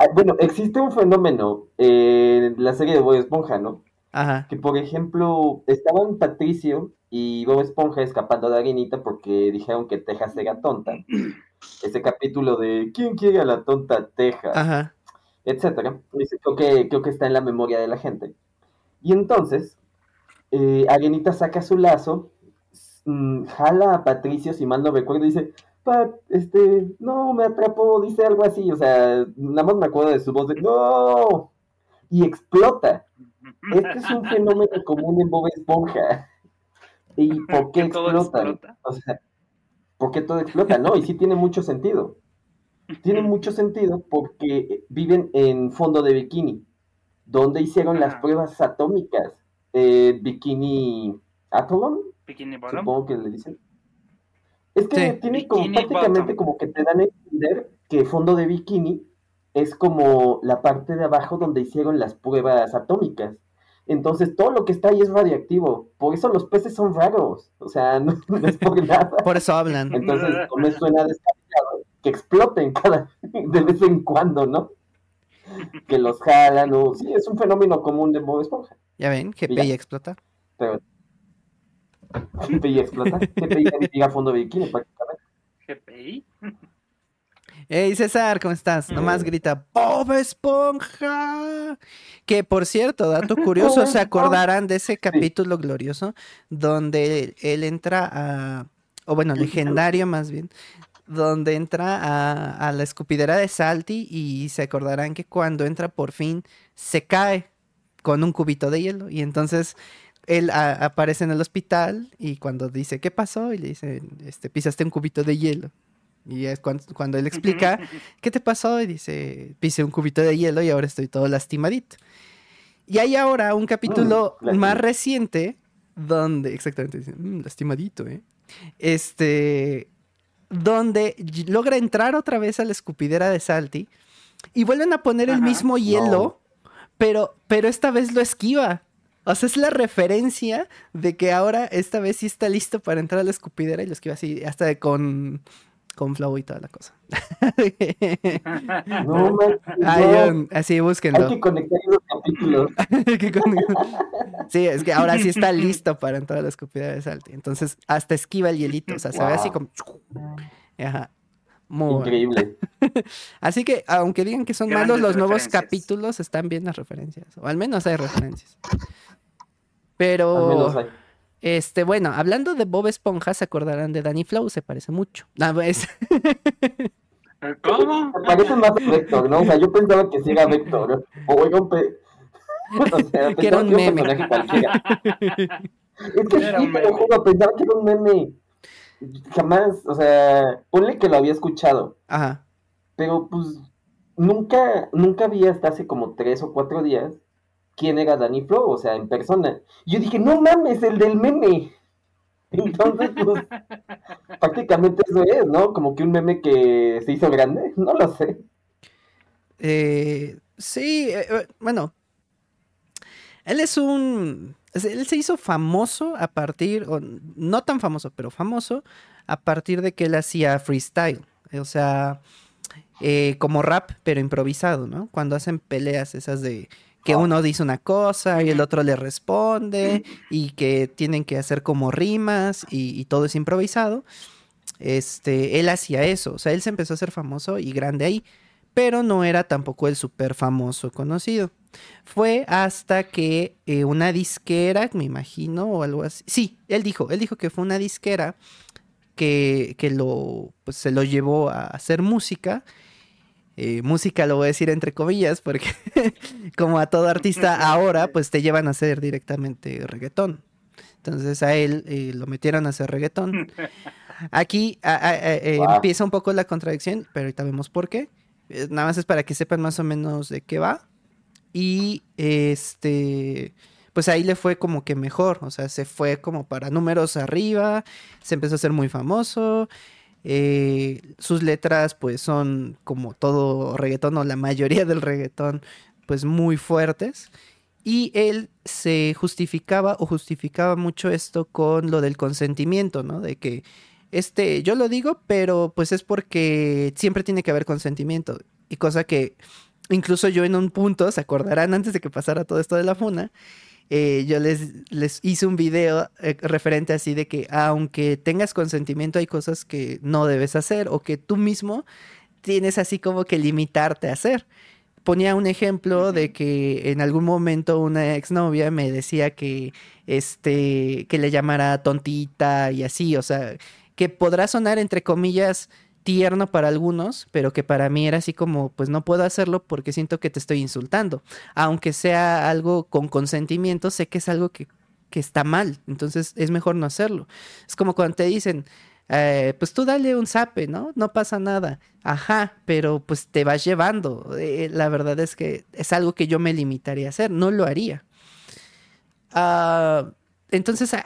Ah, bueno, existe un fenómeno en la serie de Bob Esponja, ¿no? Ajá. Que por ejemplo, estaban Patricio y Bob Esponja escapando de Arenita porque dijeron que Texas era tonta. Ese capítulo de ¿Quién quiere a la tonta Texas? Ajá. etcétera. Creo que, creo que está en la memoria de la gente. Y entonces, eh, Arenita saca su lazo, mm, jala a Patricio, si mal no recuerdo, y dice, Pat, este, no, me atrapó, dice algo así, o sea, nada más me acuerdo de su voz de, no, y explota. Este es un fenómeno común en Bob Esponja. ¿Y por qué explota. O sea, ¿por qué todo explota? No, y sí tiene mucho sentido. Tiene mucho sentido porque viven en fondo de bikini, donde hicieron las pruebas atómicas. Eh, bikini Atolon, Bikini Bottom. supongo que le dicen. Es que Sí. tiene como Bikini prácticamente Bottom. como que te dan a entender que fondo de bikini es como la parte de abajo donde hicieron las pruebas atómicas. Entonces todo lo que está ahí es radiactivo. Por eso los peces son raros. O sea, no, no es por nada. Por eso hablan. Entonces no me suena descabellado que exploten cada de vez en cuando, ¿no? Que los jalan o sí, es un fenómeno común de Bob Esponja. Ya ven, Mira. GPI explota. Pero GPI explota, GPI llega a fondo de bikini prácticamente. GPI. Hey César, ¿cómo estás? Nomás grita Bob Esponja. Que por cierto, dato curioso, ¿se acordarán de ese capítulo glorioso donde él entra a, o bueno, legendario más bien, donde entra a, a la escupidera de Salty y se acordarán que cuando entra por fin se cae con un cubito de hielo y entonces él a- aparece en el hospital y cuando dice ¿qué pasó? y le dice este pisaste un cubito de hielo y es cuando, cuando él explica ¿qué te pasó? y dice pisé un cubito de hielo y ahora estoy todo lastimadito y hay ahora un capítulo Mm, más reciente donde exactamente dice "Mm, lastimadito eh este donde logra entrar otra vez a la escupidera de Salty y vuelven a poner el mismo hielo, pero, pero esta vez lo esquiva. O sea, es la referencia de que ahora esta vez sí está listo para entrar a la escupidera y lo esquiva así, hasta con, con flow y toda la cosa. No, man, Ay, no. así Hay búsquenlo. que conectar los capítulos. Que sí, es que ahora sí está listo para entrar a la escupidera de Salty. Entonces, hasta esquiva el hielito. O sea, se ve así como. Ajá. Muy bueno. Increíble. Así que, aunque digan que son Grandes malos los nuevos capítulos, están bien las referencias. O al menos hay referencias. Pero, este, bueno, hablando de Bob Esponja, se acordarán de Danny Flow, se parece mucho. No, pues, ¿Cómo? Me parece más a Vector, ¿no? O sea, yo pensaba que sí era Vector. O era un pe... O sea, Que era pensaba un que meme. Es que Era sí, un te lo meme. juro, pensaba que era un meme. Jamás, o sea, ponle que lo había escuchado. Ajá. Pero pues nunca, nunca vi hasta hace como tres o cuatro días quién era Danny Flow, o sea, en persona. Y yo dije, no mames, el del meme. Entonces, pues, prácticamente eso es, ¿no? Como que un meme que se hizo grande, no lo sé. Eh, sí, eh, eh, bueno. Él es un. Él se hizo famoso a partir, o no tan famoso, pero famoso a partir de que él hacía freestyle. O sea, eh, como rap, pero improvisado, ¿no? Cuando hacen peleas esas de que uno dice una cosa y el otro le responde y que tienen que hacer como rimas y, y todo es improvisado. Este, él hacía eso, o sea, él se empezó a hacer famoso y grande ahí, pero no era tampoco el súper famoso conocido. Fue hasta que eh, una disquera, me imagino, o algo así. Sí, él dijo, él dijo que fue una disquera que, que lo, pues, se lo llevó a hacer música. Eh, música lo voy a decir entre comillas, porque como a todo artista ahora, pues te llevan a hacer directamente reggaetón. Entonces a él eh, lo metieron a hacer reggaetón. Aquí a- a- a- eh, Wow. empieza un poco la contradicción, pero ahorita vemos por qué. Eh, Nada más es para que sepan más o menos de qué va. Y este, pues ahí le fue como que mejor, o sea, se fue como para números arriba, se empezó a hacer muy famoso. Eh, sus letras pues son como todo reggaetón o la mayoría del reggaetón pues muy fuertes. Y él se justificaba o justificaba mucho esto con lo del consentimiento, ¿no? De que este, yo lo digo, pero pues es porque siempre tiene que haber consentimiento. Y cosa que incluso yo en un punto, se acordarán antes de que pasara todo esto de la funa, eh, yo les, les hice un video eh, referente así de que aunque tengas consentimiento hay cosas que no debes hacer o que tú mismo tienes así como que limitarte a hacer. Ponía un ejemplo de que en algún momento una exnovia me decía que este que le llamara tontita y así, o sea, que podrá sonar entre comillas tierno para algunos, pero que para mí era así como, pues no puedo hacerlo porque siento que te estoy insultando. Aunque sea algo con consentimiento, sé que es algo que, que está mal, entonces es mejor no hacerlo. Es como cuando te dicen, eh, pues tú dale un zape, ¿no? No pasa nada. Ajá, pero pues te vas llevando. Eh, la verdad es que es algo que yo me limitaría a hacer, no lo haría. Uh, entonces a,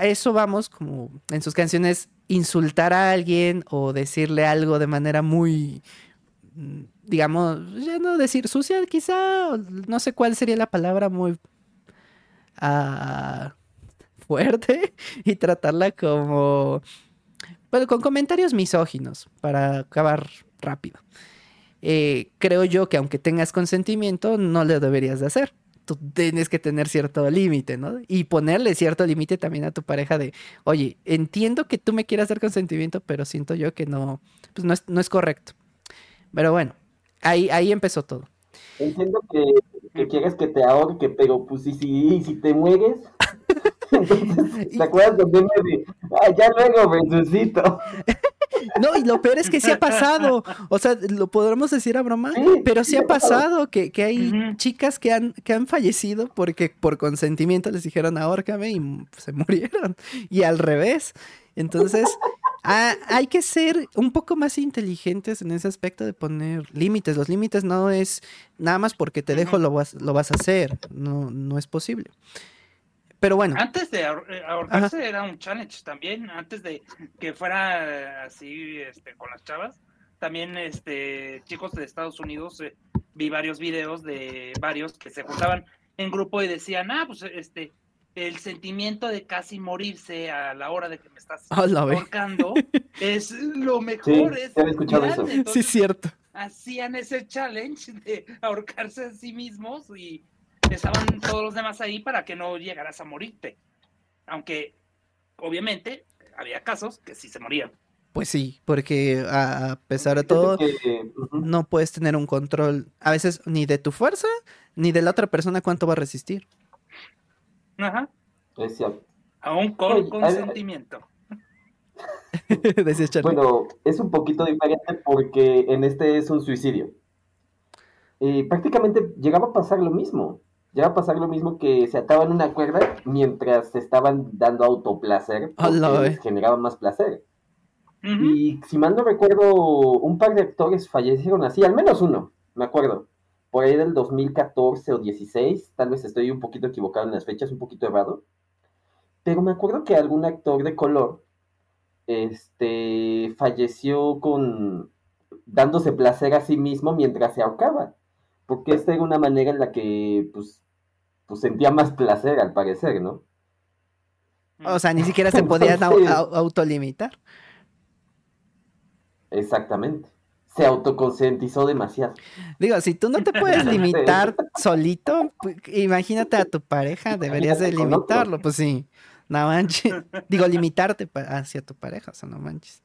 eso vamos, como en sus canciones insultar a alguien o decirle algo de manera muy, mm, digamos, ya no decir sucia, quizá, no sé cuál sería la palabra muy uh, fuerte y tratarla como, bueno, con comentarios misóginos para acabar rápido. Eh, creo yo que aunque tengas consentimiento, no lo deberías de hacer tú tienes que tener cierto límite, ¿no? Y ponerle cierto límite también a tu pareja de, oye, entiendo que tú me quieras dar consentimiento, pero siento yo que no, pues no es, no es correcto. Pero bueno, ahí, ahí empezó todo. Entiendo que, que quieres que te ahorque, pero pues si, si, si te mueres, entonces, ¿te acuerdas de meme de, ah, ya luego resucito? No, y lo peor es que sí ha pasado. O sea, lo podremos decir a broma, sí, pero sí ha pasado que, que hay uh -huh. chicas que han, que han fallecido porque por consentimiento les dijeron ahórcame y se murieron. Y al revés. Entonces, a, hay que ser un poco más inteligentes en ese aspecto de poner límites. Los límites no es nada más porque te dejo lo vas, lo vas a hacer. No, no es posible. Pero bueno. Antes de ahorcarse Ajá. era un challenge también, antes de que fuera así este, con las chavas. También este, chicos de Estados Unidos, eh, vi varios videos de varios que se juntaban en grupo y decían, ah, pues este, el sentimiento de casi morirse a la hora de que me estás ahorcando es lo mejor. Sí, es escuchado eso. sí, es cierto. Hacían ese challenge de ahorcarse a sí mismos y estaban todos los demás ahí para que no llegaras a morirte. Aunque, obviamente, había casos que sí se morían. Pues sí, porque a pesar de todo, no puedes tener un control, a veces, ni de tu fuerza, ni de la otra persona cuánto va a resistir. Ajá. Es cierto. Aún con consentimiento. bueno, es un poquito diferente porque en este es un suicidio. Y prácticamente llegaba a pasar lo mismo ya va a pasar lo mismo que se ataban una cuerda mientras se estaban dando autoplacer, porque les generaba más placer. Uh -huh. Y si mal no recuerdo, un par de actores fallecieron así, al menos uno, me acuerdo. Por ahí del 2014 o 16, tal vez estoy un poquito equivocado en las fechas, un poquito errado. Pero me acuerdo que algún actor de color este, falleció con dándose placer a sí mismo mientras se ahorcaba porque esta era una manera en la que pues, pues sentía más placer al parecer, ¿no? O sea, ni siquiera se podía Entonces, autolimitar. Exactamente. Se autoconcientizó demasiado. Digo, si tú no te puedes limitar solito, pues, imagínate a tu pareja, deberías de limitarlo, pues sí. No manches. Digo, limitarte hacia tu pareja, o sea, no manches.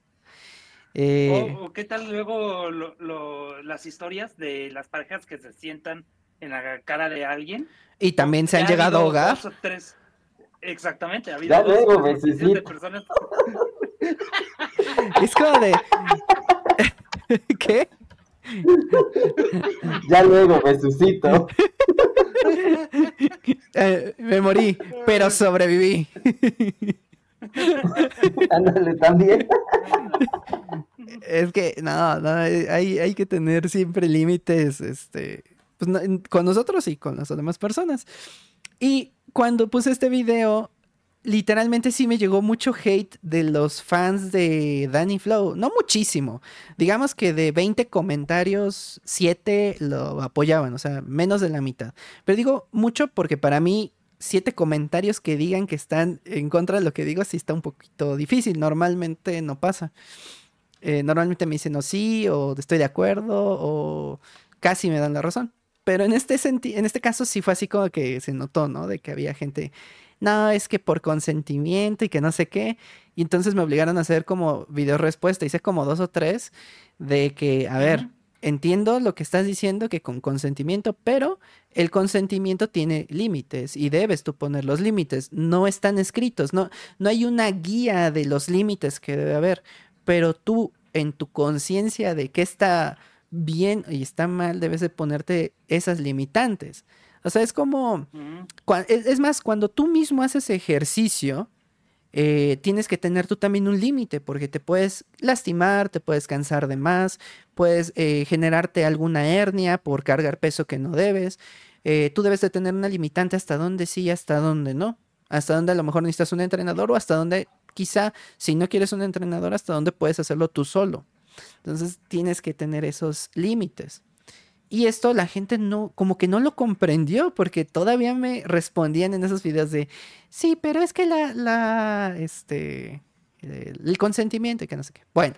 Eh... O, o, qué tal luego lo, lo, las historias de las parejas que se sientan en la cara de alguien. Y también se han llegado a ahogar. Tres... Exactamente, ha habido ya dos luego, de personas. es como de. ¿Qué? Ya luego, resucito. eh, me morí, pero sobreviví. Ándale también. Es que, no, no, hay, hay que tener siempre límites, este, pues, no, con nosotros y con las demás personas. Y cuando puse este video, literalmente sí me llegó mucho hate de los fans de Danny Flow. No muchísimo. Digamos que de 20 comentarios, 7 lo apoyaban, o sea, menos de la mitad. Pero digo mucho porque para mí siete comentarios que digan que están en contra de lo que digo, sí está un poquito difícil. Normalmente no pasa. Eh, normalmente me dicen o sí, o estoy de acuerdo, o casi me dan la razón. Pero en este, en este caso sí fue así como que se notó, ¿no? De que había gente, no, es que por consentimiento y que no sé qué. Y entonces me obligaron a hacer como video respuesta. Hice como dos o tres de que, a ver, entiendo lo que estás diciendo, que con consentimiento, pero el consentimiento tiene límites y debes tú poner los límites. No están escritos, no, no hay una guía de los límites que debe haber, pero tú en tu conciencia de qué está bien y está mal, debes de ponerte esas limitantes. O sea, es como, es, más, cuando tú mismo haces ejercicio, eh, tienes que tener tú también un límite, porque te puedes lastimar, te puedes cansar de más, puedes eh, generarte alguna hernia por cargar peso que no debes. Eh, tú debes de tener una limitante hasta dónde sí y hasta dónde no. Hasta dónde a lo mejor necesitas un entrenador o hasta dónde quizá si no quieres un entrenador, hasta dónde puedes hacerlo tú solo. Entonces tienes que tener esos límites. Y esto la gente no, como que no lo comprendió, porque todavía me respondían en esos videos de, sí, pero es que la, la, este, el, consentimiento y que no sé qué. Bueno,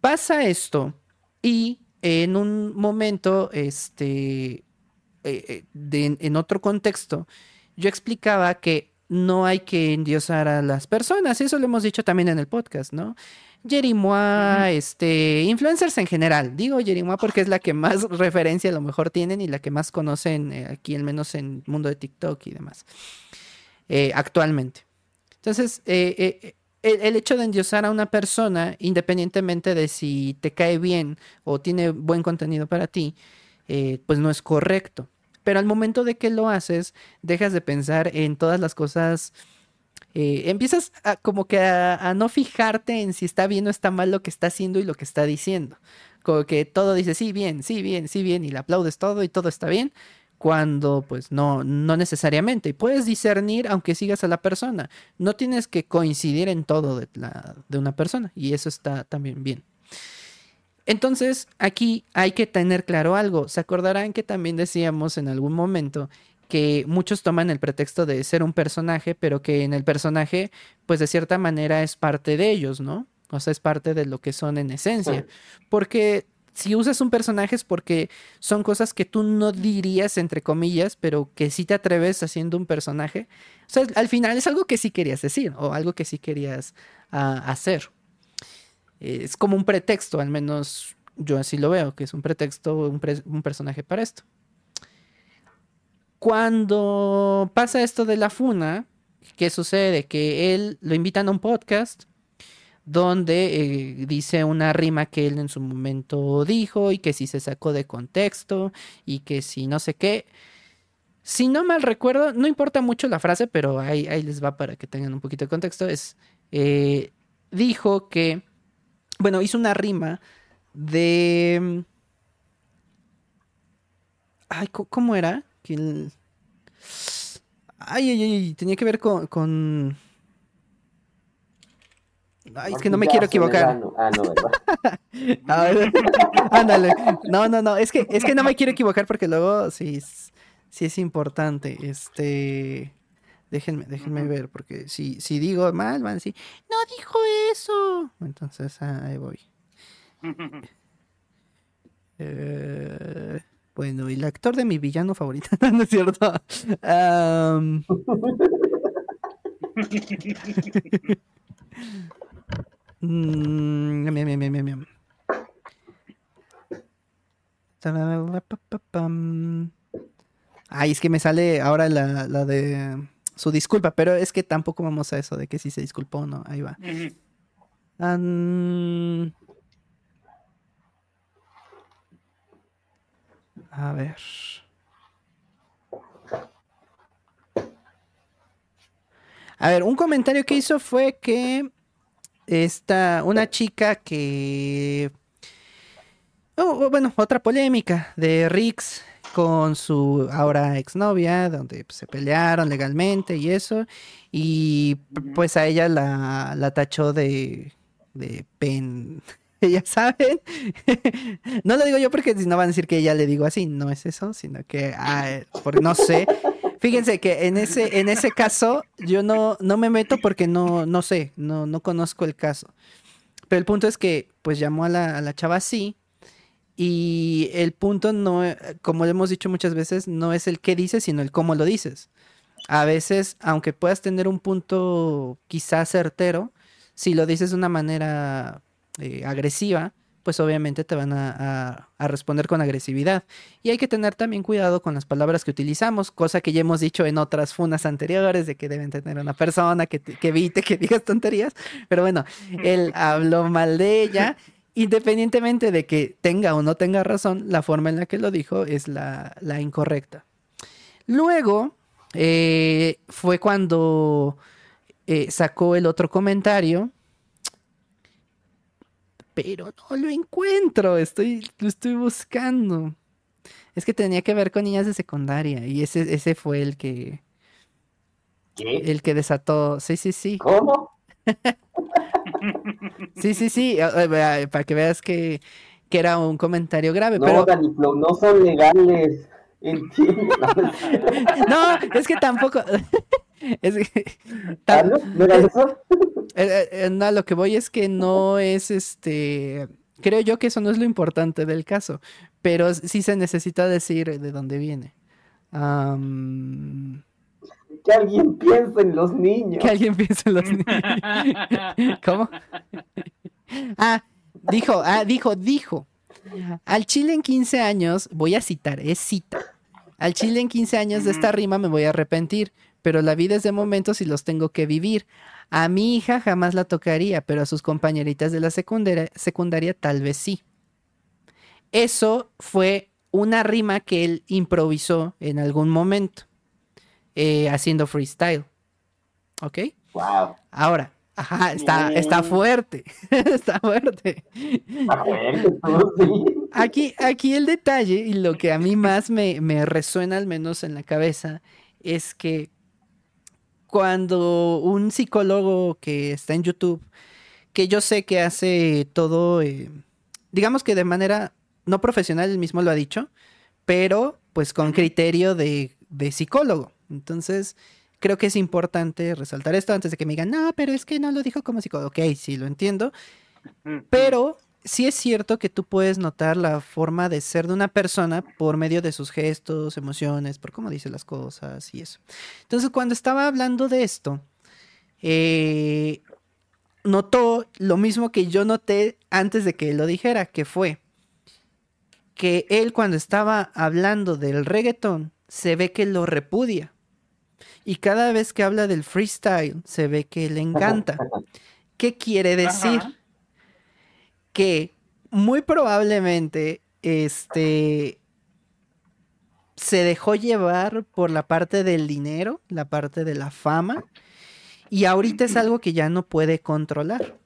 pasa esto y en un momento, este, eh, eh, en otro contexto, yo explicaba que no hay que endiosar a las personas, eso lo hemos dicho también en el podcast, ¿no? Jerimois, este, influencers en general. Digo Jerimois porque es la que más referencia a lo mejor tienen y la que más conocen eh, aquí, al menos en el mundo de TikTok y demás, eh, actualmente. Entonces, eh, el, hecho de endiosar a una persona, independientemente de si te cae bien o tiene buen contenido para ti, pues no es correcto. Pero al momento de que lo haces, dejas de pensar en todas las cosas eh, empiezas a, como que a, no fijarte en si está bien o está mal lo que está haciendo y lo que está diciendo. Como que todo dice sí, bien, sí, bien, sí, bien, y le aplaudes todo y todo está bien, cuando pues no, no necesariamente. Y puedes discernir aunque sigas a la persona. No tienes que coincidir en todo de, la, de una persona y eso está también bien. Entonces, aquí hay que tener claro algo. Se acordarán que también decíamos en algún momento que muchos toman el pretexto de ser un personaje, pero que en el personaje, pues de cierta manera es parte de ellos, ¿no? O sea, es parte de lo que son en esencia. Porque si usas un personaje es porque son cosas que tú no dirías, entre comillas, pero que sí te atreves haciendo un personaje. O sea, al final es algo que sí querías decir o algo que sí querías ah, hacer. Es como un pretexto, al menos yo así lo veo, que es un pretexto, un personaje para esto. Cuando pasa esto de la funa, ¿qué sucede? Que él lo invitan a un podcast donde eh, dice una rima que él en su momento dijo y que si se sacó de contexto y que si no sé qué. Si no mal recuerdo, no importa mucho la frase, pero ahí, ahí les va para que tengan un poquito de contexto. Es, eh, dijo que, bueno, hizo una rima de... Ay, ¿cómo era? Ay, ay, ay, tenía que ver con... Ay, es que no me quiero equivocar. Ah, no, ¿verdad? ándale. No, no, no. Es que, es que no me quiero equivocar porque luego sí, sí es importante. Este. Déjenme, déjenme ver, porque si, si digo mal, van a decir, no dijo eso. Entonces, ahí voy. eh... Bueno, el actor de mi villano favorito, ¿no es cierto? Ay, es que me sale ahora la, la, de su disculpa, pero es que tampoco vamos a eso de que si se disculpó o no. Ahí va. A ver. A ver, un comentario que hizo fue que está una chica que... Oh, oh, bueno, otra polémica de Rix con su ahora exnovia, donde pues, se pelearon legalmente y eso, y pues a ella la, la tachó de, de pen, ya saben. no lo digo yo porque si no van a decir que ya le digo así, no es eso, sino que, ah, porque no sé. Fíjense que en ese, en ese caso yo no, no me meto porque no, no sé, no, no conozco el caso. Pero el punto es que pues llamó a la, a la chava así Y el punto no, como hemos dicho muchas veces, no es el qué dices, sino el cómo lo dices. A veces, aunque puedas tener un punto quizás certero, si lo dices de una manera eh, agresiva, pues obviamente te van a, responder con agresividad. Y hay que tener también cuidado con las palabras que utilizamos, cosa que ya hemos dicho en otras funas anteriores, de que deben tener una persona que, que evite que digas tonterías. Pero bueno, él habló mal de ella independientemente de que tenga o no tenga razón, la forma en la que lo dijo es la, incorrecta. Luego eh, fue cuando eh, sacó el otro comentario, pero no lo encuentro, estoy, lo estoy buscando. Es que tenía que ver con niñas de secundaria y ese, ese fue el que... El que desató. Sí, sí, sí. ¿Cómo? Sí, sí, sí, para que veas que, era un comentario grave. No, pero... no son legales. no, es que tampoco. es que, ¿Ah, ¿No eso? Eh, eh, no, lo que voy es que no es este. Creo yo que eso no es lo importante del caso, pero sí se necesita decir de dónde viene que alguien piense en los niños. Que alguien piense en los niños. ¿Cómo? Ah, dijo, ah, dijo, dijo. Al Chile en 15 años, voy a citar, es cita. Al Chile en 15 años de esta rima me voy a arrepentir, pero la vida es de momentos y los tengo que vivir. A mi hija jamás la tocaría, pero a sus compañeritas de la secundaria, secundaria tal vez sí. Eso fue una rima que él improvisó en algún momento. Eh, haciendo freestyle. ¿Ok? Wow. Ahora, ajá, está, está fuerte. está fuerte. Aquí, aquí el detalle y lo que a mí más me, me resuena al menos en la cabeza es que cuando un psicólogo que está en YouTube, que yo sé que hace todo, eh, digamos que de manera no profesional, él mismo lo ha dicho, pero pues con criterio de, de psicólogo. Entonces, creo que es importante resaltar esto antes de que me digan, no, pero es que no lo dijo como psicólogo. Ok, sí, lo entiendo. Pero sí es cierto que tú puedes notar la forma de ser de una persona por medio de sus gestos, emociones, por cómo dice las cosas y eso. Entonces, cuando estaba hablando de esto, eh, notó lo mismo que yo noté antes de que él lo dijera, que fue que él cuando estaba hablando del reggaetón, se ve que lo repudia. Y cada vez que habla del freestyle, se ve que le encanta. ¿Qué quiere decir? Que muy probablemente este se dejó llevar por la parte del dinero, la parte de la fama, y ahorita es algo que ya no puede controlar.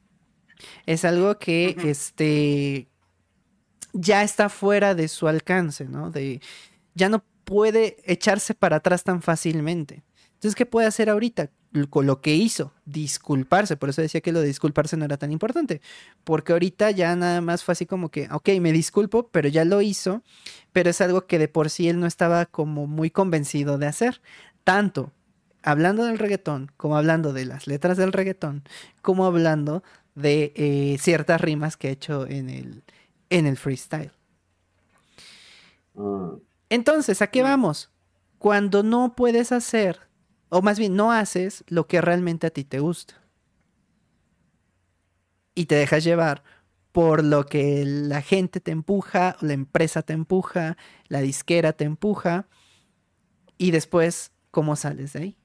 Es algo que este ya está fuera de su alcance, ¿no? De ya no puede echarse para atrás tan fácilmente. Entonces, ¿qué puede hacer ahorita? Con lo que hizo, disculparse. Por eso decía que lo de disculparse no era tan importante. Porque ahorita ya nada más fue así como que, ok, me disculpo, pero ya lo hizo. Pero es algo que de por sí él no estaba como muy convencido de hacer. Tanto hablando del reggaetón, como hablando de las letras del reggaetón, como hablando de eh, ciertas rimas que ha hecho en el, en el freestyle. Mm. Entonces, ¿a qué vamos? Cuando no puedes hacer o más bien no haces lo que realmente a ti te gusta. Y te dejas llevar por lo que la gente te empuja, la empresa te empuja, la disquera te empuja. Y después, ¿cómo sales de ahí?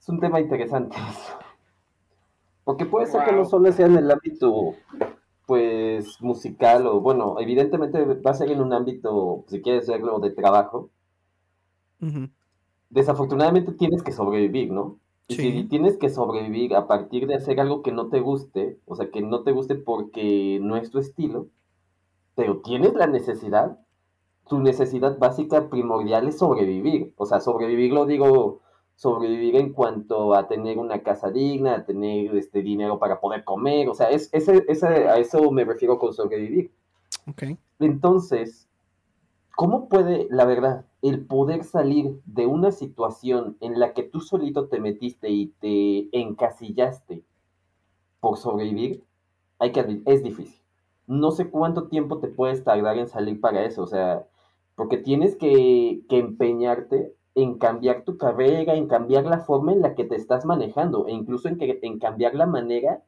Es un tema interesante Porque puede ser que no solo sea en el ámbito pues musical o bueno, evidentemente va a ser en un ámbito, si quieres decirlo, de trabajo, Desafortunadamente tienes que sobrevivir, ¿no? Y si tienes que sobrevivir a partir de hacer algo que no te guste, o sea, que no te guste porque no es tu estilo, pero tienes la necesidad, tu necesidad básica primordial es sobrevivir. O sea, sobrevivir lo digo, sobrevivir en cuanto a tener una casa digna, a tener este dinero para poder comer, o sea, es, ese, a eso me refiero con sobrevivir. Okay. Entonces, ¿cómo puede, la verdad, el poder salir de una situación en la que tú solito te metiste y te encasillaste por sobrevivir, hay que, es difícil. no sé cuánto tiempo te puedes tardar en salir para eso, o sea, porque tienes que, empeñarte en cambiar tu carrera, en cambiar la forma en la que te estás manejando, e incluso en, que, en cambiar la manera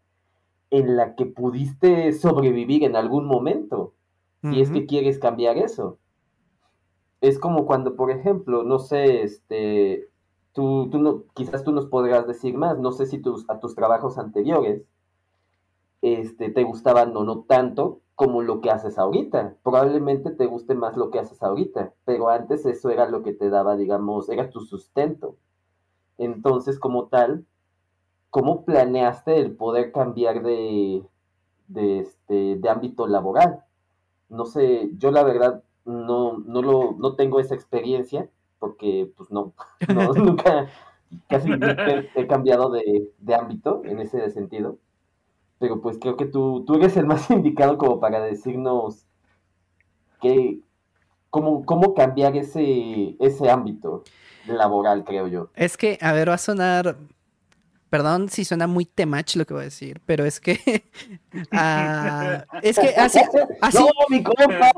en la que pudiste sobrevivir en algún momento, si es que quieres cambiar eso. Es como cuando, por ejemplo, no sé, este, tú, tú no, quizás tú nos podrás decir más, no sé si tus, a tus trabajos anteriores este, te gustaban o no tanto como lo que haces ahorita. Probablemente te guste más lo que haces ahorita, pero antes eso era lo que te daba, digamos, era tu sustento. Entonces, como tal, ¿cómo planeaste el poder cambiar de, de, este, de ámbito laboral? No sé, yo la verdad no, no, lo, no tengo esa experiencia, porque pues no, nunca, casi nunca he cambiado de, de ámbito en ese sentido pero pues creo que tú, tú eres el más indicado como para decirnos que, cómo, cómo cambiar ese, ese ámbito laboral, creo yo. Es que, a ver, va a sonar, perdón si suena muy temach lo que voy a decir, pero es que, ah, es que así, así, no, mi compa.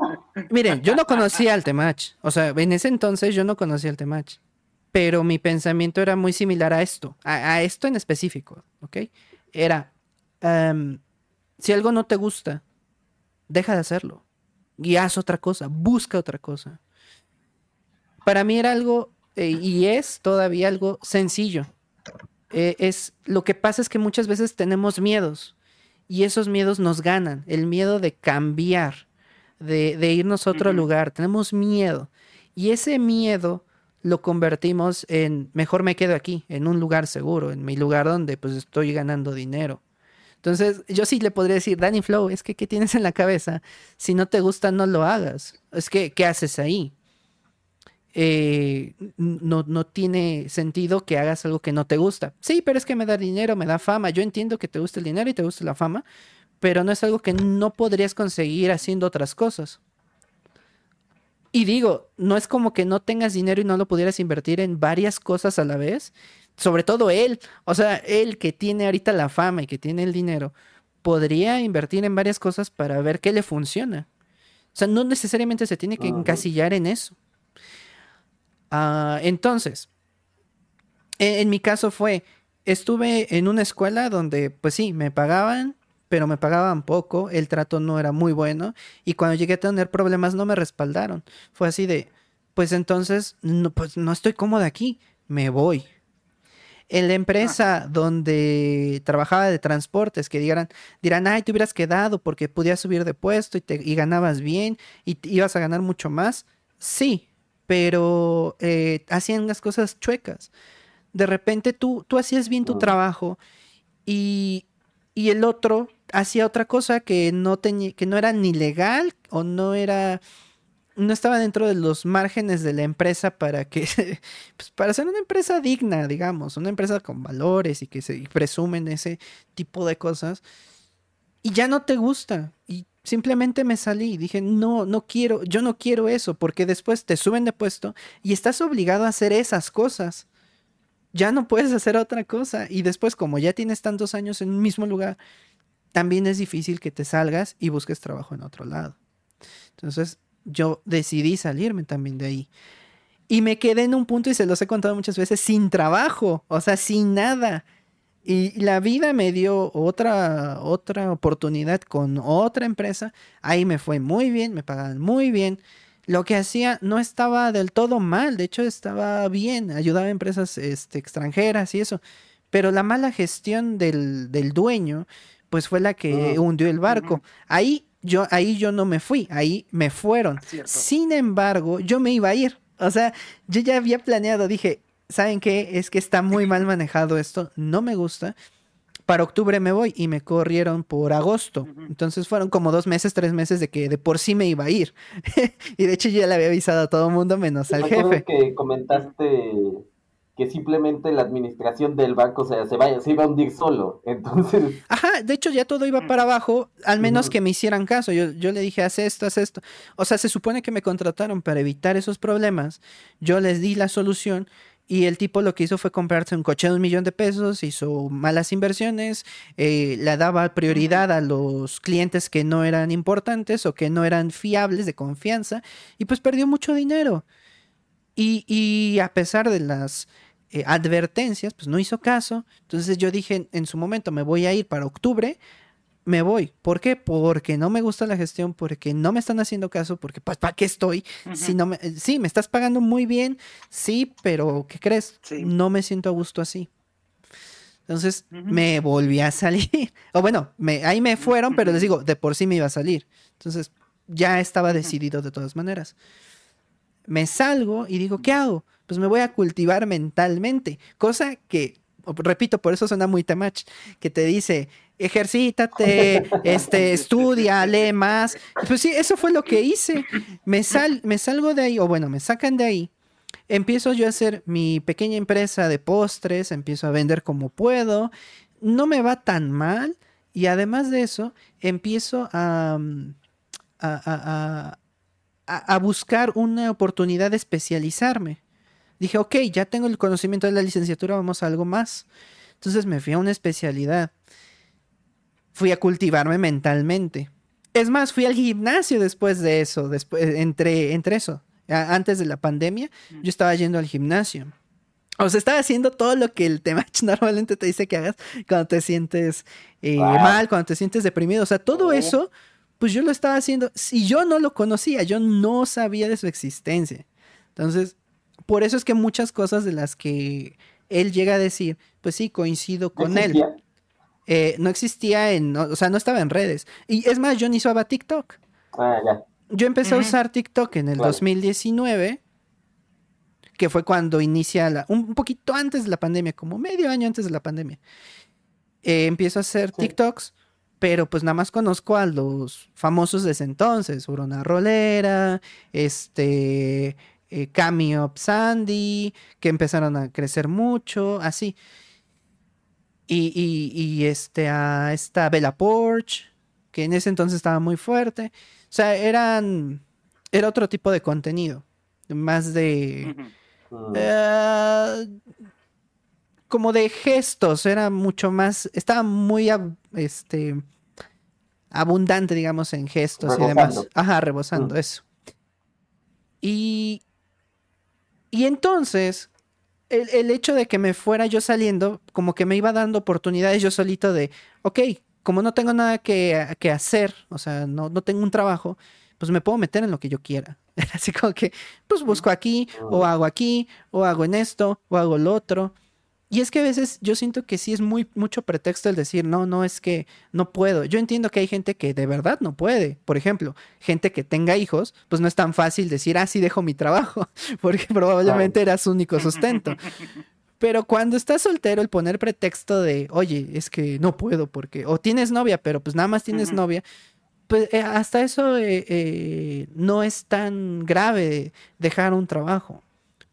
miren, yo no conocía al temach, o sea, en ese entonces yo no conocía al temach, pero mi pensamiento era muy similar a esto, a, a esto en específico, ¿ok? Era, Em, si algo no te gusta, deja de hacerlo y haz otra cosa, busca otra cosa. Para mí era algo, eh, y es todavía algo sencillo. Eh, es, lo que pasa es que muchas veces tenemos miedos y esos miedos nos ganan, el miedo de cambiar, de, de irnos a otro lugar, tenemos miedo. Y ese miedo lo convertimos en, mejor me quedo aquí, en un lugar seguro, en mi lugar donde pues estoy ganando dinero. Entonces, yo sí le podría decir, Danny Flow, es que, ¿qué tienes en la cabeza? Si no te gusta, no lo hagas. Es que, ¿qué haces ahí? Eh, no, no tiene sentido que hagas algo que no te gusta. Sí, pero es que me da dinero, me da fama. Yo entiendo que te gusta el dinero y te gusta la fama, pero no es algo que no podrías conseguir haciendo otras cosas. Y digo, no es como que no tengas dinero y no lo pudieras invertir en varias cosas a la vez sobre todo él, o sea, él que tiene ahorita la fama y que tiene el dinero, podría invertir en varias cosas para ver qué le funciona. O sea, no necesariamente se tiene que encasillar en eso. Ah, entonces, en, mi caso fue, estuve en una escuela donde, pues sí, me pagaban, pero me pagaban poco, el trato no era muy bueno, y cuando llegué a tener problemas no me respaldaron. Fue así de, pues entonces, no, pues no estoy cómoda aquí, me voy. En la empresa donde trabajaba de transportes, que digan, dirán, ay, te hubieras quedado porque podías subir de puesto y, te, y ganabas bien y ibas a ganar mucho más. Sí, pero eh, hacían las cosas chuecas. De repente tú, tú hacías bien tu trabajo y, y el otro hacía otra cosa que no, tenía, que no era ni legal o no era no estaba dentro de los márgenes de la empresa para que, pues para ser una empresa digna, digamos, una empresa con valores y que se presumen ese tipo de cosas. Y ya no te gusta. Y simplemente me salí dije, no, no quiero, yo no quiero eso, porque después te suben de puesto y estás obligado a hacer esas cosas. Ya no puedes hacer otra cosa. Y después, como ya tienes tantos años en un mismo lugar, también es difícil que te salgas y busques trabajo en otro lado. Entonces, yo decidí salirme también de ahí. Y me quedé en un punto, y se los he contado muchas veces, sin trabajo, o sea, sin nada. Y la vida me dio otra, otra oportunidad con otra empresa. Ahí me fue muy bien, me pagaban muy bien. Lo que hacía no estaba del todo mal, de hecho estaba bien, ayudaba a empresas este, extranjeras y eso. Pero la mala gestión del, del dueño, pues fue la que ah. hundió el barco. Ahí yo ahí yo no me fui, ahí me fueron. Sin embargo, yo me iba a ir. O sea, yo ya había planeado, dije, ¿saben qué? Es que está muy mal manejado esto, no me gusta. Para octubre me voy y me corrieron por agosto. Entonces fueron como dos meses, tres meses de que de por sí me iba a ir. y de hecho yo ya le había avisado a todo el mundo menos al jefe. que comentaste que simplemente la administración del banco se, se, vaya, se iba a hundir solo. Entonces. Ajá, de hecho ya todo iba para abajo, al menos que me hicieran caso. Yo, yo le dije, haz esto, haz esto. O sea, se supone que me contrataron para evitar esos problemas. Yo les di la solución Y el tipo lo que hizo fue comprarse un coche de un millón de pesos, hizo malas inversiones, eh, le daba prioridad a los clientes que no eran importantes o que no eran fiables de confianza y pues perdió mucho dinero. Y, y a pesar de las eh, advertencias, pues no hizo caso. Entonces yo dije en su momento, me voy a ir para octubre me voy. ¿Por qué? Porque no me gusta la gestión, porque no me están haciendo caso, porque pues ¿para qué estoy? si no me, eh, sí, me estás pagando muy bien, sí, pero ¿qué crees? No me siento a gusto así. Entonces me volví a salir. o bueno, me, ahí me fueron, pero les digo, de por sí me iba a salir. Entonces ya estaba decidido de todas maneras. Me salgo y digo, ¿qué hago? Pues me voy a cultivar mentalmente, cosa que repito, por eso suena muy temach, que te dice, ejercítate, este, estudia, lee más. Pues sí, eso fue lo que hice. Me, sal, me salgo de ahí, o bueno, me sacan de ahí. Empiezo yo a hacer mi pequeña empresa de postres, empiezo a vender como puedo. No me va tan mal. Y además de eso, empiezo a, a, a, a buscar una oportunidad de especializarme. Dije, ok, ya tengo el conocimiento de la licenciatura, vamos a algo más. Entonces me fui a una especialidad. Fui a cultivarme mentalmente. Es más, fui al gimnasio después de eso, después, entre, entre eso. Antes de la pandemia, yo estaba yendo al gimnasio. O sea, estaba haciendo todo lo que el tema normalmente te dice que hagas cuando te sientes eh, mal, cuando te sientes deprimido. O sea, todo oh. eso, pues yo lo estaba haciendo. Si yo no lo conocía, yo no sabía de su existencia. Entonces, por eso es que muchas cosas de las que él llega a decir, pues sí, coincido con él. Eh, no existía en, o sea, no estaba en redes. Y es más, yo ni usaba TikTok. Ah, ya. Yo empecé a usar TikTok en el 2019, que fue cuando inicia la, un poquito antes de la pandemia, como medio año antes de la pandemia. Eh, empiezo a hacer TikToks, pero pues nada más conozco a los famosos de ese entonces, Urona Rolera, este, eh, Cameo Sandy, que empezaron a crecer mucho, así. Y, y, este, a esta Bella Porch, que en ese entonces estaba muy fuerte. O sea, eran, era otro tipo de contenido, más de... Eh, como de gestos, era mucho más, estaba muy este, abundante, digamos, en gestos y demás. Ajá, rebosando, mm. eso. Y, y entonces, el, hecho de que me fuera yo saliendo, como que me iba dando oportunidades yo solito de, ok, como no tengo nada que, hacer, o sea, no, no tengo un trabajo, pues me puedo meter en lo que yo quiera. Así como que, pues busco aquí, o hago aquí, o hago en esto, o hago lo otro. Y es que a veces yo siento que sí es muy mucho pretexto el decir, no, no es que no puedo. Yo entiendo que hay gente que de verdad no puede. Por ejemplo, gente que tenga hijos, pues no es tan fácil decir, ah, sí dejo mi trabajo, porque probablemente era su único sustento. Pero cuando estás soltero, el poner pretexto de, oye, es que no puedo porque, o tienes novia, pero pues nada más tienes novia, pues eh, hasta eso eh, eh, no es tan grave dejar un trabajo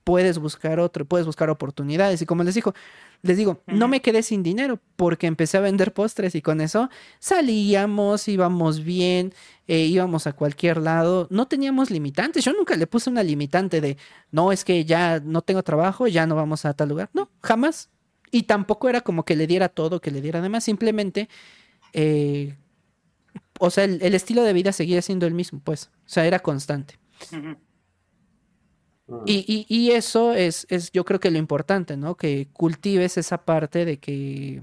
puedes buscar otro, puedes buscar oportunidades. Y como les digo, les digo, no me quedé sin dinero porque empecé a vender postres y con eso salíamos, íbamos bien, eh, íbamos a cualquier lado, no teníamos limitantes. Yo nunca le puse una limitante de, no, es que ya no tengo trabajo, ya no vamos a tal lugar. No, jamás. Y tampoco era como que le diera todo, que le diera además, simplemente, eh, o sea, el, estilo de vida seguía siendo el mismo, pues, o sea, era constante. Y, y, eso es, es, yo creo que lo importante, ¿no? Que cultives esa parte de que,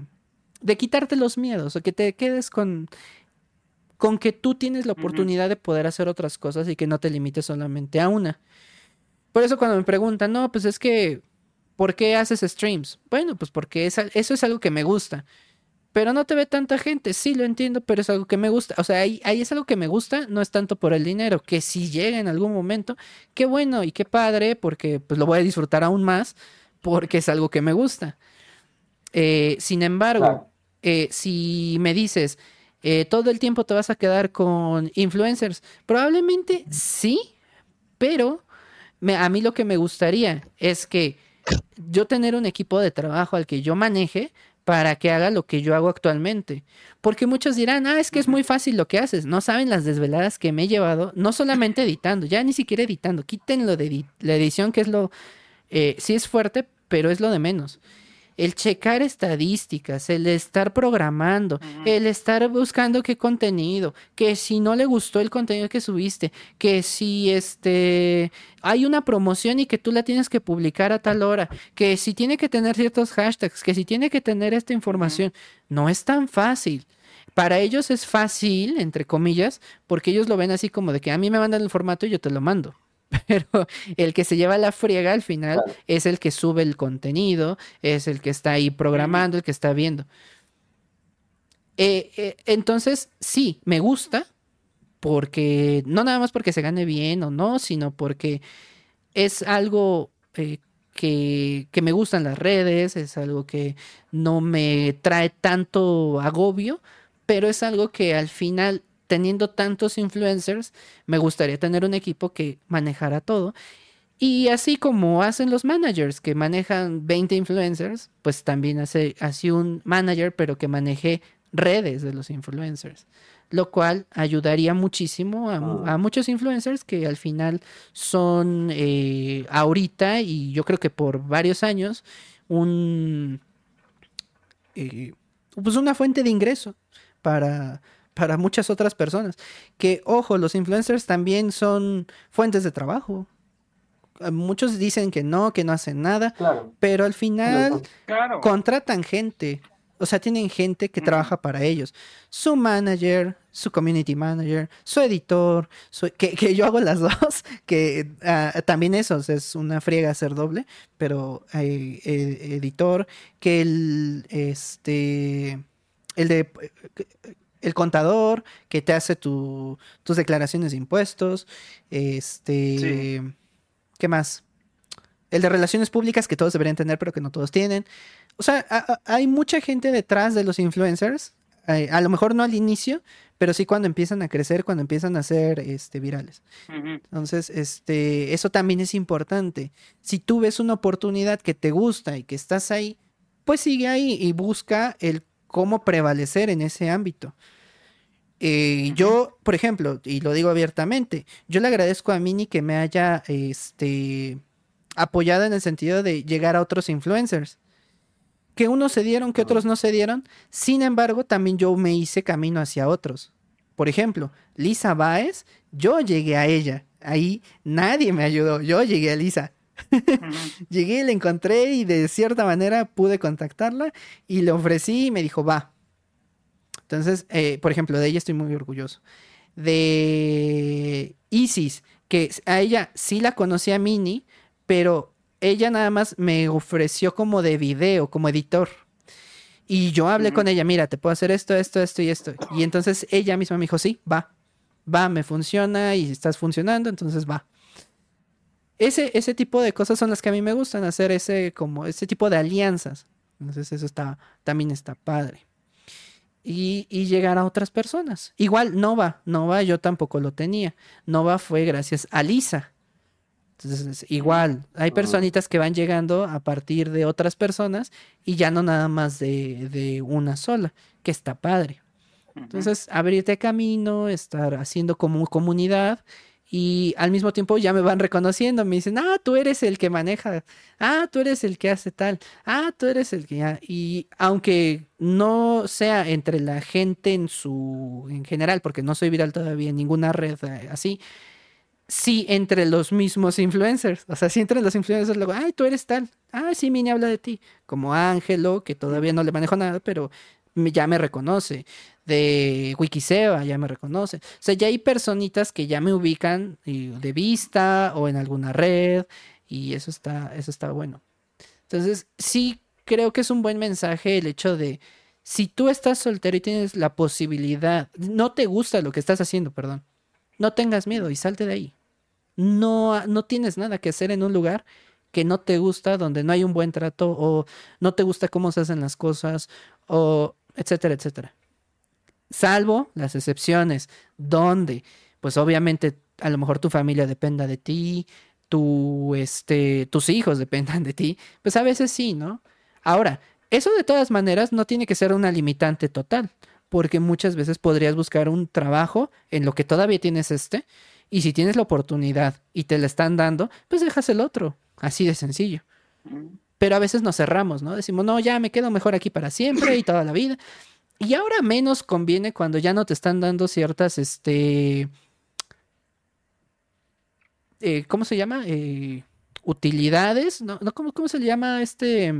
de quitarte los miedos, o que te quedes con, con que tú tienes la oportunidad de poder hacer otras cosas y que no te limites solamente a una. Por eso cuando me preguntan, no, pues es que, ¿por qué haces streams? Bueno, pues porque eso es algo que me gusta pero no te ve tanta gente. Sí, lo entiendo, pero es algo que me gusta. O sea, ahí, ahí, es algo que me gusta, no es tanto por el dinero, que si llega en algún momento, qué bueno y qué padre, porque pues lo voy a disfrutar aún más, porque es algo que me gusta. Eh, sin embargo, eh, si me dices, eh, todo el tiempo te vas a quedar con influencers, probablemente sí, pero a mí lo que me gustaría es que yo tener un equipo de trabajo al que yo maneje, para que haga lo que yo hago actualmente. Porque muchos dirán, ah, es que es muy fácil lo que haces. No saben las desveladas que me he llevado, no solamente editando, ya ni siquiera editando. Quítenlo de la edición, que es lo, eh, sí es fuerte, pero es lo de menos el checar estadísticas, el estar programando, el estar buscando qué contenido, que si no le gustó el contenido que subiste, que si este hay una promoción y que tú la tienes que publicar a tal hora, que si tiene que tener ciertos hashtags, que si tiene que tener esta información, no es tan fácil. Para ellos es fácil, entre comillas, porque ellos lo ven así como de que a mí me mandan el formato y yo te lo mando. pero el que se lleva la friega al final es el que sube el contenido, es el que está ahí programando, el que está viendo. Eh, eh, entonces, sí, me gusta, porque no nada más porque se gane bien o no, sino porque es algo eh, que, que, me gustan las redes, es algo que no me trae tanto agobio, pero es algo que al final teniendo tantos influencers, me gustaría tener un equipo que manejara todo. Y así como hacen los managers que manejan 20 influencers, pues también hace así un manager, pero que maneje redes de los influencers. Lo cual ayudaría muchísimo a, muchos influencers que al final son eh, ahorita y yo creo que por varios años un eh, pues una fuente de ingreso para, para muchas otras personas. Que, ojo, los influencers también son fuentes de trabajo. Eh, muchos dicen que no, que no hacen nada, pero al final contratan gente. O sea, tienen gente que trabaja para ellos. Su manager, su community manager, su editor, que, yo hago las dos, que ah, también eso es una friega hacer doble, pero hay eh, editor, que el, este, el de el contador que te hace tus declaraciones de impuestos, este, ¿qué más? El de relaciones públicas que todos deberían tener, pero que no todos tienen. O sea, hay mucha gente detrás de los influencers, eh, a lo mejor no al inicio, pero sí cuando empiezan a crecer, cuando empiezan a ser este, virales. Entonces, este, eso también es importante. Si tú ves una oportunidad que te gusta y que estás ahí, pues sigue ahí y busca el cómo prevalecer en ese ámbito. Eh, yo, por ejemplo, y lo digo abiertamente, yo le agradezco a Mini que me haya este, apoyado en el sentido de llegar a otros influencers. Que unos se dieron, que otros no se dieron. Sin embargo, también yo me hice camino hacia otros. Por ejemplo, Lisa Baez, yo llegué a ella. Ahí nadie me ayudó. Yo llegué a Lisa. llegué, la encontré y de cierta manera pude contactarla y le ofrecí y me dijo, va, entonces, eh, por ejemplo, de ella estoy muy orgulloso. De Isis, que a ella sí la conocí a Mini, pero ella nada más me ofreció como de video, como editor. Y yo hablé con ella, mira, te puedo hacer esto, esto, esto y esto. Y entonces ella misma me dijo, sí, va, va, me funciona y estás funcionando, entonces va. Ese, ese tipo de cosas son las que a mí me gustan, hacer ese, como, ese tipo de alianzas. Entonces eso está, también está padre y, llegar a otras personas. Igual Nova, Nova yo tampoco lo tenía. Nova fue gracias a Lisa. Entonces, igual, hay personitas que van llegando a partir de otras personas y ya no nada más de, de una sola, que está padre. Entonces, abrirte camino, estar haciendo como comunidad y al mismo tiempo ya me van reconociendo, me dicen, ah, tú eres el que maneja, ah, tú eres el que hace tal, ah, tú eres el que... Y aunque no sea entre la gente en su, en general, porque no soy viral todavía en ninguna red eh, así, sí entre los mismos influencers, o sea, sí entre los influencers, luego, ay, tú eres tal, ah, sí, Mini habla de ti, como Ángelo, que todavía no le manejo nada, pero ya me reconoce de Wikiseba, ya me reconoce. O sea, ya hay personitas que ya me ubican de vista o en alguna red y eso está, eso está bueno. Entonces, sí creo que es un buen mensaje el hecho de si tú estás soltero y tienes la posibilidad, no te gusta lo que estás haciendo, perdón, no tengas miedo y salte de ahí. No, no tienes nada que hacer en un lugar que no te gusta, donde no hay un buen trato o no te gusta cómo se hacen las cosas o etcétera, etcétera salvo las excepciones, donde, pues obviamente, a lo mejor tu familia dependa de ti, tu, este, tus hijos dependan de ti, pues a veces sí, ¿no? Ahora, eso de todas maneras no tiene que ser una limitante total, porque muchas veces podrías buscar un trabajo en lo que todavía tienes este, y si tienes la oportunidad y te la están dando, pues dejas el otro, así de sencillo. pero a veces nos cerramos, ¿no? Decimos, no, ya me quedo mejor aquí para siempre y toda la vida. Y ahora menos conviene cuando ya no te están dando ciertas, este, eh, ¿cómo se llama? Eh, utilidades, ¿no? no ¿cómo, ¿Cómo se le llama este?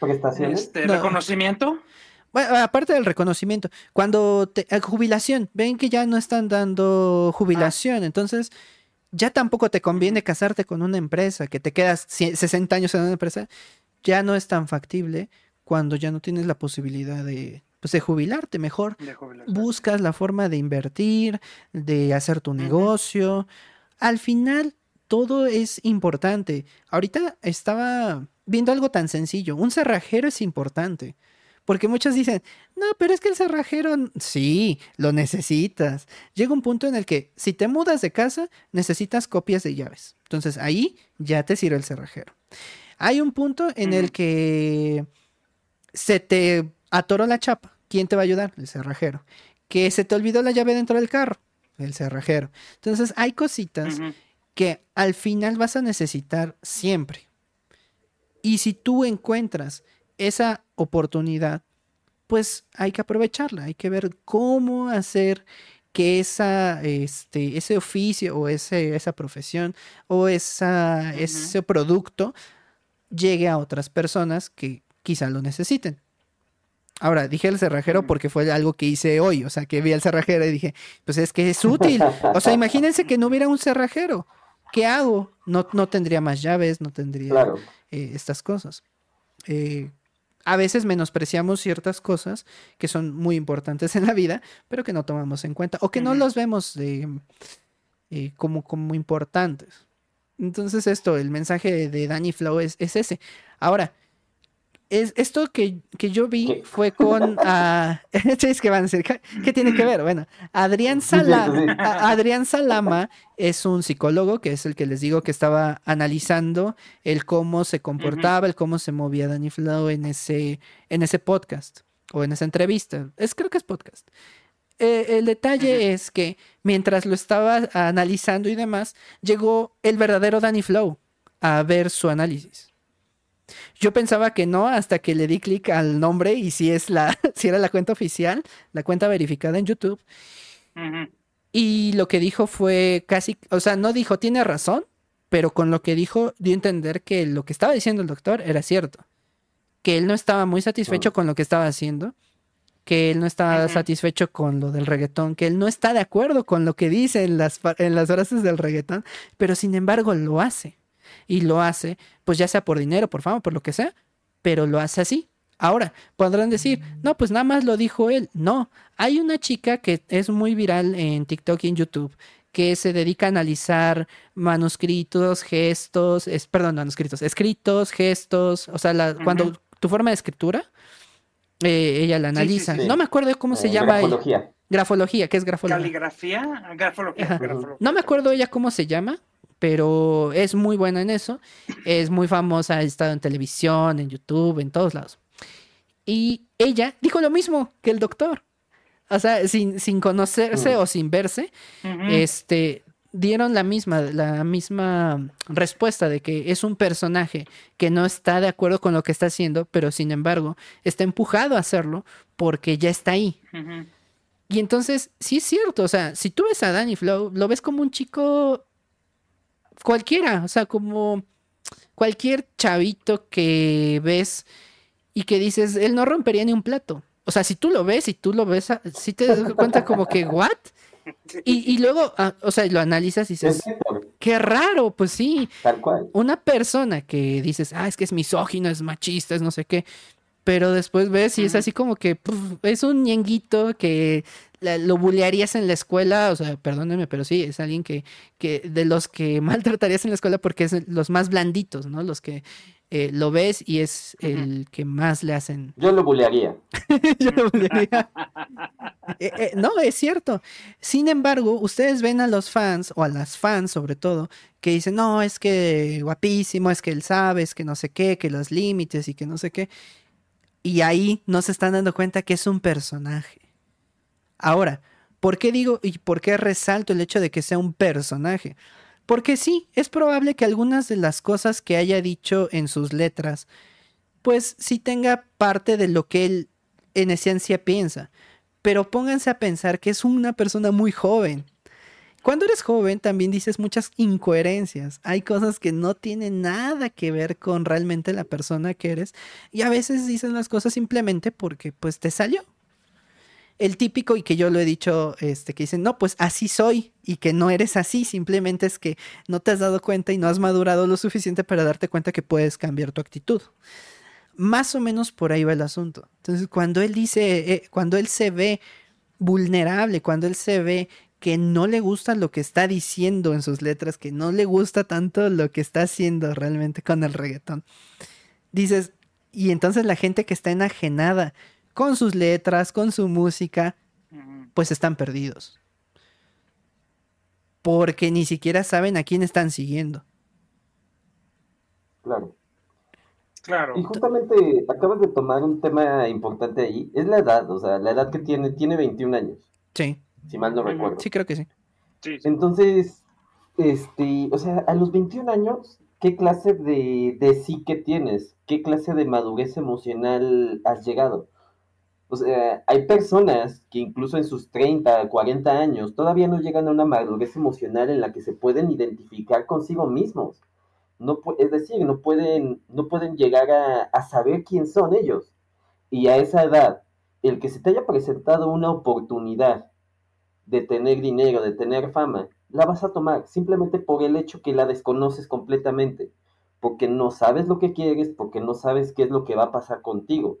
¿Prestaciones? Este, ¿Reconocimiento? Bueno, aparte del reconocimiento, cuando te, eh, jubilación, ven que ya no están dando jubilación, entonces ya tampoco te conviene casarte con una empresa, que te quedas 60 años en una empresa, ya no es tan factible cuando ya no tienes la posibilidad de, pues, de jubilarte. Mejor buscas la forma de invertir, de hacer tu negocio. Al final, todo es importante. Ahorita estaba viendo algo tan sencillo. Un cerrajero es importante. Porque muchos dicen, no, pero es que el cerrajero, sí, lo necesitas. Llega un punto en el que si te mudas de casa, necesitas copias de llaves. Entonces ahí ya te sirve el cerrajero. Hay un punto en el que se te atoró la chapa. ¿Quién te va a ayudar? El cerrajero. Que se te olvidó la llave dentro del carro. El cerrajero. Entonces hay cositas que al final vas a necesitar siempre. Y si tú encuentras esa oportunidad, pues hay que aprovecharla, hay que ver cómo hacer que esa, este, ese oficio o ese, esa profesión o esa, ese producto llegue a otras personas que quizá lo necesiten. Ahora, dije el cerrajero mm. porque fue algo que hice hoy, o sea, que vi al cerrajero y dije, pues es que es útil. O sea, imagínense que no hubiera un cerrajero. ¿Qué hago? No, no tendría más llaves, no tendría eh, estas cosas. Eh, a veces menospreciamos ciertas cosas que son muy importantes en la vida, pero que no tomamos en cuenta o que no los vemos eh, como, como importantes. Entonces esto, el mensaje de Danny Flow es, es ese. Ahora, es, esto que, yo vi fue con. Uh, que van a decir? ¿Qué, tiene que ver? Bueno, Adrián, Adrián Salama es un psicólogo que es el que les digo que estaba analizando el cómo se comportaba, el cómo se movía Danny Flow en ese, en ese podcast o en esa entrevista. Es, creo que es podcast. Eh, el detalle es que mientras lo estaba analizando y demás, llegó el verdadero Danny Flow a ver su análisis. Yo pensaba que no hasta que le di clic al nombre y si es la, si era la cuenta oficial, la cuenta verificada en YouTube. Y lo que dijo fue casi, o sea, no dijo tiene razón, pero con lo que dijo dio a entender que lo que estaba diciendo el doctor era cierto. Que él no estaba muy satisfecho con lo que estaba haciendo, que él no estaba satisfecho con lo del reggaetón, que él no está de acuerdo con lo que dice en las, en las frases del reggaetón, pero sin embargo lo hace y lo hace, pues ya sea por dinero, por fama, por lo que sea, pero lo hace así. Ahora, podrán decir, no, pues nada más lo dijo él. No, hay una chica que es muy viral en TikTok y en YouTube que se dedica a analizar manuscritos, gestos, es, perdón, manuscritos, escritos, gestos, o sea, cuando tu forma de escritura, eh, ella la analiza. No me acuerdo cómo se llama. Grafología. Grafología, ¿qué es grafología? Caligrafía, grafología. No me acuerdo ella cómo se llama, pero es muy buena en eso. Es muy famosa, ha estado en televisión, en YouTube, en todos lados. Y ella dijo lo mismo que el doctor. O sea, sin, sin conocerse o sin verse, este, dieron la misma, la misma respuesta de que es un personaje que no está de acuerdo con lo que está haciendo, pero sin embargo está empujado a hacerlo porque ya está ahí. Y entonces, sí es cierto, o sea, si tú ves a Danny Flow, lo ves como un chico cualquiera, o sea, como cualquier chavito que ves y que dices, él no rompería ni un plato. O sea, si tú lo ves y tú lo ves, si te das cuenta como que, ¿what? Y, luego, ah, o sea, lo analizas y dices, qué raro, pues sí. Tal cual. Una persona que dices, ah, es que es misógino, es machista, es no sé qué, pero después ves y es así como que es un ñenguito que lo bullearías en la escuela, o sea, perdónenme, pero sí, es alguien que, que de los que maltratarías en la escuela porque es los más blanditos, ¿no? Los que eh, lo ves y es el que más le hacen. Yo lo bullearía. Yo lo bullearía. Eh, eh, no, es cierto. Sin embargo, ustedes ven a los fans, o a las fans sobre todo, que dicen, no, es que guapísimo, es que él sabe, es que no sé qué, que los límites y que no sé qué. Y ahí no se están dando cuenta que es un personaje. Ahora, ¿por qué digo y por qué resalto el hecho de que sea un personaje? Porque sí, es probable que algunas de las cosas que haya dicho en sus letras, pues sí tenga parte de lo que él en esencia piensa. Pero pónganse a pensar que es una persona muy joven. Cuando eres joven también dices muchas incoherencias. Hay cosas que no tienen nada que ver con realmente la persona que eres. Y a veces dices las cosas simplemente porque pues te salió. El típico y que yo lo he dicho, este, que dicen, no, pues así soy y que no eres así, simplemente es que no te has dado cuenta y no has madurado lo suficiente para darte cuenta que puedes cambiar tu actitud. Más o menos por ahí va el asunto. Entonces, cuando él dice, eh, cuando él se ve vulnerable, cuando él se ve que no le gusta lo que está diciendo en sus letras, que no le gusta tanto lo que está haciendo realmente con el reggaetón. Dices, y entonces la gente que está enajenada con sus letras, con su música, pues están perdidos. Porque ni siquiera saben a quién están siguiendo. Claro. Claro. Y justamente acabas de tomar un tema importante ahí, es la edad, o sea, la edad que tiene, tiene 21 años. Sí si mal no recuerdo. Sí, creo que sí. Entonces, este, o sea, a los 21 años, ¿qué clase de, de psique tienes? ¿Qué clase de madurez emocional has llegado? O sea, hay personas que incluso en sus 30, 40 años todavía no llegan a una madurez emocional en la que se pueden identificar consigo mismos. No, es decir, no pueden, no pueden llegar a, a saber quién son ellos. Y a esa edad, el que se te haya presentado una oportunidad de tener dinero, de tener fama, la vas a tomar simplemente por el hecho que la desconoces completamente, porque no sabes lo que quieres, porque no sabes qué es lo que va a pasar contigo.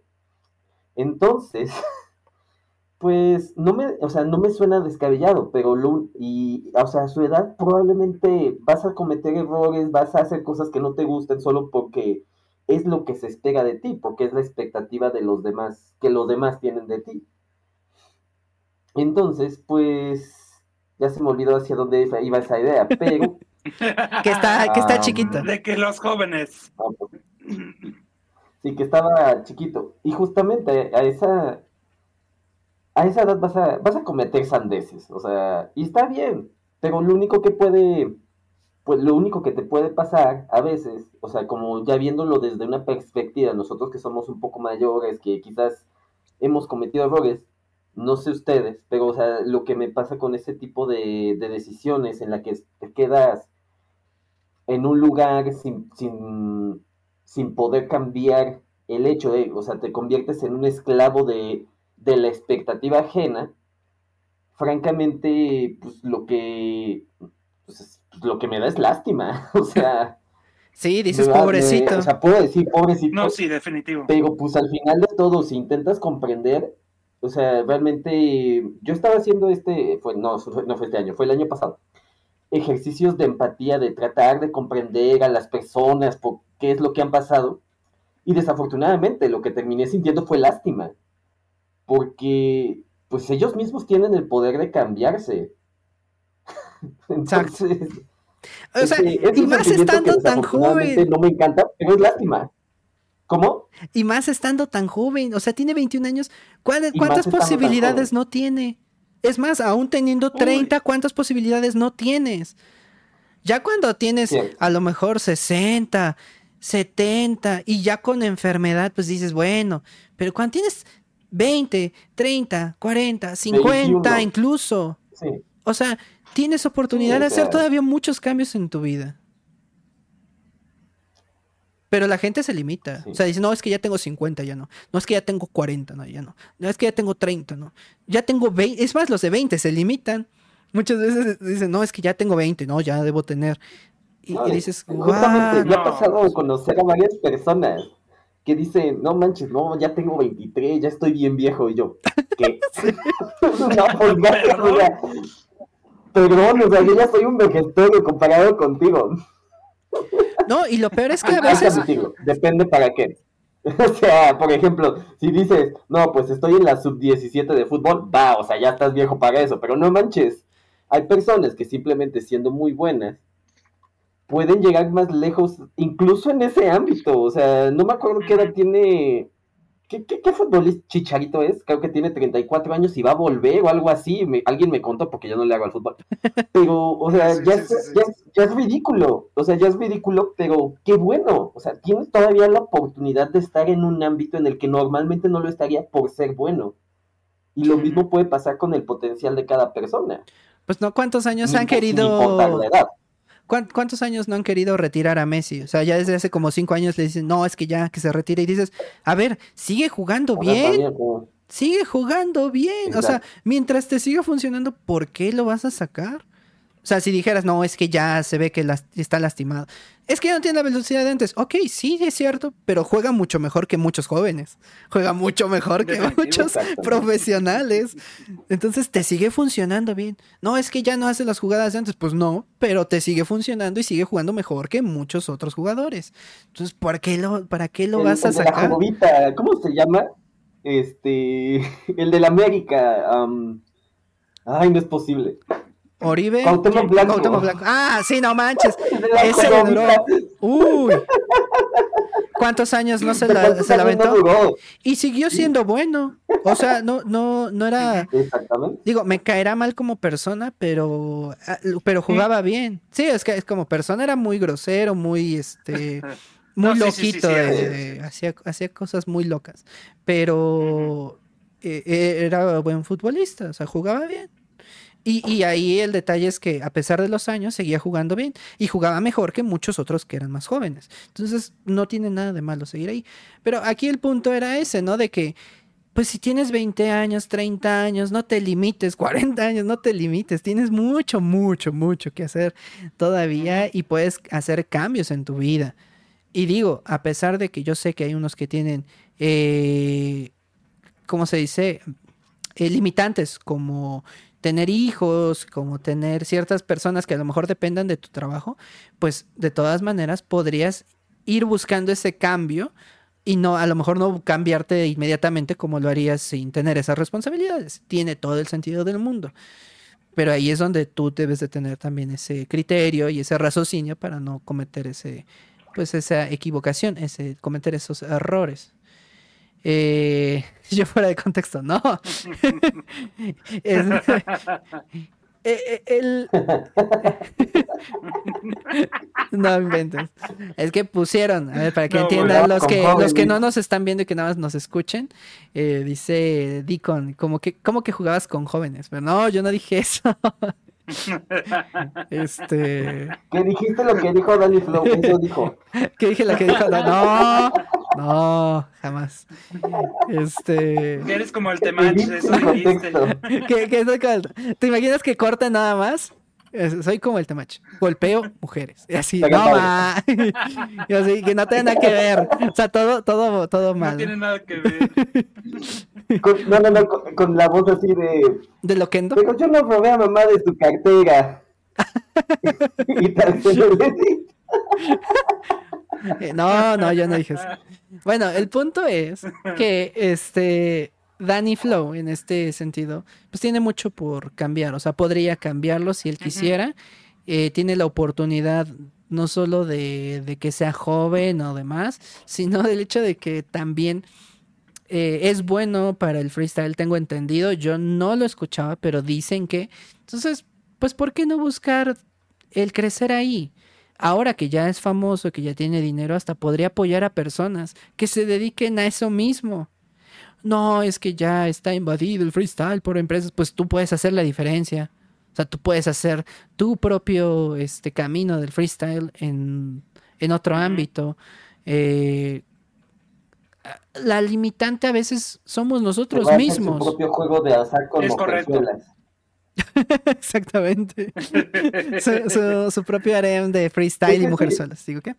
Entonces, pues no me, o sea, no me suena descabellado, pero lo, y, o sea, a su edad probablemente vas a cometer errores, vas a hacer cosas que no te gusten solo porque es lo que se espera de ti, porque es la expectativa de los demás, que los demás tienen de ti. Entonces, pues, ya se me olvidó hacia dónde iba esa idea, pero... que está, que está chiquito. De que los jóvenes. Ah, pues, sí, que estaba chiquito. Y justamente a esa... A esa edad vas a, vas a cometer sandeces, o sea, y está bien, pero lo único que puede, pues lo único que te puede pasar a veces, o sea, como ya viéndolo desde una perspectiva, nosotros que somos un poco mayores, que quizás hemos cometido errores, no sé ustedes, pero o sea, lo que me pasa con ese tipo de, decisiones en la que te quedas en un lugar sin, sin, poder cambiar el hecho de, o sea, te conviertes en un esclavo de, la expectativa ajena, francamente, pues lo que, pues, pues, lo que me da es lástima, o sea... Sí, dices pobrecito. o sea, puedo decir pobrecito. No, sí, definitivo. Pero pues al final de todo, si intentas comprender, o sea, realmente yo estaba haciendo este, fue, no, no fue este año, fue el año pasado, ejercicios de empatía, de tratar de comprender a las personas por qué es lo que han pasado. Y desafortunadamente lo que terminé sintiendo fue lástima, porque pues ellos mismos tienen el poder de cambiarse. Entonces, o sea, y más estando tan joven. No me encanta, pero es lástima. ¿Cómo? Y más estando tan joven, o sea, tiene 21 años. ¿Cuántas posibilidades no tiene? Es más, aún teniendo 30, ¿cuántas posibilidades no tienes? Ya cuando tienes a lo mejor 60, 70 y ya con enfermedad, pues dices, bueno, pero cuando tienes 20, 30, 40, 50 incluso. O sea, tienes oportunidad de hacer todavía muchos cambios en tu vida. Pero la gente se limita. O sea, dice, no, es que ya tengo 50, ya no. No es que ya tengo 40, no, ya no. No es que ya tengo 30, no. Ya tengo 20. Es más, los de 20 se limitan. Muchas veces dicen, no, es que ya tengo 20, no, ya debo tener. Y, dices, justamente, me ha pasado de conocer a varias personas que dicen, no manches, no, ya tengo 23, ya estoy bien viejo. Y yo, ¿qué? no, pues ya, o sea, perdón, o sea, yo ya soy un vegetariano comparado contigo. No, y lo peor es que a veces. Depende para qué. O sea, por ejemplo, si dices, no, pues estoy en la sub-17 de fútbol, va, o sea, ya estás viejo para eso, pero no manches. Hay personas que simplemente siendo muy buenas pueden llegar más lejos, incluso en ese ámbito. O sea, no me acuerdo qué edad tiene. ¿Qué, qué, futbolista Chicharito es? Creo que tiene 34 años y va a volver o algo así. alguien me contó porque yo no le hago al fútbol. Pero, o sea, ya, ya es ridículo, o sea, ya es ridículo, pero qué bueno, o sea, tienes todavía la oportunidad de estar en un ámbito en el que normalmente no lo estaría por ser bueno. Y lo mismo puede pasar con el potencial de cada persona. Pues no, ¿cuántos años han querido... ¿Cuántos años no han querido retirar a Messi? O sea, ya desde hace como cinco años le dicen, no, es que ya, que se retire. Y dices, a ver, sigue jugando bien. Sigue jugando bien. O sea, mientras te siga funcionando, ¿por qué lo vas a sacar? O sea, si dijeras, no, es que ya se ve que está lastimado. Es que no tiene la velocidad de antes. Ok, sí, es cierto, pero juega mucho mejor que muchos jóvenes. Juega mucho mejor que muchos profesionales. Entonces te sigue funcionando bien. No, es que ya no hace las jugadas de antes. Pues no, pero te sigue funcionando y sigue jugando mejor que muchos otros jugadores. Entonces, ¿por qué lo, ¿para qué lo vas a sacar? ¿Cómo se llama? Este, el del América. ay, no es posible. Oribe. Blanco. Ah, sí, no manches. Ese duró. Uy. ¿Cuántos años no se la, se la aventó? Y siguió siendo bueno. O sea, no, no, no era. Exactamente. Digo, me caerá mal como persona, pero, ah, pero jugaba bien. Sí, es que es como persona era muy grosero, muy este. Muy loquito. hacía, hacía cosas muy locas. Pero eh, eh, era buen futbolista. O sea, jugaba bien. Y, ahí el detalle es que a pesar de los años seguía jugando bien y jugaba mejor que muchos otros que eran más jóvenes. Entonces no tiene nada de malo seguir ahí. Pero aquí el punto era ese, ¿no? De que, pues si tienes 20 años, 30 años, no te limites, 40 años, no te limites. Tienes mucho, mucho, mucho que hacer todavía y puedes hacer cambios en tu vida. Y digo, a pesar de que yo sé que hay unos que tienen, eh, ¿cómo se dice? Eh, limitantes como tener hijos, como tener ciertas personas que a lo mejor dependan de tu trabajo, pues de todas maneras podrías ir buscando ese cambio y no a lo mejor no cambiarte inmediatamente como lo harías sin tener esas responsabilidades. Tiene todo el sentido del mundo. Pero ahí es donde tú debes de tener también ese criterio y ese raciocinio para no cometer ese pues esa equivocación, ese cometer esos errores. Eh, yo fuera de contexto, no. Eh, eh, no inventes. Es que pusieron, a ver, para que entiendan los que, los que no nos están viendo y que nada más nos escuchen, dice Deacon, como que, como que jugabas con jóvenes, pero no, yo no dije eso. este. Que dijiste lo que dijo Danny Flow, eso dijo. Que dije lo que dijo No, no, jamás. Este. Que eres como el temach, eso dijiste. ¿Qué, ¿Te imaginas que corte nada más? Soy como el temach. Golpeo mujeres. Y así, no, ma. Y así, que no tiene nada que ver. O sea, todo, todo, todo mal. No tiene nada que ver. Con, no, no, no, con, la voz así de. ¿De lo que Pero yo no robé a mamá de su cartera. y tal, No, no, yo no dije eso. Bueno, el punto es que este Danny Flow, en este sentido, pues tiene mucho por cambiar. O sea, podría cambiarlo si él quisiera. Eh, tiene la oportunidad no solo de, de, que sea joven o demás, sino del hecho de que también eh, es bueno para el freestyle, tengo entendido. Yo no lo escuchaba, pero dicen que. Entonces, pues, ¿por qué no buscar el crecer ahí? Ahora que ya es famoso, que ya tiene dinero, hasta podría apoyar a personas que se dediquen a eso mismo no, es que ya está invadido el freestyle por empresas, pues tú puedes hacer la diferencia. O sea, tú puedes hacer tu propio este, camino del freestyle en, otro ámbito. Eh, la limitante a veces somos nosotros mismos. Su propio juego de azar con es correcto. Exactamente. su, propio harem de freestyle y mujeres solas. ¿Digo qué?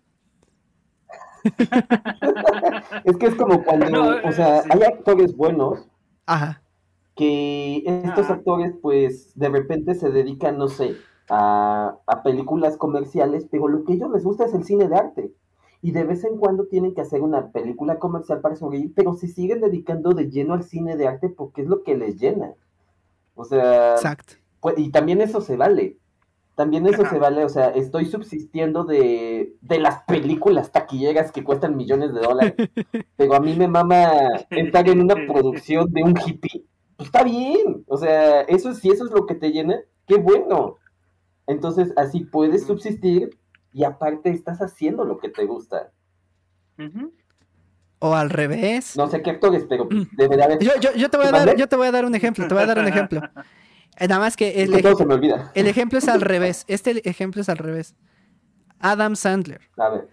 es que es como cuando, o sea, hay actores buenos que estos actores pues de repente se dedican, no sé, a, películas comerciales, pero lo que a ellos les gusta es el cine de arte. Y de vez en cuando tienen que hacer una película comercial para sobrevivir, pero se siguen dedicando de lleno al cine de arte porque es lo que les llena. O sea, Exacto. Pues, y también eso se vale. También eso se vale, o sea, estoy subsistiendo de, de las películas taquilleras que cuestan millones de dólares, pero a mí me mama estar en una producción de un hippie. Pues está bien, o sea, eso si eso es lo que te llena, qué bueno. Entonces, así puedes subsistir y aparte estás haciendo lo que te gusta. O al revés. No sé qué actores, pero debería haber... Yo, yo, yo, te voy a dar, yo te voy a dar un ejemplo, te voy a dar un ejemplo. Eh, nada más que el, todo se me olvida. el ejemplo es al revés. Este ejemplo es al revés. Adam Sandler. A ver.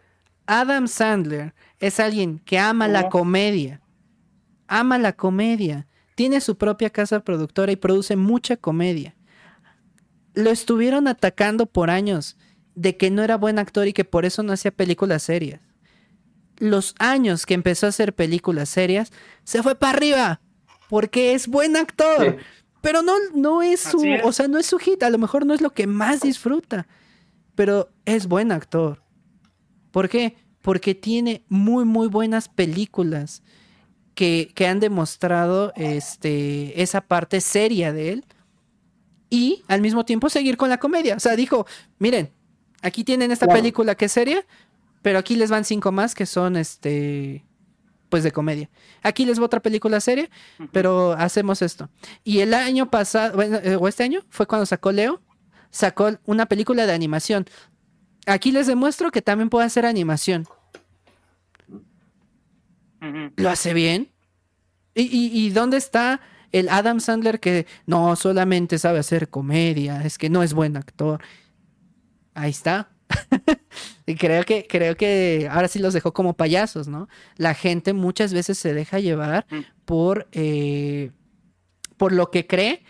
Adam Sandler es alguien que ama la comedia. Ama la comedia. Tiene su propia casa productora y produce mucha comedia. Lo estuvieron atacando por años de que no era buen actor y que por eso no hacía películas serias. Los años que empezó a hacer películas serias, se fue para arriba. Porque es buen actor. Pero no, no es su, o sea, no es su hit. A lo mejor no es lo que más disfruta. Pero es buen actor. ¿Por qué? Porque tiene muy, muy buenas películas que, han demostrado este, esa parte seria de él. Y al mismo tiempo seguir con la comedia. O sea, dijo, miren, aquí tienen esta película que es seria, pero aquí les van cinco más que son este pues de comedia. Aquí les va otra película seria, pero hacemos esto. Y el año pasado, bueno, eh, o este año, fue cuando sacó Leo, sacó una película de animación. Aquí les demuestro que también puede hacer animación. Lo hace bien. ¿Y, dónde está el Adam Sandler que no solamente sabe hacer comedia, es que no es buen actor? Ahí está. y creo que, creo que ahora sí los dejó como payasos, ¿no? La gente muchas veces se deja llevar por, eh, por lo que cree,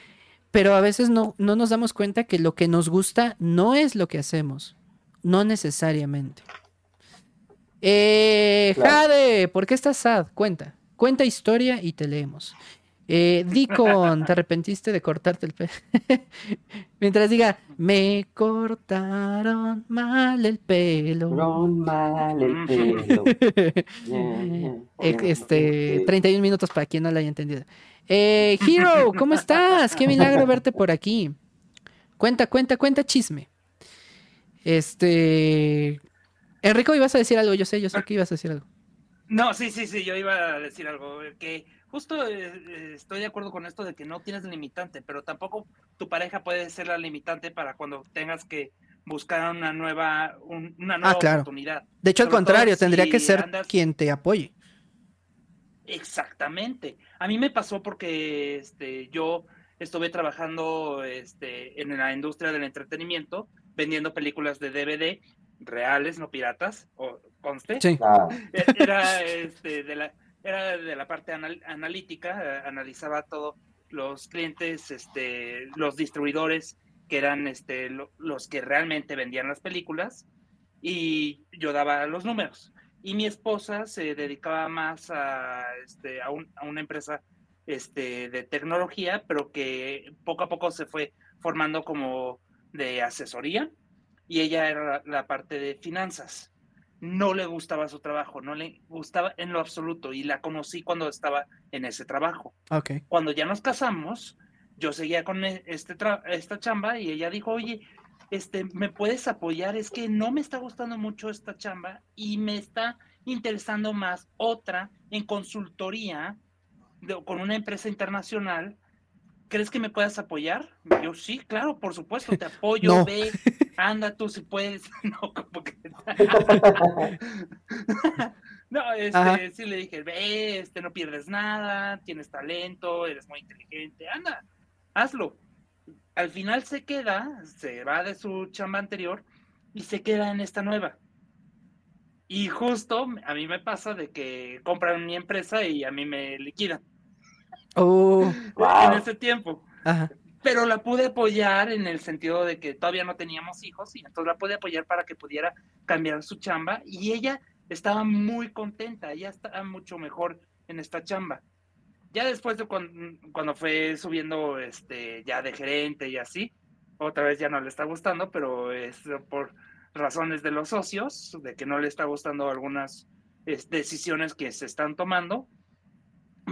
pero a veces no, no nos damos cuenta que lo que nos gusta no es lo que hacemos, no necesariamente. Eh, Jade, ¿por qué estás sad? Cuenta. Cuenta historia y te leemos. Eh, Dicon, ¿te arrepentiste de cortarte el pelo? Mientras diga, me cortaron mal el pelo. mal el pelo. este, 31 minutos para quien no lo haya entendido. Eh, Hero, ¿cómo estás? Qué milagro verte por aquí. Cuenta, cuenta, cuenta chisme. Este, Enrico, ibas a decir algo, yo sé, yo sé que ibas a decir algo. No, sí, sí, sí, yo iba a decir algo, que justo eh, eh, estoy de acuerdo con esto de que no tienes limitante, pero tampoco tu pareja puede ser la limitante para cuando tengas que buscar una nueva, una ah, nueva oportunidad. De hecho, al contrario, tendría que ser quien te apoye. Exactamente. A mí me pasó porque este, yo estuve trabajando este, en la industria del entretenimiento, vendiendo películas de DVD reales, no piratas, o conste. Ah. E-, era, este, de la, era de la parte analítica, analizaba todos los clientes, este, los distribuidores que eran este, los que realmente vendían las películas y yo daba los números. Y mi esposa se dedicaba más a, este, a, una empresa este, de tecnología, pero que poco a poco se fue formando como de asesoría y ella era la, parte de finanzas. No le gustaba su trabajo, no le gustaba en lo absoluto y la conocí cuando estaba en ese trabajo. Okay. Cuando ya nos casamos, yo seguía con e, este esta chamba y ella dijo, oye, este, ¿me puedes apoyar? Es que no me está gustando mucho esta chamba y me está interesando más otra en consultoría con una empresa internacional ¿crees que me puedas apoyar? Yo sí, claro, por supuesto, te apoyo, ve, anda tú si puedes. No, como que... no, este, sí le dije, ve, este, no pierdes nada, tienes talento, eres muy inteligente, anda, hazlo. Al final se queda, se va de su chamba anterior y se queda en esta nueva. Y justo a mí me pasa de que compran mi empresa y a mí me liquidan. Oh, en ese tiempo. Pero la pude apoyar en el sentido de que todavía no teníamos hijos y entonces la pude apoyar para que pudiera cambiar su chamba y ella estaba muy contenta, ella estaba mucho mejor en esta chamba. Ya después de cuando, fue subiendo este ya de gerente y así, otra vez ya no le está gustando, pero es por razones de los socios, de que no le está gustando algunas decisiones que se están tomando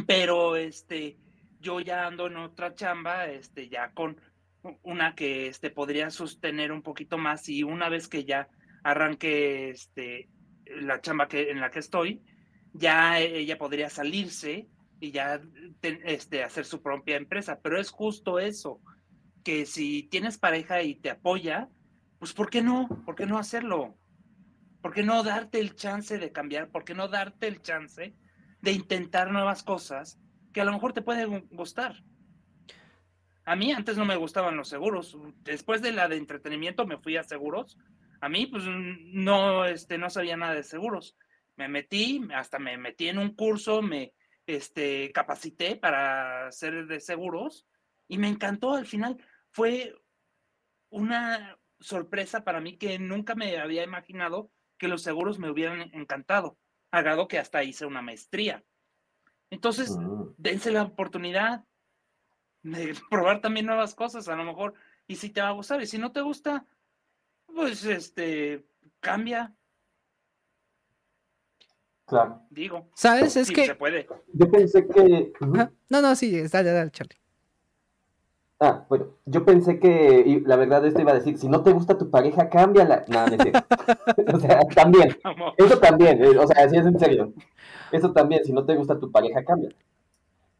pero este, yo ya ando en otra chamba, este, ya con una que este, podría sostener un poquito más y una vez que ya arranque este, la chamba que, en la que estoy, ya ella podría salirse y ya este, hacer su propia empresa. Pero es justo eso, que si tienes pareja y te apoya, pues ¿por qué no? ¿Por qué no hacerlo? ¿Por qué no darte el chance de cambiar? ¿Por qué no darte el chance de intentar nuevas cosas que a lo mejor te pueden gustar? A mí antes no me gustaban los seguros. Después de la de entretenimiento me fui a seguros. A mí pues no, este, no sabía nada de seguros. Me metí, hasta me metí en un curso, me este, capacité para ser de seguros y me encantó. Al final fue una sorpresa para mí que nunca me había imaginado que los seguros me hubieran encantado, a grado que hasta hice una maestría. Entonces, mm. dense la oportunidad de probar también nuevas cosas, a lo mejor, y si te va a gustar, y si no te gusta, pues este, cambia. Claro. Digo. ¿Sabes? Es que. Se puede. Yo pensé que. No, no, sí, dale, dale, Charlie. Ah, bueno, yo pensé que, la verdad esto iba a decir, si no te gusta tu pareja, cámbiala. No, no o sea, también. Eso también, eh, o sea, si es en serio. Eso también, si no te gusta tu pareja, cámbiala.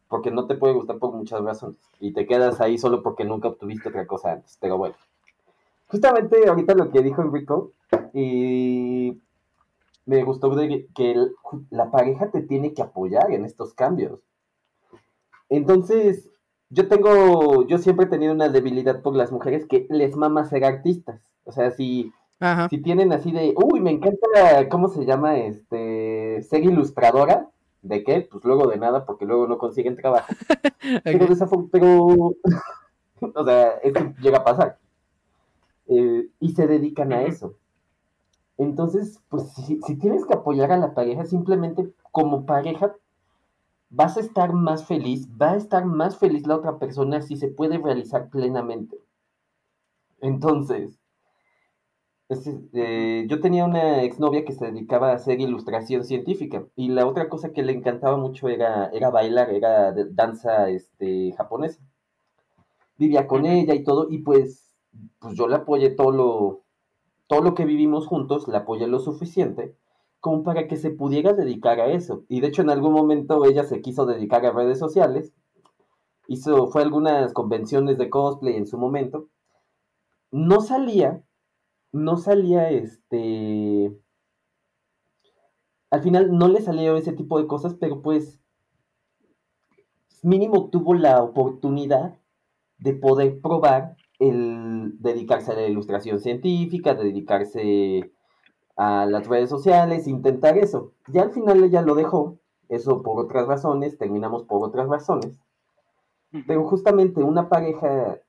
Porque no te puede gustar por muchas razones. Y te quedas ahí solo porque nunca obtuviste otra cosa antes. Pero bueno. Justamente ahorita lo que dijo Enrico, y me gustó que la pareja te tiene que apoyar en estos cambios. Entonces, yo tengo, yo siempre he tenido una debilidad por las mujeres que les mama ser artistas. O sea, si, si tienen así de, uy, me encanta, ¿cómo se llama? Este, ser ilustradora. ¿De qué? Pues luego de nada, porque luego no consiguen trabajo. Pero, pero, o sea, esto llega a pasar. Eh, y se dedican a eso. Entonces, pues si, si, tienes que apoyar a la pareja, simplemente como pareja vas a estar más feliz, va a estar más feliz la otra persona si se puede realizar plenamente. Entonces, eh, yo tenía una exnovia que se dedicaba a hacer ilustración científica y la otra cosa que le encantaba mucho era, era bailar, era danza este, japonesa. Vivía con ella y todo y pues, pues yo le apoyé todo lo, todo lo que vivimos juntos, le apoyé lo suficiente como para que se pudiera dedicar a eso. Y de hecho en algún momento ella se quiso dedicar a redes sociales, hizo, fue a algunas convenciones de cosplay en su momento, no salía, no salía este... Al final no le salió ese tipo de cosas, pero pues mínimo tuvo la oportunidad de poder probar el dedicarse a la ilustración científica, de dedicarse a las redes sociales, intentar eso. Ya al final ella lo dejó, eso por otras razones, terminamos por otras razones. Pero justamente una pareja,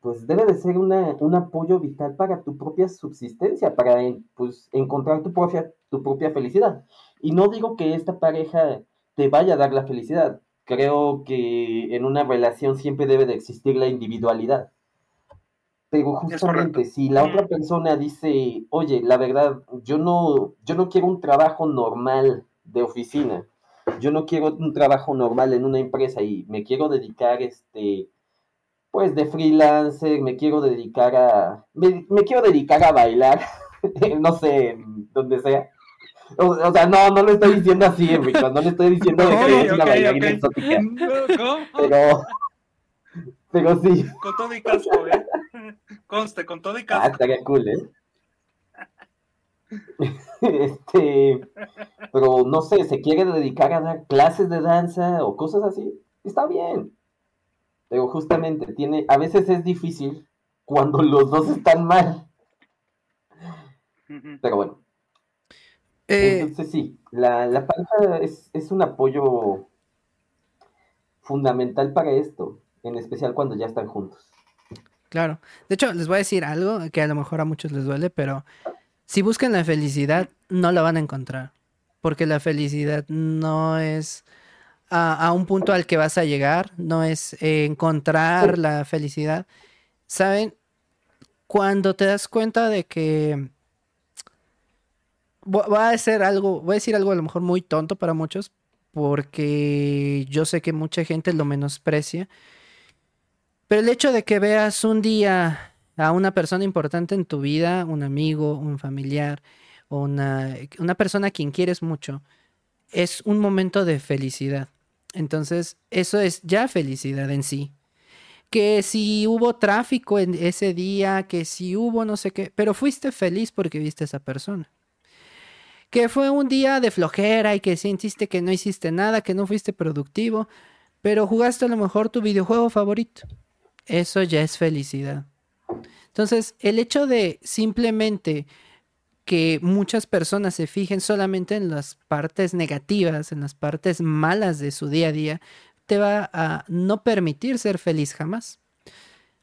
pues debe de ser un apoyo vital para tu propia subsistencia, para pues, encontrar tu propia, tu propia felicidad. Y no digo que esta pareja te vaya a dar la felicidad. Creo que en una relación siempre debe de existir la individualidad. Pero justamente si la otra persona dice, oye, la verdad, yo no, yo no quiero un trabajo normal de oficina, yo no quiero un trabajo normal en una empresa y me quiero dedicar, este, pues de freelancer, me quiero dedicar a, me, quiero dedicar a bailar, no sé, donde sea. O, sea, no, no lo estoy diciendo así, Enrico, no le estoy diciendo que es una bailarina exótica. Pero, pero sí. Con todo y casco, ¿eh? Conste, con todo y casco. Ah, estaría cool, ¿eh? este, pero no sé, se quiere dedicar a dar clases de danza o cosas así, está bien. Pero justamente tiene, a veces es difícil cuando los dos están mal. Pero bueno. Eh, Entonces sí, la, la pareja es, es un apoyo fundamental para esto, en especial cuando ya están juntos. Claro. De hecho, les voy a decir algo que a lo mejor a muchos les duele, pero si buscan la felicidad, no la van a encontrar. Porque la felicidad no es a, un punto al que vas a llegar, no es encontrar la felicidad. ¿Saben? Cuando te das cuenta de que va a ser algo, voy a decir algo a lo mejor muy tonto para muchos, porque yo sé que mucha gente lo menosprecia pero el hecho de que veas un día a una persona importante en tu vida, un amigo, un familiar, una, persona a quien quieres mucho, es un momento de felicidad. Entonces, eso es ya felicidad en sí. que si hubo tráfico en ese día, que si hubo no sé qué, pero fuiste feliz porque viste a esa persona. Que fue un día de flojera y que sentiste que no hiciste nada, que no fuiste productivo, pero jugaste a lo mejor tu videojuego favorito. Eso ya es felicidad. Entonces, el hecho de simplemente que muchas personas se fijen solamente en las partes negativas, en las partes malas de su día a día, te va a no permitir ser feliz jamás.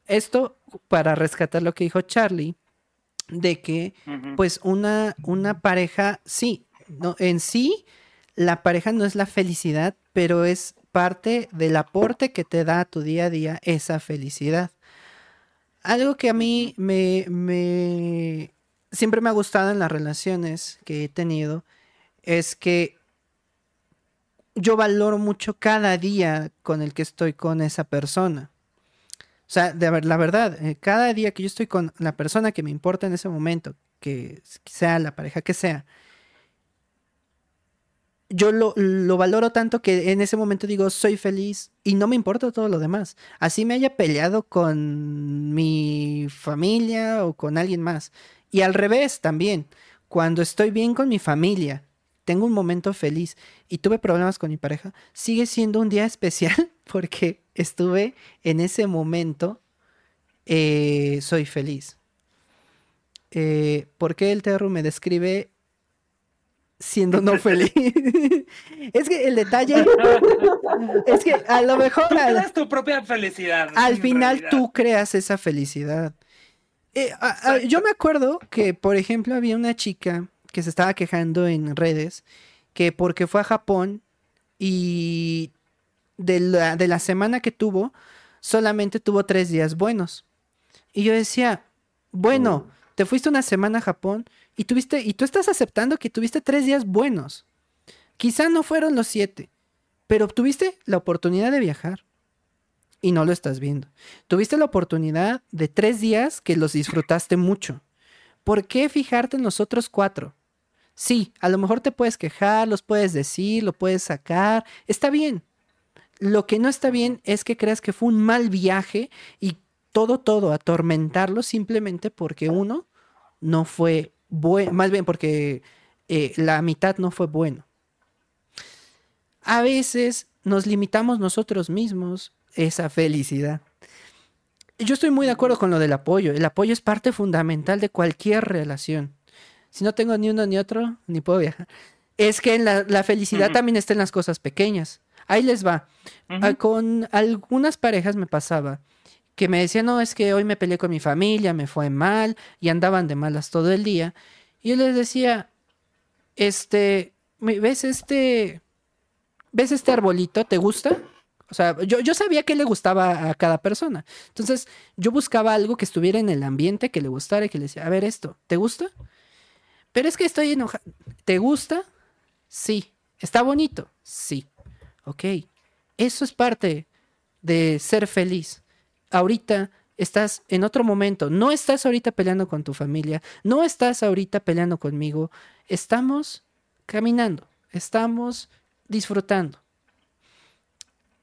Esto para rescatar lo que dijo Charlie, de que pues una, una pareja, sí, no, en sí la pareja no es la felicidad, pero es parte del aporte que te da a tu día a día esa felicidad. Algo que a mí me, me siempre me ha gustado en las relaciones que he tenido es que yo valoro mucho cada día con el que estoy con esa persona. O sea, la verdad, eh, cada día que yo estoy con la persona que me importa en ese momento, que sea la pareja que sea, yo lo, lo, valoro tanto que en ese momento digo, soy feliz y no me importa todo lo demás. Así me haya peleado con mi familia o con alguien más. Y al revés también, cuando estoy bien con mi familia tengo un momento feliz y tuve problemas con mi pareja, sigue siendo un día especial porque estuve en ese momento, eh, soy feliz. Eh, ¿Por qué el terror me describe siendo no feliz? es que el detalle es que a lo mejor... Tú creas tu propia felicidad. Al final tú creas esa felicidad. Eh, yo me acuerdo que, por ejemplo, había una chica que se estaba quejando en redes que porque fue a Japón y de la, de la semana que tuvo, solamente tuvo tres días buenos. Y yo decía, bueno, te fuiste una semana a Japón y tuviste, y tú estás aceptando que tuviste tres días buenos. Quizá no fueron los siete, pero tuviste la oportunidad de viajar y no lo estás viendo. Tuviste la oportunidad de tres días que los disfrutaste mucho. ¿Por qué fijarte en los otros cuatro? Sí, a lo mejor te puedes quejar, los puedes decir, lo puedes sacar, está bien. Lo que no está bien es que creas que fue un mal viaje y todo, todo, atormentarlo simplemente porque uno no fue bueno, más bien porque eh, la mitad no fue bueno. A veces nos limitamos nosotros mismos esa felicidad. Yo estoy muy de acuerdo con lo del apoyo. El apoyo es parte fundamental de cualquier relación si no tengo ni uno ni otro, ni puedo viajar. Es que la, felicidad también está en las cosas pequeñas. Ahí les va. Ah, con algunas parejas me pasaba que me decían, no, es que hoy me peleé con mi familia, me fue mal y andaban de malas todo el día. Y yo les decía, este, ¿ves este, ves este arbolito? ¿Te gusta? O sea, yo, yo sabía que le gustaba a cada persona. Entonces, yo buscaba algo que estuviera en el ambiente, que le gustara y que le decía, a ver esto, ¿te gusta? Pero es que estoy enojado. ¿Te gusta? Sí. ¿Está bonito? Sí. Ok. Eso es parte de ser feliz. Ahorita estás en otro momento. No estás ahorita peleando con tu familia. No estás ahorita peleando conmigo. Estamos caminando. Estamos disfrutando.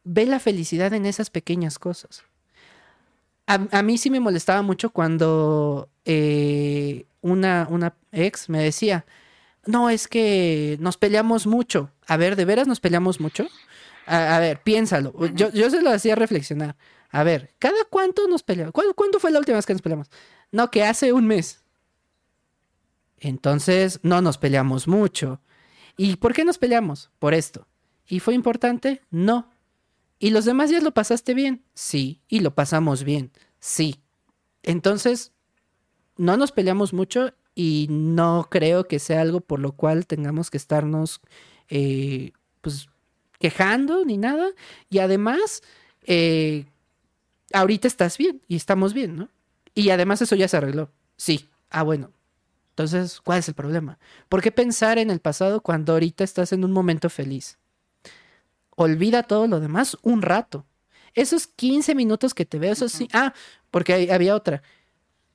Ve la felicidad en esas pequeñas cosas. A, mí sí me molestaba mucho cuando eh, una, una ex me decía, no, es que nos peleamos mucho. A ver, ¿de veras nos peleamos mucho? A, ver, piénsalo. Yo, yo, se lo hacía reflexionar. A ver, ¿cada cuánto nos peleamos? ¿Cuándo, fue la última vez que nos peleamos? No, que hace un mes. Entonces, no nos peleamos mucho. ¿Y por qué nos peleamos? Por esto. ¿Y fue importante? No. ¿Y los demás días lo pasaste bien? Sí. ¿Y lo pasamos bien? Sí. Entonces, no nos peleamos mucho y no creo que sea algo por lo cual tengamos que estarnos eh, pues quejando ni nada. Y además, eh, ahorita estás bien y estamos bien, ¿no? Y además eso ya se arregló. Sí. Ah, bueno. Entonces, ¿cuál es el problema? ¿Por qué pensar en el pasado cuando ahorita estás en un momento feliz? Olvida todo lo demás un rato. Esos 15 minutos que te veo, eso sí. Ah, porque había otra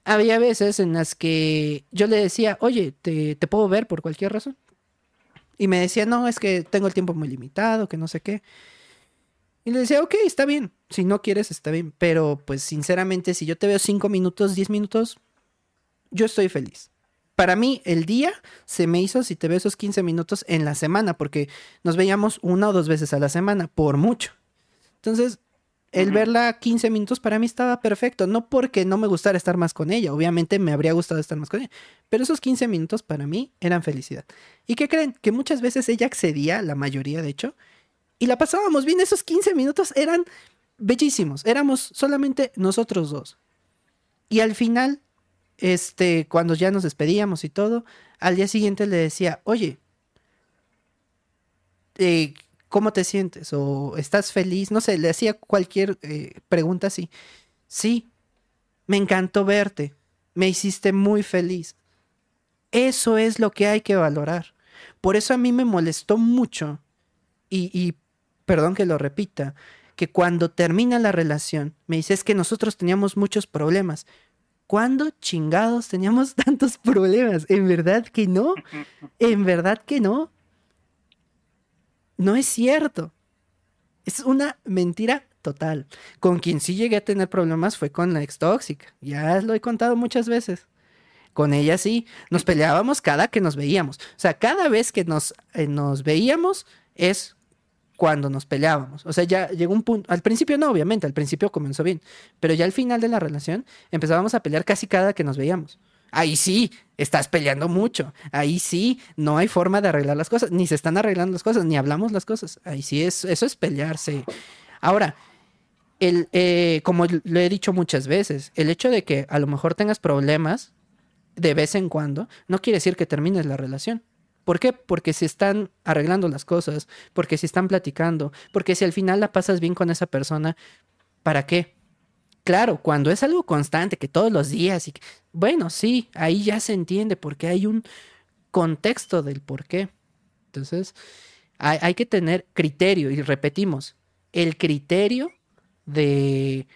había veces en las que yo le decía, oye, ¿te, puedo ver por cualquier razón? Y me decía, no, es que tengo el tiempo muy limitado, que no sé qué. Y le decía, ok, está bien. Si no quieres, está bien. Pero pues sinceramente, si yo te veo cinco minutos, diez minutos, yo estoy feliz. Para mí, el día se me hizo si te veo esos 15 minutos en la semana, porque nos veíamos una o dos veces a la semana, por mucho. Entonces, el verla 15 minutos para mí estaba perfecto. No porque no me gustara estar más con ella, obviamente me habría gustado estar más con ella, pero esos 15 minutos para mí eran felicidad. ¿Y qué creen? Que muchas veces ella accedía, la mayoría de hecho, y la pasábamos bien. Esos 15 minutos eran bellísimos. Éramos solamente nosotros dos. Y al final, este, cuando ya nos despedíamos y todo, al día siguiente le decía, oye, eh, ¿cómo te sientes? ¿O estás feliz? No sé, le hacía cualquier eh, pregunta así. Sí, me encantó verte. Me hiciste muy feliz. Eso es lo que hay que valorar. Por eso a mí me molestó mucho y, y perdón que lo repita, que cuando termina la relación, me dice, es que nosotros teníamos muchos problemas. ¿Cuándo chingados teníamos tantos problemas? ¿En verdad que no? ¿En verdad que no? No es cierto. Es una mentira total. Con quien sí llegué a tener problemas fue con la ex tóxica. Ya lo he contado muchas veces. Con ella sí, nos peleábamos cada que nos veíamos. O sea, cada vez que nos, eh, nos veíamos es cuando nos peleábamos. O sea, ya llegó un punto, al principio no, obviamente, al principio comenzó bien, pero ya al final de la relación empezábamos a pelear casi cada que nos veíamos. Ahí sí, estás peleando mucho. Ahí sí, no hay forma de arreglar las cosas, ni se están arreglando las cosas, ni hablamos las cosas. Ahí sí, es, eso es pelearse. Ahora, el, eh, como lo he dicho muchas veces, el hecho de que a lo mejor tengas problemas de vez en cuando, no quiere decir que termines la relación. ¿Por qué? Porque se están arreglando las cosas, porque se están platicando, porque si al final la pasas bien con esa persona, ¿para qué? Claro, cuando es algo constante, que todos los días, y bueno, sí, ahí ya se entiende porque hay un contexto del por qué. Entonces, hay, hay que tener criterio, y repetimos, el criterio de,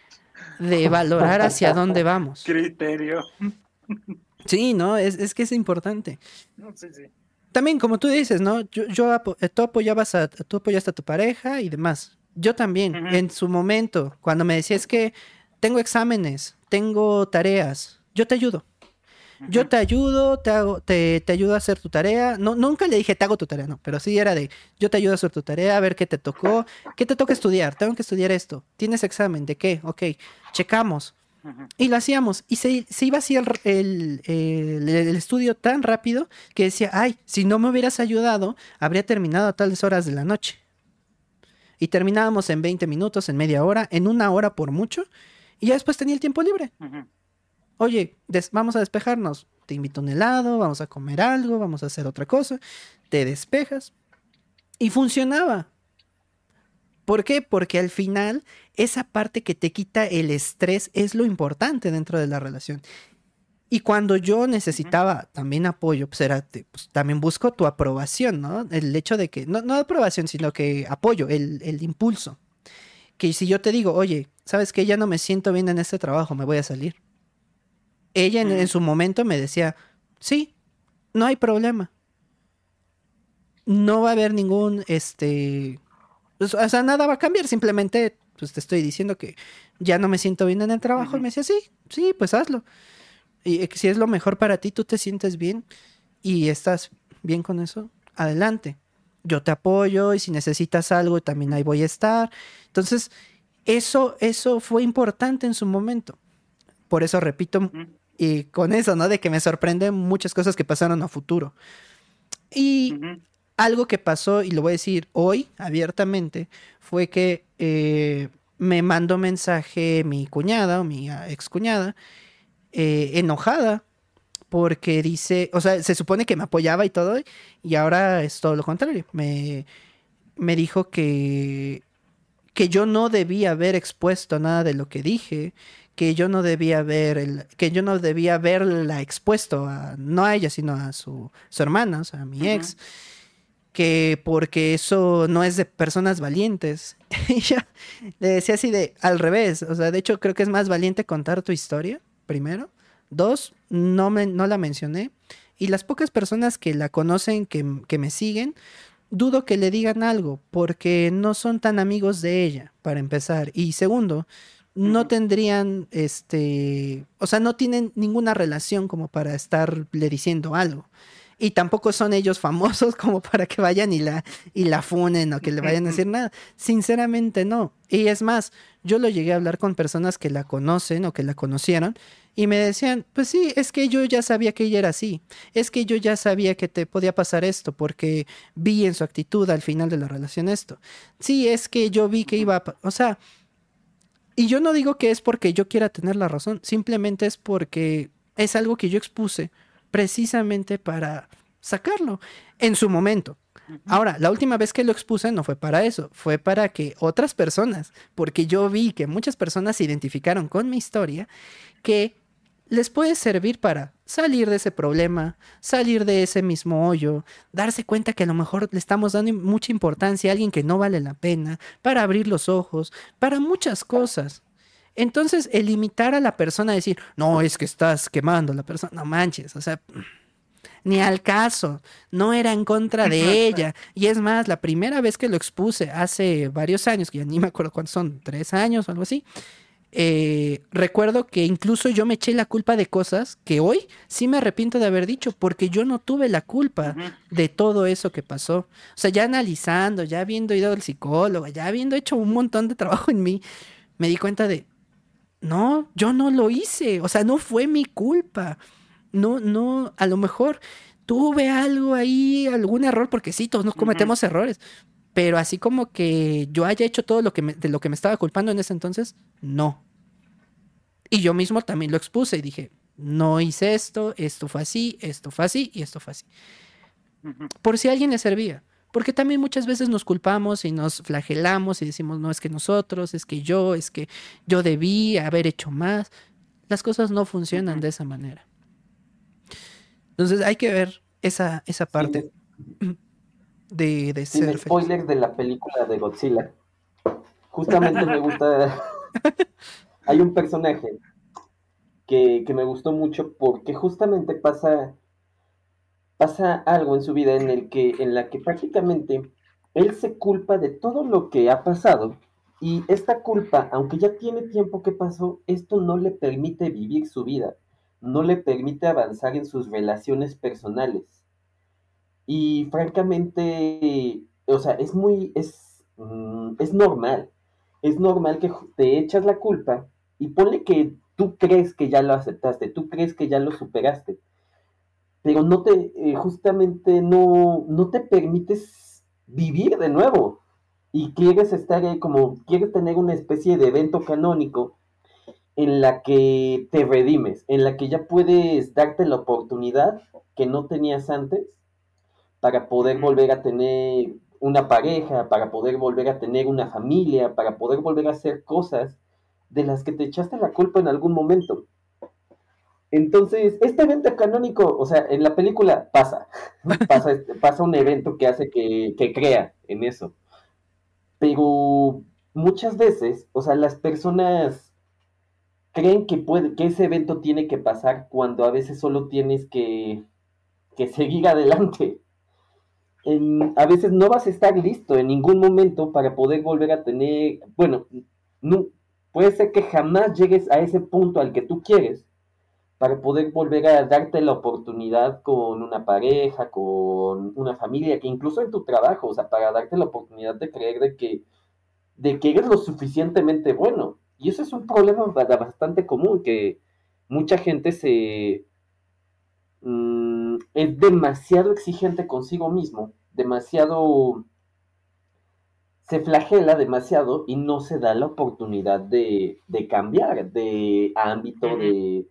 de valorar hacia dónde vamos. Criterio. Sí, no, es, es que es importante. No, sí, sí también, como tú dices, ¿no? Yo, yo eh, tú apoyabas a, tú apoyaste a tu pareja y demás. Yo también, en su momento, cuando me decías que tengo exámenes, tengo tareas, yo te ayudo. Yo te ayudo, te hago, te, te, ayudo a hacer tu tarea. No, nunca le dije te hago tu tarea, no, pero sí era de yo te ayudo a hacer tu tarea, a ver qué te tocó, qué te toca estudiar, tengo que estudiar esto. ¿Tienes examen? ¿De qué? Ok, checamos. Y lo hacíamos. Y se, iba así el, el, estudio tan rápido que decía, ay, si no me hubieras ayudado, habría terminado a tales horas de la noche. Y terminábamos en 20 minutos, en media hora, en una hora por mucho. Y ya después tenía el tiempo libre. Oye, vamos a despejarnos. Te invito a un helado, vamos a comer algo, vamos a hacer otra cosa. Te despejas. Y funcionaba. ¿Por qué? Porque al final esa parte que te quita el estrés es lo importante dentro de la relación. Y cuando yo necesitaba también apoyo, pues era, pues también busco tu aprobación, ¿no? El hecho de que, no, no aprobación, sino que apoyo, el, el impulso. Que si yo te digo, oye, ¿sabes que Ya no me siento bien en este trabajo, me voy a salir. Ella en, en su momento me decía, sí, no hay problema. No va a haber ningún, este, pues, o sea, nada va a cambiar, simplemente pues te estoy diciendo que ya no me siento bien en el trabajo. Y me decía, sí, sí, pues hazlo. Y eh, si es lo mejor para ti, tú te sientes bien y estás bien con eso, adelante. Yo te apoyo y si necesitas algo, también ahí voy a estar. Entonces, eso, eso fue importante en su momento. Por eso repito, y con eso, ¿no? De que me sorprenden muchas cosas que pasaron a futuro. Y algo que pasó, y lo voy a decir hoy abiertamente, fue que eh, me mandó mensaje mi cuñada o mi ah, ex cuñada, eh, enojada, porque dice, o sea, se supone que me apoyaba y todo, y ahora es todo lo contrario. Me, me dijo que, que yo no debía haber expuesto nada de lo que dije, que yo no debía ver el, que yo no debía haberla expuesto a, no a ella, sino a su, su hermana, o sea, a mi ex que porque eso no es de personas valientes. y yo le decía así de al revés, o sea, de hecho creo que es más valiente contar tu historia, primero. Dos, no, me, no la mencioné. Y las pocas personas que la conocen, que, que me siguen, dudo que le digan algo porque no son tan amigos de ella, para empezar. Y segundo, no tendrían, este, o sea, no tienen ninguna relación como para estarle diciendo algo. Y tampoco son ellos famosos como para que vayan y la, y la funen o que le vayan a decir nada. Sinceramente no. Y es más, yo lo llegué a hablar con personas que la conocen o que la conocieron y me decían, pues sí, es que yo ya sabía que ella era así. Es que yo ya sabía que te podía pasar esto porque vi en su actitud al final de la relación esto. Sí, es que yo vi que iba a... O sea, y yo no digo que es porque yo quiera tener la razón, simplemente es porque es algo que yo expuse precisamente para sacarlo en su momento. Ahora, la última vez que lo expuse no fue para eso, fue para que otras personas, porque yo vi que muchas personas se identificaron con mi historia, que les puede servir para salir de ese problema, salir de ese mismo hoyo, darse cuenta que a lo mejor le estamos dando mucha importancia a alguien que no vale la pena, para abrir los ojos, para muchas cosas. Entonces, el limitar a la persona a decir, no, es que estás quemando a la persona, no manches, o sea, ni al caso, no era en contra de ella. Y es más, la primera vez que lo expuse hace varios años, que ya ni me acuerdo cuántos son, tres años o algo así, eh, recuerdo que incluso yo me eché la culpa de cosas que hoy sí me arrepiento de haber dicho, porque yo no tuve la culpa de todo eso que pasó. O sea, ya analizando, ya habiendo ido al psicólogo, ya habiendo hecho un montón de trabajo en mí, me di cuenta de, no, yo no lo hice, o sea, no fue mi culpa. No, no, a lo mejor tuve algo ahí, algún error, porque sí, todos nos cometemos errores, pero así como que yo haya hecho todo lo que de lo que me estaba culpando en ese entonces, no. Y yo mismo también lo expuse y dije, no hice esto, esto fue así, esto fue así y esto fue así. Por si a alguien le servía. Porque también muchas veces nos culpamos y nos flagelamos y decimos, no, es que nosotros, es que yo, es que yo debí haber hecho más. Las cosas no funcionan de esa manera. Entonces hay que ver esa, esa parte de, de Sin spoilers de la película de Godzilla. Justamente me gusta. Hay un personaje que, me gustó mucho porque justamente pasa, pasa algo en su vida en el que, en la que prácticamente él se culpa de todo lo que ha pasado. Y esta culpa, aunque ya tiene tiempo que pasó, esto no le permite vivir su vida, no le permite avanzar en sus relaciones personales y francamente, o sea, es muy, es, mm, es normal. Es normal que te echas la culpa y ponle que tú crees que ya lo aceptaste, tú crees que ya lo superaste, pero no te, eh, justamente no, no te permites vivir de nuevo y quieres estar ahí como, quieres tener una especie de evento canónico en la que te redimes, en la que ya puedes darte la oportunidad que no tenías antes para poder volver a tener una pareja, para poder volver a tener una familia, para poder volver a hacer cosas de las que te echaste la culpa en algún momento. Entonces, este evento canónico, o sea, en la película pasa, pasa, este, pasa un evento que hace que, que crea en eso. Pero muchas veces, o sea, las personas creen que, puede, que ese evento tiene que pasar cuando a veces solo tienes que, que seguir adelante a veces no vas a estar listo en ningún momento para poder volver a tener, bueno, no, puede ser que jamás llegues a ese punto al que tú quieres para poder volver a darte la oportunidad con una pareja, con una familia, que incluso en tu trabajo, o sea, para darte la oportunidad de creer de que, de que eres lo suficientemente bueno. Y eso es un problema bastante común, que mucha gente se, mm, es demasiado exigente consigo mismo demasiado, se flagela demasiado y no se da la oportunidad de, cambiar de ámbito, de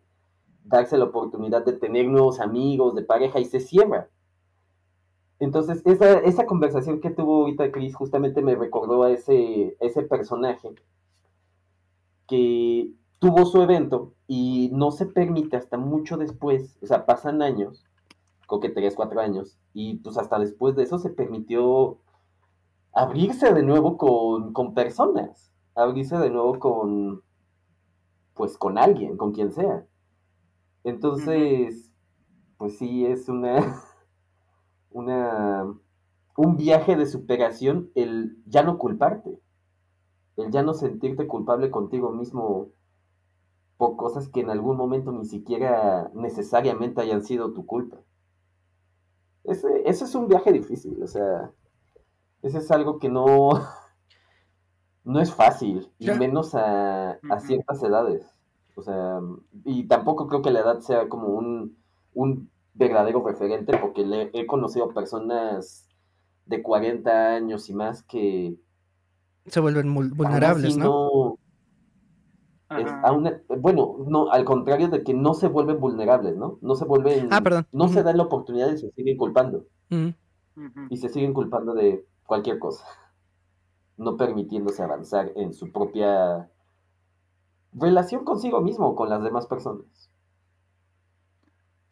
darse la oportunidad de tener nuevos amigos, de pareja y se cierra. Entonces, esa, esa conversación que tuvo ahorita Chris justamente me recordó a ese, ese personaje que tuvo su evento y no se permite hasta mucho después, o sea, pasan años, creo que tres, cuatro años, y pues hasta después de eso se permitió abrirse de nuevo con, personas, abrirse de nuevo con, pues con alguien, con quien sea. Entonces, pues sí, es una, una, un viaje de superación el ya no culparte, el ya no sentirte culpable contigo mismo por cosas que en algún momento ni siquiera necesariamente hayan sido tu culpa. Ese, ese es un viaje difícil, o sea, ese es algo que no, no es fácil, y menos a, ciertas edades. O sea, y tampoco creo que la edad sea como un, un verdadero referente, porque le, he conocido personas de 40 años y más que... Se vuelven vulnerables, ¿no? bueno, no, al contrario de que no se vuelven vulnerables, ¿no? No se vuelven... Ah, perdón. No se dan la oportunidad y se siguen culpando. Y se siguen culpando de cualquier cosa. No permitiéndose avanzar en su propia relación consigo mismo, con las demás personas.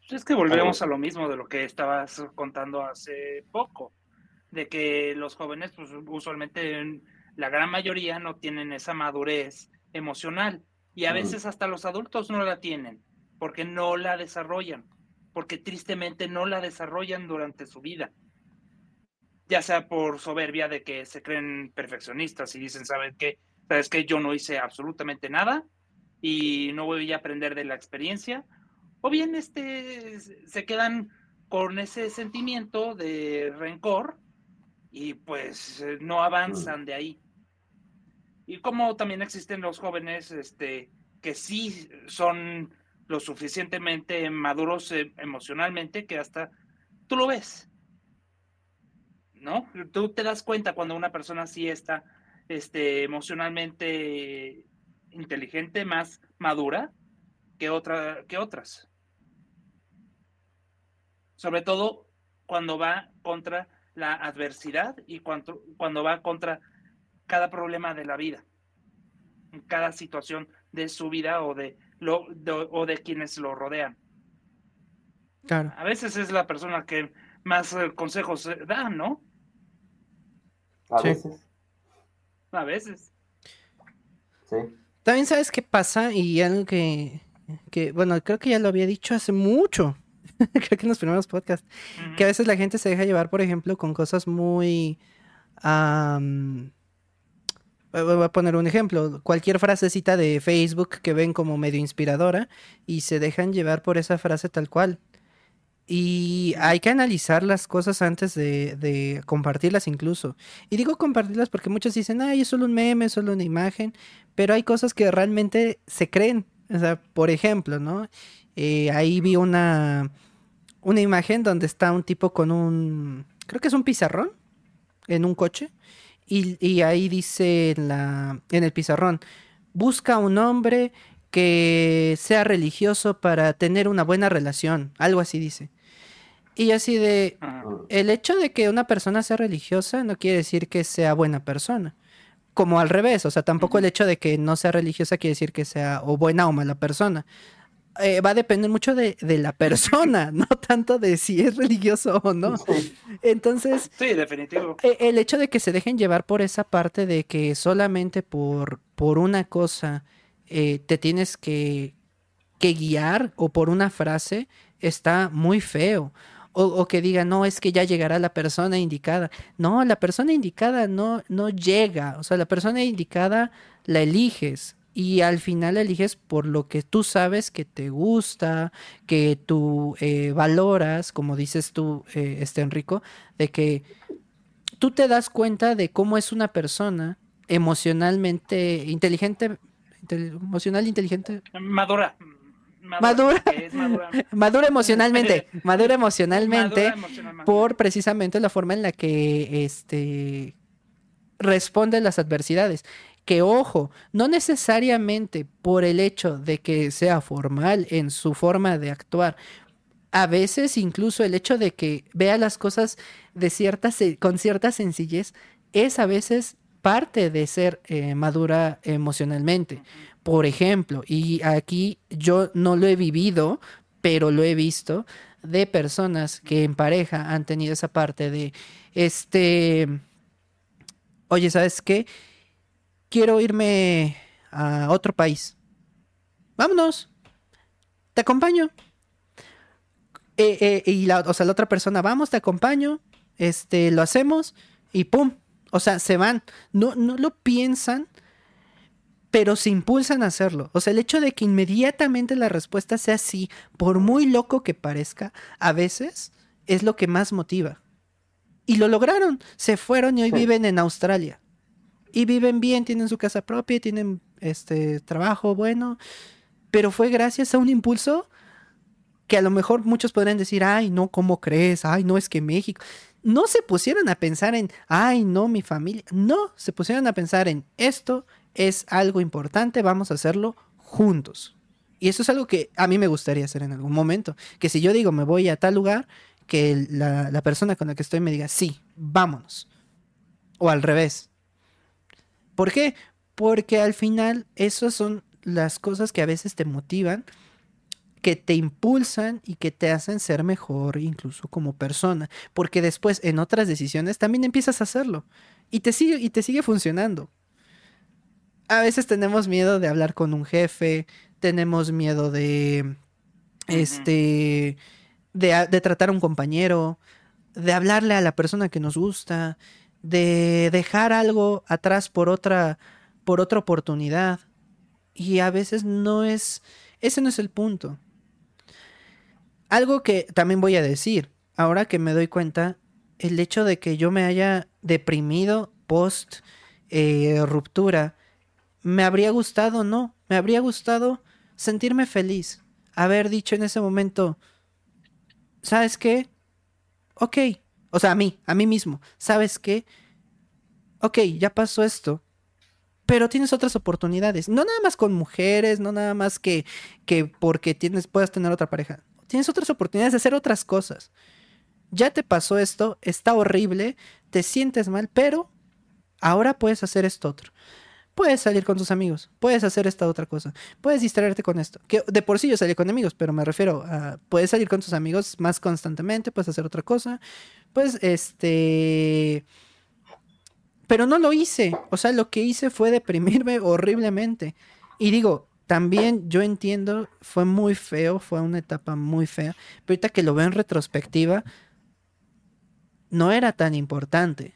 Es que volvemos a lo mismo de lo que estabas contando hace poco, de que los jóvenes, pues usualmente la gran mayoría no tienen esa madurez emocional y a veces hasta los adultos no la tienen porque no la desarrollan, porque tristemente no la desarrollan durante su vida. Ya sea por soberbia de que se creen perfeccionistas y dicen, ¿sabes qué? ¿Sabes qué? Yo no hice absolutamente nada y no voy a aprender de la experiencia. O bien este, se quedan con ese sentimiento de rencor y pues no avanzan de ahí. Y como también existen los jóvenes este, que sí son lo suficientemente maduros eh, emocionalmente que hasta tú lo ves. ¿No? Tú te das cuenta cuando una persona sí está este, emocionalmente inteligente, más madura que, otra, que otras. Sobre todo cuando va contra la adversidad y cuando, cuando va contra cada problema de la vida, en cada situación de su vida o de, lo, o de quienes lo rodean. Claro. A veces es la persona que más eh, consejos eh, da, ¿no? A veces. A veces. Sí. También sabes qué pasa y algo que, que, bueno, creo que ya lo había dicho hace mucho, creo que en los primeros podcasts, que a veces la gente se deja llevar, por ejemplo, con cosas muy... Voy a poner un ejemplo. Cualquier frasecita de Facebook que ven como medio inspiradora y se dejan llevar por esa frase tal cual. Y hay que analizar las cosas antes de, compartirlas incluso. Y digo compartirlas porque muchos dicen, ay, es solo un meme, es solo una imagen, pero hay cosas que realmente se creen. O sea, por ejemplo, ¿no? Eh, ahí vi una, una imagen donde está un tipo con un, creo que es un pizarrón en un coche y, ahí dice en, la, en el pizarrón, busca un hombre que sea religioso para tener una buena relación, algo así dice. Y así de, el hecho de que una persona sea religiosa no quiere decir que sea buena persona. Como al revés, o sea, tampoco el hecho de que no sea religiosa quiere decir que sea o buena o mala persona. Eh, va a depender mucho de, la persona, no tanto de si es religioso o no. Entonces, sí, definitivo. E, el hecho de que se dejen llevar por esa parte de que solamente por, por una cosa eh, te tienes que, que guiar o por una frase está muy feo. O, que diga, no, es que ya llegará la persona indicada. No, la persona indicada no, no llega. O sea, la persona indicada la eliges y al final eliges por lo que tú sabes que te gusta, que tú eh, valoras, como dices tú, eh, este Enrico, de que tú te das cuenta de cómo es una persona emocionalmente inteligente, emocional inteligente. Madura. Madura, madura. emocionalmente, madura emocionalmente, por precisamente la forma en la que este responde a las adversidades. Que ojo, no necesariamente por el hecho de que sea formal en su forma de actuar, a veces incluso el hecho de que vea las cosas de cierta, con cierta sencillez es a veces parte de ser eh, madura emocionalmente. Por ejemplo, y aquí yo no lo he vivido, pero lo he visto de personas que en pareja han tenido esa parte de, este, oye, ¿sabes qué? quiero irme a otro país. Vámonos. Te acompaño. Eh, eh, y la, o sea, la otra persona, vamos, te acompaño. este, lo hacemos y pum. O sea, se van. No, no lo piensan, pero se impulsan a hacerlo. O sea, el hecho de que inmediatamente la respuesta sea sí, por muy loco que parezca, a veces es lo que más motiva. Y lo lograron. Se fueron y hoy viven en Australia. Y viven bien, tienen su casa propia, tienen este trabajo bueno. Pero fue gracias a un impulso que a lo mejor muchos podrían decir, ay, no, ¿cómo crees? Ay, no, es que México. No se pusieron a pensar en, ay, no, mi familia. No, se pusieron a pensar en esto es algo importante, vamos a hacerlo juntos. Y eso es algo que a mí me gustaría hacer en algún momento. Que si yo digo me voy a tal lugar, que la, la persona con la que estoy me diga, sí, vámonos. O al revés. ¿Por qué? Porque al final esas son las cosas que a veces te motivan que te impulsan y que te hacen ser mejor incluso como persona, porque después en otras decisiones también empiezas a hacerlo y te sigue y te sigue funcionando. A veces tenemos miedo de hablar con un jefe, tenemos miedo de este de, de tratar a un compañero, de hablarle a la persona que nos gusta, de dejar algo atrás por otra por otra oportunidad. Y a veces no es ese no es el punto. Algo que también voy a decir, ahora que me doy cuenta, el hecho de que yo me haya deprimido post eh, ruptura, me habría gustado, no, me habría gustado sentirme feliz, haber dicho en ese momento, ¿sabes qué? Ok, o sea, a mí, a mí mismo, ¿sabes qué? Ok, ya pasó esto, pero tienes otras oportunidades, no nada más con mujeres, no nada más que, que porque tienes, puedas tener otra pareja, tienes otras oportunidades de hacer otras cosas. Ya te pasó esto, está horrible, te sientes mal, pero ahora puedes hacer esto otro. Puedes salir con tus amigos, puedes hacer esta otra cosa, puedes distraerte con esto. Que de por sí yo salí con amigos, pero me refiero a puedes salir con tus amigos más constantemente, puedes hacer otra cosa. Pues este pero no lo hice, o sea, lo que hice fue deprimirme horriblemente. Y digo, también yo entiendo, fue muy feo, fue una etapa muy fea, pero ahorita que lo veo en retrospectiva, no era tan importante.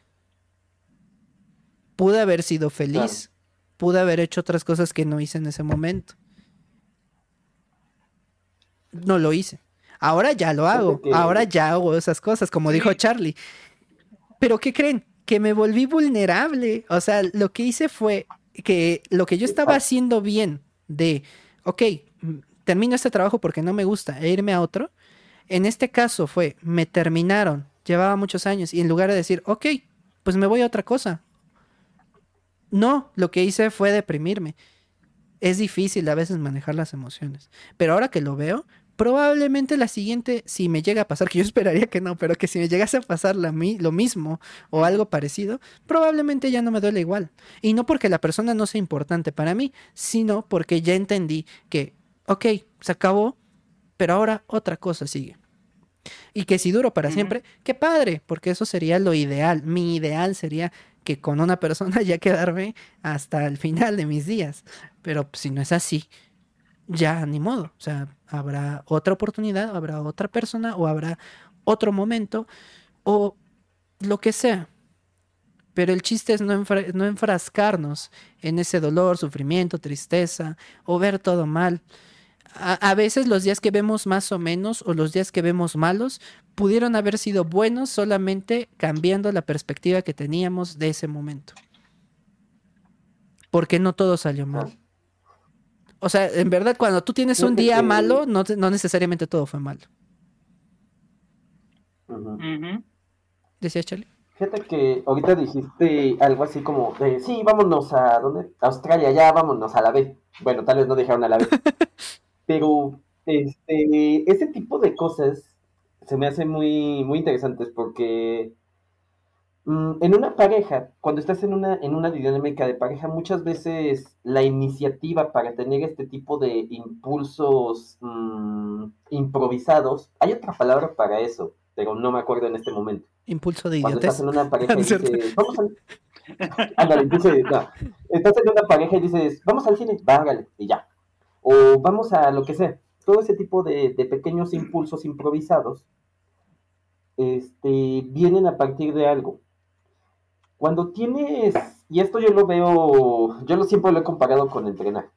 Pude haber sido feliz, pude haber hecho otras cosas que no hice en ese momento. No lo hice. Ahora ya lo hago, ahora ya hago esas cosas, como dijo Charlie. Pero ¿qué creen? Que me volví vulnerable. O sea, lo que hice fue que lo que yo estaba haciendo bien, de, ok, termino este trabajo porque no me gusta e irme a otro. En este caso fue, me terminaron, llevaba muchos años y en lugar de decir, ok, pues me voy a otra cosa. No, lo que hice fue deprimirme. Es difícil a veces manejar las emociones, pero ahora que lo veo, probablemente la siguiente, si me llega a pasar, que yo esperaría que no, pero que si me llegase a pasar lo mismo o algo parecido, probablemente ya no me duele igual. Y no porque la persona no sea importante para mí, sino porque ya entendí que, ok, se acabó, pero ahora otra cosa sigue. Y que si duro para siempre, qué padre, porque eso sería lo ideal. Mi ideal sería que con una persona ya quedarme hasta el final de mis días. Pero si no es así, ya ni modo. O sea, habrá otra oportunidad, habrá otra persona o habrá otro momento o lo que sea. Pero el chiste es no, enfrascarnos en ese dolor, sufrimiento, tristeza o ver todo mal. A, veces los días que vemos más o menos o los días que vemos malos pudieron haber sido buenos solamente cambiando la perspectiva que teníamos de ese momento. Porque no todo salió mal. O sea, en verdad, cuando tú tienes un día malo, no, no necesariamente todo fue malo. ¿Decía Charlie? Fíjate que ahorita dijiste algo así como de, sí, vámonos a, ¿dónde? Australia, ya vámonos a la vez. Bueno, tal vez no dejaron a la vez. Pero, este, ese tipo de cosas se me hacen muy, muy interesantes porque Mm, en una pareja, cuando estás en una, en una dinámica de pareja, muchas veces la iniciativa para tener este tipo de impulsos mm, improvisados, hay otra palabra para eso, pero no me acuerdo en este momento. Impulso de Cuando estás en una pareja y dices, vamos a... Ándale, dices, no. Estás en una pareja y dices, vamos al cine, vágale, y ya. O vamos a lo que sea. Todo ese tipo de, de pequeños impulsos improvisados este, vienen a partir de algo. Cuando tienes, y esto yo lo veo, yo lo siempre lo he comparado con entrenar.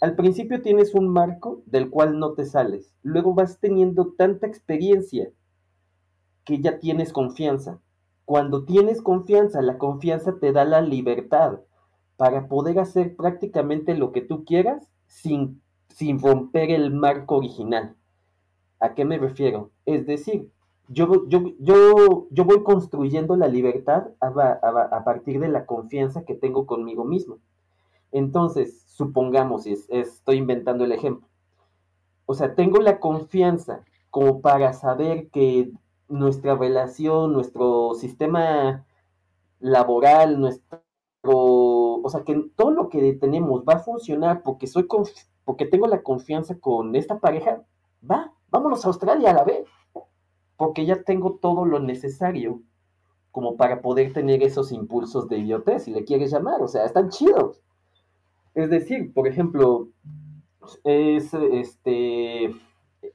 Al principio tienes un marco del cual no te sales. Luego vas teniendo tanta experiencia que ya tienes confianza. Cuando tienes confianza, la confianza te da la libertad para poder hacer prácticamente lo que tú quieras sin, sin romper el marco original. ¿A qué me refiero? Es decir, yo, yo, yo, yo voy construyendo la libertad a, partir de la confianza que tengo conmigo mismo. Entonces, supongamos, estoy inventando el ejemplo. O sea, tengo la confianza como para saber que nuestra relación, nuestro sistema laboral, nuestro, o sea, que todo lo que tenemos va a funcionar porque soy porque tengo la confianza con esta pareja, va, vámonos a Australia a la vez, porque ya tengo todo lo necesario como para poder tener esos impulsos de idiotez, si le quieres llamar, o sea, están chidos. Es decir, por ejemplo, es este,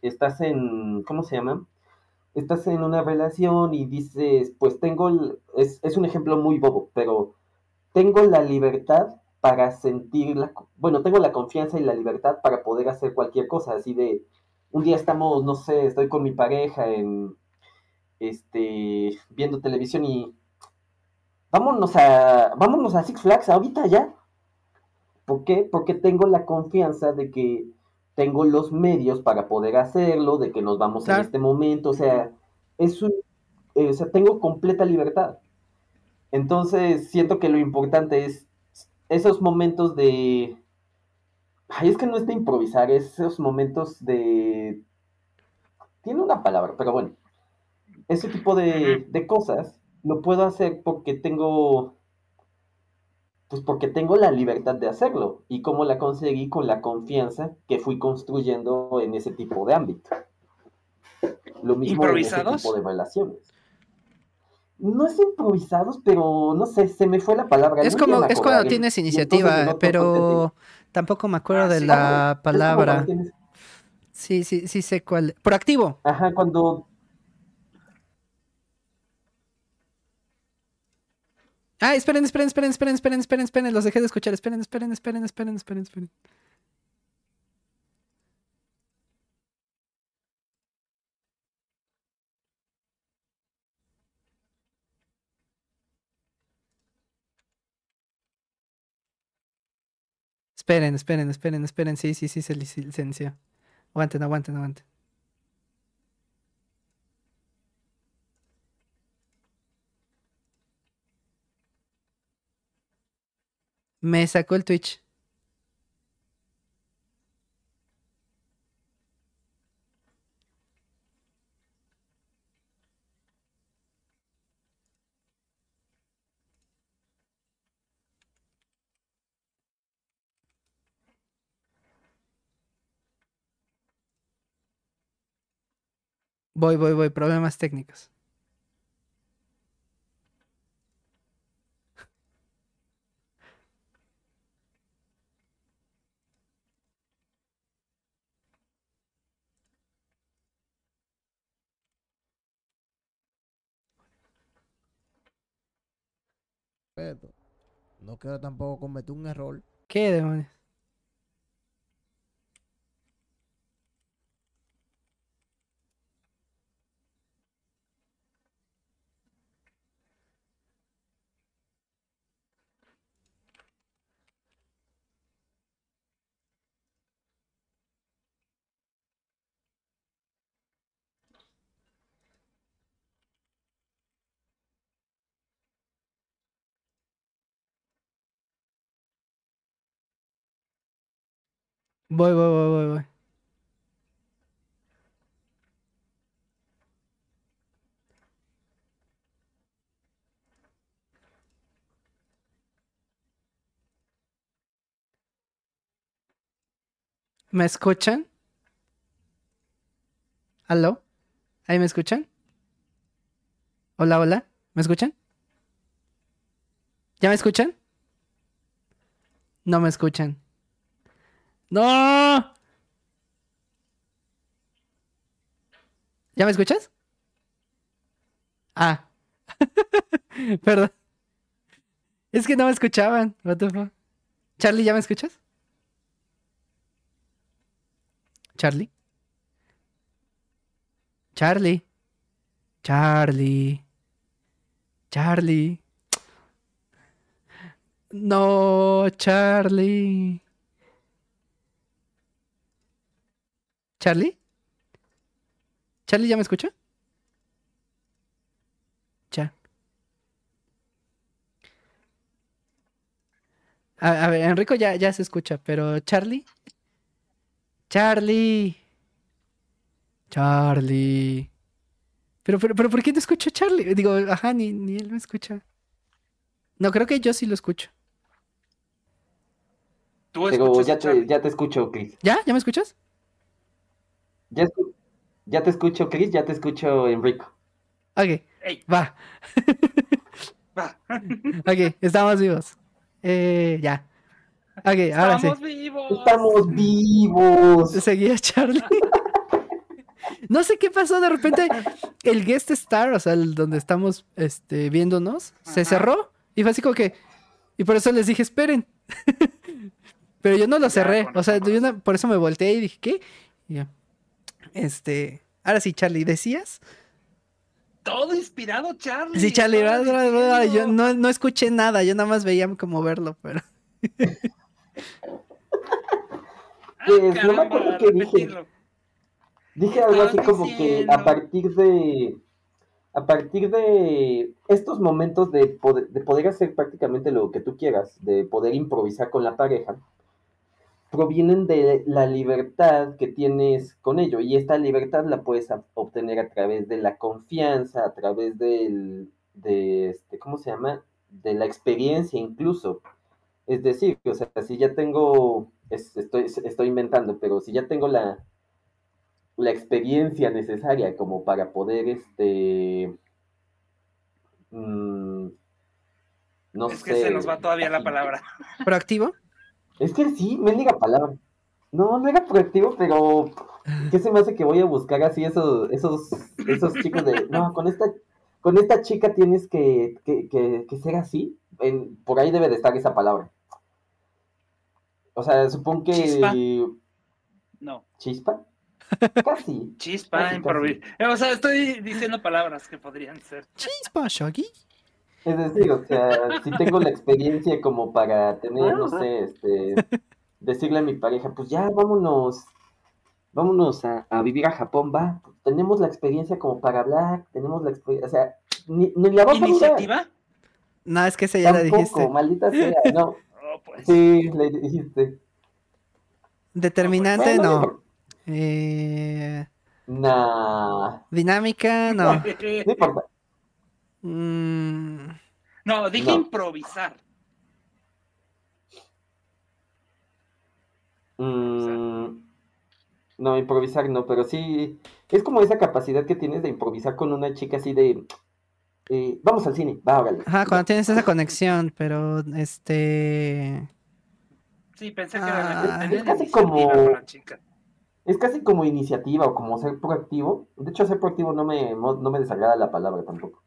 estás en, ¿cómo se llama? estás en una relación y dices, pues tengo, es, es, un ejemplo muy bobo, pero tengo la libertad para sentir la, bueno, tengo la confianza y la libertad para poder hacer cualquier cosa, así de, un día estamos, no sé, estoy con mi pareja en, este, viendo televisión y vámonos a, vámonos a Six Flags ahorita ya. ¿Por qué? Porque tengo la confianza de que tengo los medios para poder hacerlo, de que nos vamos en este momento, o sea, es un, eh, o sea, tengo completa libertad. Entonces, siento que lo importante es esos momentos de... Ay, es que no es de improvisar, es esos momentos de... Tiene una palabra, pero bueno. Ese tipo de, de cosas lo puedo hacer porque tengo pues porque tengo la libertad de hacerlo. ¿Y cómo la conseguí? Con la confianza que fui construyendo en ese tipo de ámbito. Lo mismo en ese tipo de relaciones. No es improvisados, pero no sé, se me fue la palabra. Es como es cuando tienes iniciativa, pero tampoco me acuerdo ah, de la palabra. Sí, sí, sí sé cuál. Proactivo. Ajá, cuando Ah, esperen, esperen, esperen, esperen, esperen, esperen, esperen, los dejé de escuchar. Esperen, esperen, esperen, esperen, esperen, esperen. Esperen, esperen, esperen, esperen. Sí, sí, sí, se licenció. Aguanten, aguanten, aguanten. Me sacó el Twitch. Voy, voy, voy. Problemas técnicos. No quiero tampoco cometer un error. ¿Qué demonios? Voy, voy, voy, voy, voy. ¿Me escuchan? ¿Aló? ¿Ahí me escuchan? Hola, hola. ¿Me escuchan? ¿Ya me escuchan? No me escuchan. ¡No! ¿Ya me escuchas? Ah. Perdón. Es que no me escuchaban. What the fuck? Charlie, ¿ya me escuchas? Charlie. Charlie. Charlie. Charlie. No, Charlie. ¿Charlie? ¿Charlie ya me escucha? Ya. A, a ver, Enrico ya, ya se escucha, pero Charlie. Charlie. Charlie. Pero, pero, pero, ¿por qué no escucho a Charlie? Digo, ajá, ni, ni él me escucha. No, creo que yo sí lo escucho. Tú escuchas ya a te, ya te escucho, Chris. ¿Ya? ¿Ya me escuchas? Ya, te escucho, Chris, ya te escucho, Enrico. Ok, va. va. Ok, estamos vivos. Eh, ya. Ok, ahora sí. Estamos vivos. Estamos vivos. Seguía Charlie. No sé qué pasó, de repente el guest star, o sea, el donde estamos este, viéndonos, se cerró y fue así como que... Y por eso les dije, esperen. Pero yo no lo Ya, cerré, o sea, yo no- por eso me volteé y dije, ¿qué? Y ya. Este... Ahora sí, Charlie, ¿decías? Todo inspirado, Charlie. Sí, Charlie, yo no, no escuché nada, yo nada más veía como verlo, pero... Pues, no me acuerdo qué dije. Dije algo así como que a partir de a partir de estos momentos de poder, de poder hacer prácticamente lo que tú quieras, de poder improvisar con la pareja, provienen de la libertad que tienes con ello. Y esta libertad la puedes obtener a través de la confianza, a través del, de, este, ¿cómo se llama? De la experiencia incluso. Es decir, o sea, si ya tengo, es- estoy, estoy inventando, pero si ya tengo la, la experiencia necesaria como para poder, este, mm, no Es sé. que se nos va todavía la palabra. ¿Proactivo? Es que sí, mendiga palabra. No, no era proactivo, pero ¿qué se me hace que voy a buscar así esos, esos, esos chicos de, no, con esta, con esta chica tienes que, que, que, que ser así? En- por ahí debe de estar esa palabra. O sea, supongo que... Chispa. No, ¿Chispa? Casi. chispa, Casi, O sea, estoy diciendo palabras que podrían ser. Chispa, Shaggy. Es decir, o sea, si tengo la experiencia como para tener, no sé, este, decirle a mi pareja, pues ya vámonos, vámonos a, a vivir a Japón, va. Tenemos la experiencia como para hablar, tenemos la experiencia, o sea, ni, ni la vas a dudar. ¿Iniciativa? No, es que esa ya la dijiste. maldita sea, no. Oh, pues. Sí, le dijiste. Determinante, Bueno, no. Eh, Nah, dinámica, no. no importa. Mm, No, dije No. improvisar. Mm, no, improvisar no, pero sí, es como esa capacidad que tienes de improvisar con una chica así de, eh, vamos al cine, va, órale. Ajá, cuando tienes esa conexión, pero este. Sí, pensé que Ah. era tener Es casi iniciativa como- chica. Es casi como iniciativa o como ser proactivo. De hecho, ser proactivo no me, no me desagrada la palabra tampoco.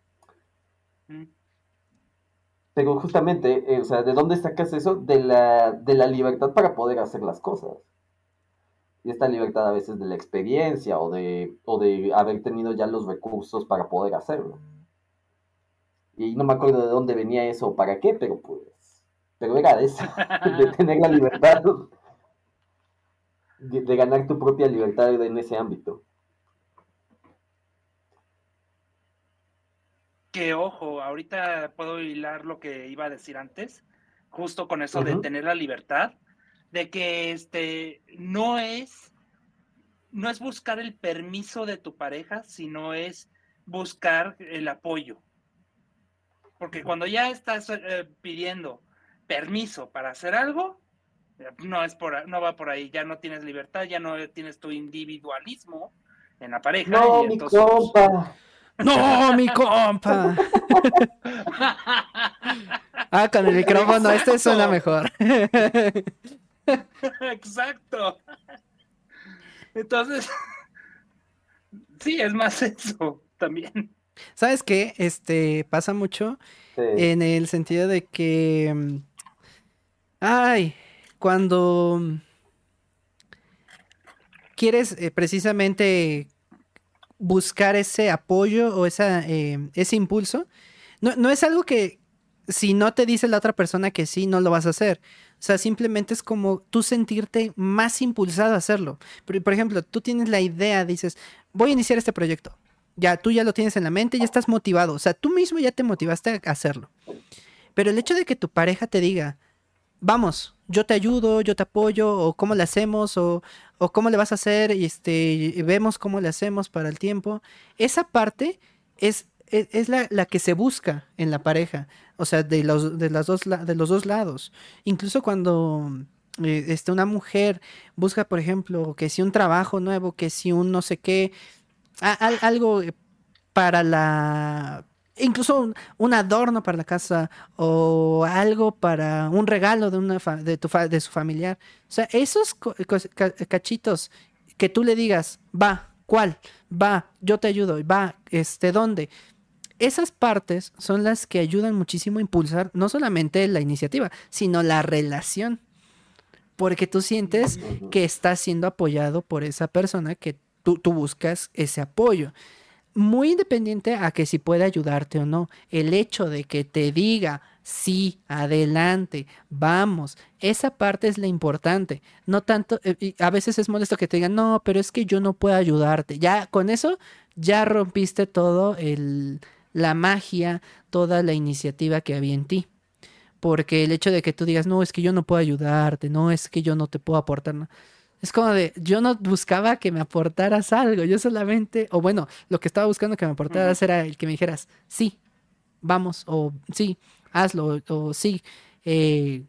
Pero justamente, eh, o sea, ¿de dónde sacas eso? De la, de la libertad para poder hacer las cosas. Y esta libertad a veces de la experiencia o de, o de haber tenido ya los recursos para poder hacerlo. Y no me acuerdo de dónde venía eso o para qué, pero pues, pero era de eso, de tener la libertad, de, de ganar tu propia libertad en ese ámbito. Que ojo, ahorita puedo hilar lo que iba a decir antes, justo con eso de tener la libertad, de que este no es no es buscar el permiso de tu pareja, sino es buscar el apoyo. Porque cuando ya estás eh, pidiendo permiso para hacer algo, eh, no es por no va por ahí, ya no tienes libertad, ya no tienes tu individualismo en la pareja. No, y mi entonces, pues, compa. ¡No, mi compa! Ah, con el micrófono, este suena mejor. Exacto. Entonces, sí, es más eso también. ¿Sabes qué? Este pasa mucho en el sentido de que. Mm, ay, cuando quieres eh, precisamente buscar ese apoyo o esa, eh, ese impulso, no, no es algo que si no te dice la otra persona que sí, no lo vas a hacer. O sea, simplemente es como tú sentirte más impulsado a hacerlo. Por, por ejemplo, tú tienes la idea, dices, voy a iniciar este proyecto. Ya, tú ya lo tienes en la mente, ya estás motivado. O sea, tú mismo ya te motivaste a hacerlo. Pero el hecho de que tu pareja te diga, vamos, yo te ayudo, yo te apoyo, o cómo le hacemos, o, o cómo le vas a hacer, y este, vemos cómo le hacemos para el tiempo. Esa parte es, e, es, la, la, que se busca en la pareja. O sea, de los, de dos, de los dos lados. Incluso cuando eh, este, una mujer busca, por ejemplo, que si un trabajo nuevo, que si un no sé qué, algo para la incluso un, adorno para la casa o algo para un regalo de una de, tu de su familiar. O sea, esos cachitos que tú le digas, va, ¿cuál? Va, yo te ayudo, va, este, ¿dónde? Esas partes son las que ayudan muchísimo a impulsar no solamente la iniciativa, sino la relación. Porque tú sientes que estás siendo apoyado por esa persona que tú, tú buscas ese apoyo muy independiente a que si puede ayudarte o no, el hecho de que te diga, sí, adelante, vamos, esa parte es la importante, no tanto, eh, a veces es molesto que te digan, no, pero es que yo no puedo ayudarte, ya con eso ya rompiste todo el, la magia, toda la iniciativa que había en ti. Porque el hecho de que tú digas, no, es que yo no puedo ayudarte, no, es que yo no te puedo aportar nada. Es como de, yo no buscaba que me aportaras algo, yo solamente, o bueno, lo que estaba buscando que me aportaras era el que me dijeras, sí, vamos, o sí, hazlo, o, sí. Eh,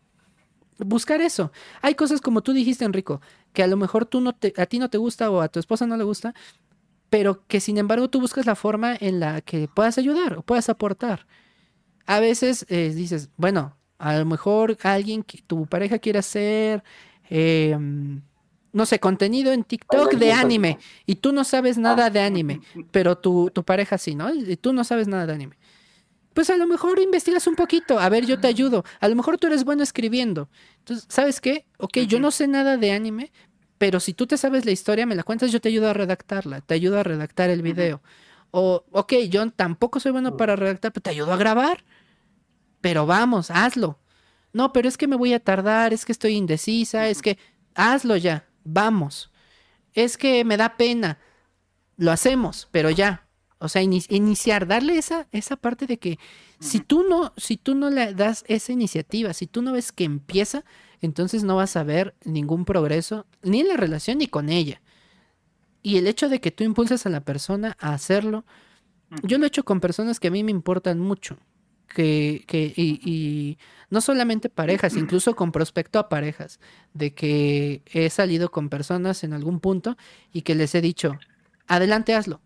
buscar eso. Hay cosas como tú dijiste, Enrico, que a lo mejor tú no te, a ti no te gusta o a tu esposa no le gusta, pero que sin embargo tú buscas la forma en la que puedas ayudar o puedas aportar. A veces eh, dices, bueno, a lo mejor alguien que tu pareja quiere hacer, eh, no sé, contenido en TikTok de anime y tú no sabes nada de anime, pero tu, tu pareja sí, ¿no? Y tú no sabes nada de anime. Pues a lo mejor investigas un poquito, a ver, yo te ayudo. A lo mejor tú eres bueno escribiendo. Entonces, ¿sabes qué? Ok, yo no sé nada de anime, pero si tú te sabes la historia, me la cuentas, yo te ayudo a redactarla, te ayudo a redactar el video. O, ok, yo tampoco soy bueno para redactar, pero te ayudo a grabar. Pero vamos, hazlo. No, pero es que me voy a tardar, es que estoy indecisa, es que hazlo ya vamos. Es que me da pena. Lo hacemos, pero ya. O sea, iniciar, darle esa, esa parte de que si tú no, si tú no le das esa iniciativa, si tú no ves que empieza, entonces no vas a ver ningún progreso, ni en la relación ni con ella. Y el hecho de que tú impulses a la persona a hacerlo, yo lo he hecho con personas que a mí me importan mucho que, que y, no solamente parejas, incluso con prospecto a parejas, de que he salido con personas en algún punto y que les he dicho, adelante hazlo.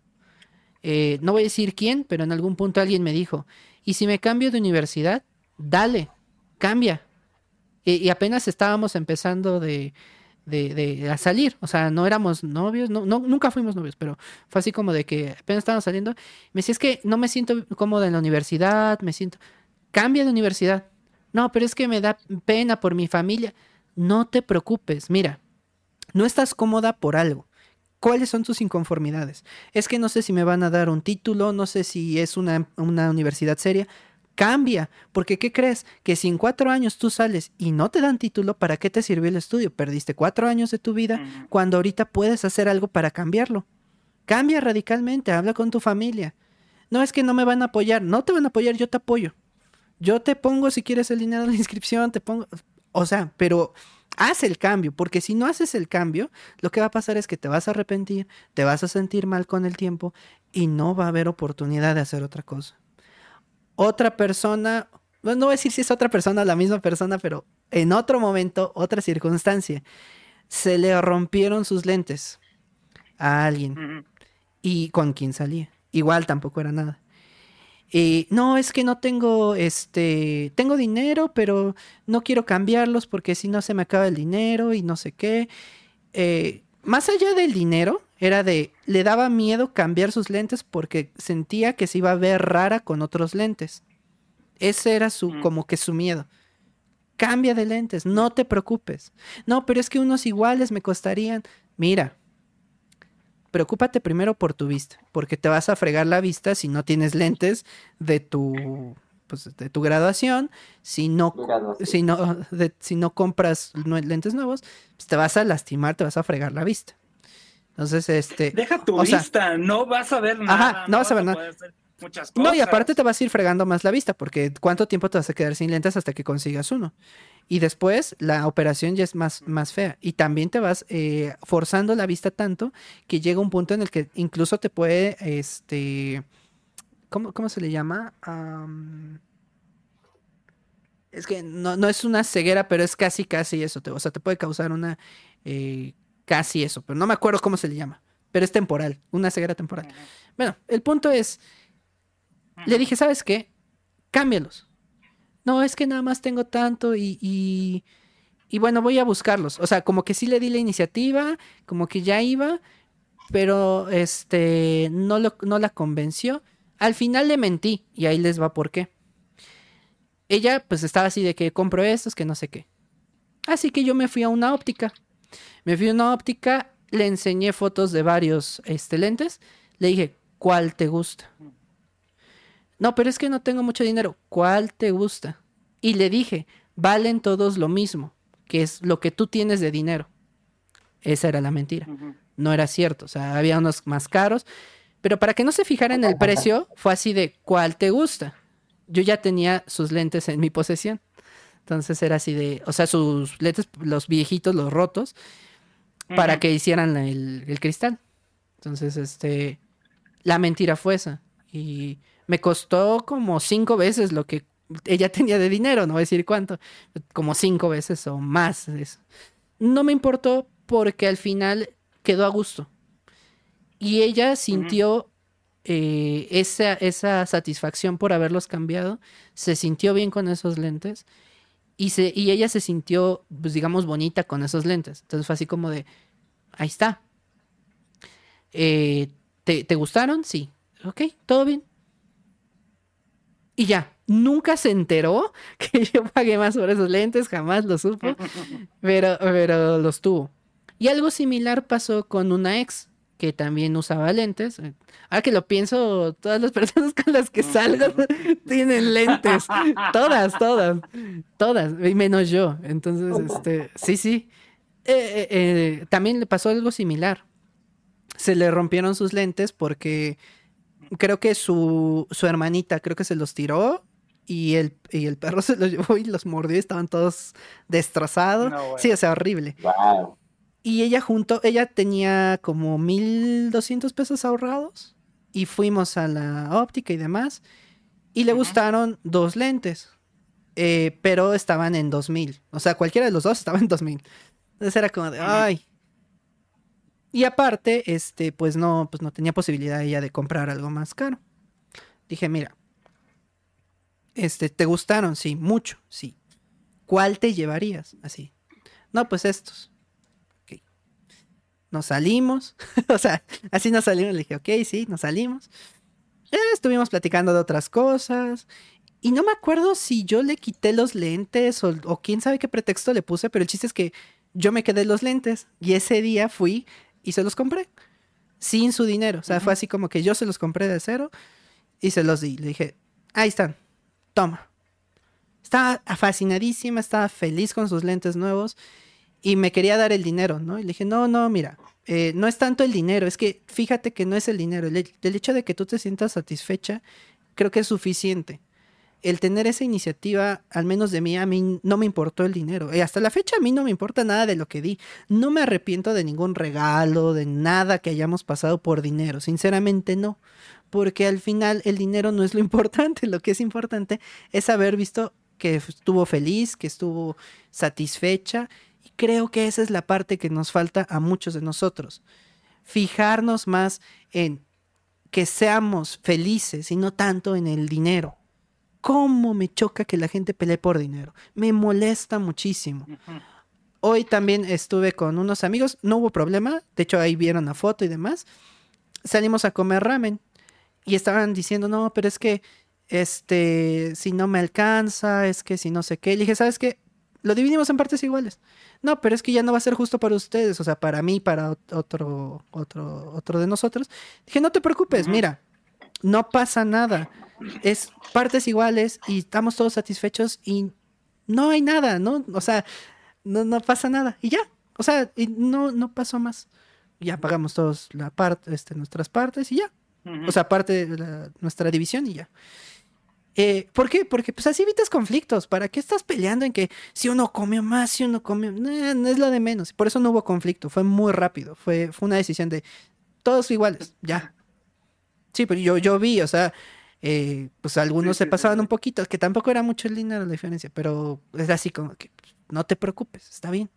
Eh, no voy a decir quién, pero en algún punto alguien me dijo, y si me cambio de universidad, dale, cambia. y apenas estábamos empezando de, de, a salir. O sea, no éramos novios, no, no, nunca fuimos novios, pero fue así como de que apenas estábamos saliendo. Me decía, es que no me siento cómoda en la universidad, me siento... Cambia de universidad. No, pero es que me da pena por mi familia. No te preocupes, mira, no estás cómoda por algo. ¿Cuáles son tus inconformidades? Es que no sé si me van a dar un título, no sé si es una, una universidad seria cambia, porque ¿qué crees? Que si en cuatro años tú sales y no te dan título, ¿para qué te sirvió el estudio? Perdiste cuatro años de tu vida cuando ahorita puedes hacer algo para cambiarlo. Cambia radicalmente, habla con tu familia. No es que no me van a apoyar, no te van a apoyar, yo te apoyo. Yo te pongo si quieres el dinero de la inscripción, te pongo, o sea, pero haz el cambio, porque si no haces el cambio, lo que va a pasar es que te vas a arrepentir, te vas a sentir mal con el tiempo y no va a haber oportunidad de hacer otra cosa otra persona, no, voy a decir si es otra persona o la misma persona, pero en otro momento, otra circunstancia, se le rompieron sus lentes a alguien y con quien salía. Igual tampoco era nada. Y no, es que no tengo, este, tengo dinero, pero no quiero cambiarlos porque si no se me acaba el dinero y no sé qué. Eh, más allá del dinero, era de, le daba miedo cambiar sus lentes porque sentía que se iba a ver rara con otros lentes. Ese era su, Mm. como que su miedo. Cambia de lentes, no te preocupes. No, pero es que unos iguales me costarían. Mira, preocúpate primero por tu vista, porque te vas a fregar la vista si no tienes lentes de tu, pues, de tu graduación, si no, Graduación. si no, de- si no compras lentes nuevos, pues te vas a lastimar, te vas a fregar la vista. Entonces, este, Deja tu o sea- vista, no vas a ver nada. no vas a ver nada. No, y aparte te vas a ir fregando más la vista, porque ¿cuánto tiempo te vas a quedar sin lentes hasta que consigas uno? Y después la operación ya es más, más fea. Y también te vas eh, forzando la vista tanto que llega un punto en el que incluso te puede, este, ¿cómo, cómo se le llama? Am, es que no, no es una ceguera, pero es casi, casi eso. te- o sea, te puede causar una, eh, casi eso, pero no me acuerdo cómo se le llama. Pero es temporal, una ceguera temporal. Bueno, el punto es, le dije, ¿sabes qué? Cámbialos. No, es que nada más tengo tanto y, y, y bueno, voy a buscarlos. O sea, como que sí le di la iniciativa, como que ya iba, pero este, no, lo, no la convenció. Al final le mentí y ahí les va por qué. Ella pues estaba así de que compro estos, que no sé qué. Así que yo me fui a una óptica. Me fui a una óptica, le enseñé fotos de varios este, lentes. Le dije, ¿cuál te gusta? No, pero es que no tengo mucho dinero. ¿Cuál te gusta? Y le dije, valen todos lo mismo, que es lo que tú tienes de dinero. Esa era la mentira. No era cierto. O sea, había unos más caros. Pero para que no se fijara en el precio, fue así de, ¿cuál te gusta? Yo ya tenía sus lentes en mi posesión. Entonces era así de, o sea, sus lentes, los viejitos, los rotos, para que hicieran el, el cristal. Entonces, este, la mentira fue esa. Y me costó como cinco veces lo que ella tenía de dinero, no voy a decir cuánto, como cinco veces o más. eso. No me importó porque al final quedó a gusto. Y ella sintió eh, esa, esa satisfacción por haberlos cambiado, se sintió bien con esos lentes y, se, y ella se sintió, pues digamos, bonita con esos lentes. Entonces fue así como de, ahí está. Eh, ¿te, ¿Te gustaron? Sí. Ok, todo bien. Y ya, nunca se enteró que yo pagué más por esos lentes, jamás lo supo, pero, pero los tuvo. Y algo similar pasó con una ex que también usaba lentes. Ahora que lo pienso, todas las personas con las que salgo tienen lentes. Todas, todas, todas, y menos yo. Entonces, este, sí, sí. Eh, eh, eh, también le pasó algo similar. Se le rompieron sus lentes porque creo que su, su hermanita, creo que se los tiró y el, y el perro se los llevó y los mordió y estaban todos destrozados. No, bueno. Sí, o sea, horrible. Wow. Y ella junto, ella tenía como 1200 pesos ahorrados y fuimos a la óptica y demás y le gustaron dos lentes, eh, pero estaban en 2000. O sea, cualquiera de los dos estaba en 2000. Entonces era como de, ay. Y aparte, este, pues no, pues no tenía posibilidad ella de comprar algo más caro. Dije, mira, este, ¿te gustaron? Sí, mucho, sí. ¿Cuál te llevarías? Así. No, pues estos. Nos salimos. o sea, así nos salimos. Le dije, ok, sí, nos salimos. Eh, estuvimos platicando de otras cosas. Y no me acuerdo si yo le quité los lentes o, o quién sabe qué pretexto le puse, pero el chiste es que yo me quedé los lentes y ese día fui y se los compré sin su dinero. O sea, fue así como que yo se los compré de cero y se los di. Le dije, ahí están, toma. Estaba fascinadísima, estaba feliz con sus lentes nuevos y me quería dar el dinero, ¿no? Y le dije, no, no, mira, eh, no es tanto el dinero, es que fíjate que no es el dinero. El, el hecho de que tú te sientas satisfecha, creo que es suficiente. El tener esa iniciativa, al menos de mí, a mí no me importó el dinero. Y hasta la fecha a mí no me importa nada de lo que di. No me arrepiento de ningún regalo, de nada que hayamos pasado por dinero. Sinceramente no. Porque al final el dinero no es lo importante. Lo que es importante es haber visto que estuvo feliz, que estuvo satisfecha. Y creo que esa es la parte que nos falta a muchos de nosotros. Fijarnos más en que seamos felices y no tanto en el dinero. ¿Cómo me choca que la gente pelee por dinero? Me molesta muchísimo. Hoy también estuve con unos amigos, no hubo problema, de hecho ahí vieron la foto y demás. Salimos a comer ramen y estaban diciendo, no, pero es que, este, si no me alcanza, es que si no sé qué. Le dije, ¿sabes qué? Lo dividimos en partes iguales. No, pero es que ya no va a ser justo para ustedes, o sea, para mí, para otro, otro, otro de nosotros. Dije, no te preocupes, mira, no pasa nada. Es partes iguales y estamos todos satisfechos y no hay nada, ¿no? O sea, no, no pasa nada. Y ya. O sea, y no, no pasó más. Ya pagamos todos la parte, este, nuestras partes y ya. O sea, parte de nuestra división y ya. Eh, ¿Por qué? Porque pues así evitas conflictos. ¿Para qué estás peleando en que si uno comió más, si uno comió... No, no es lo de menos. Por eso no hubo conflicto. Fue muy rápido. Fue, fue una decisión de todos iguales. Ya. Sí, pero yo, yo vi, o sea, eh, pues algunos se pasaban un poquito, que tampoco era mucho el dinero la diferencia, pero es así como que pues, no te preocupes, está bien.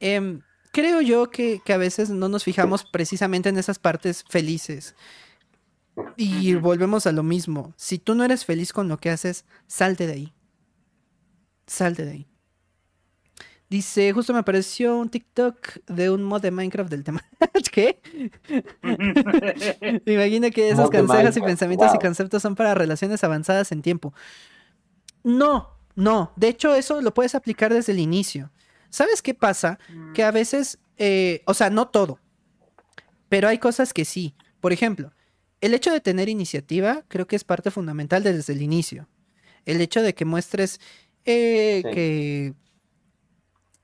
Em, creo yo que, que, a veces no nos fijamos precisamente en esas partes felices. Y volvemos a lo mismo. Si tú no eres feliz con lo que haces, salte de ahí. Salte de ahí. Dice, justo me apareció un TikTok de un mod de Minecraft del tema. ¿Qué? me imagino que esos consejos y pensamientos y conceptos son para relaciones avanzadas en tiempo. No, no. De hecho, eso lo puedes aplicar desde el inicio. ¿Sabes qué pasa? Que a veces, eh, o sea, no todo, pero hay cosas que sí. Por ejemplo, el hecho de tener iniciativa creo que es parte fundamental desde el inicio. El hecho de que muestres eh, que,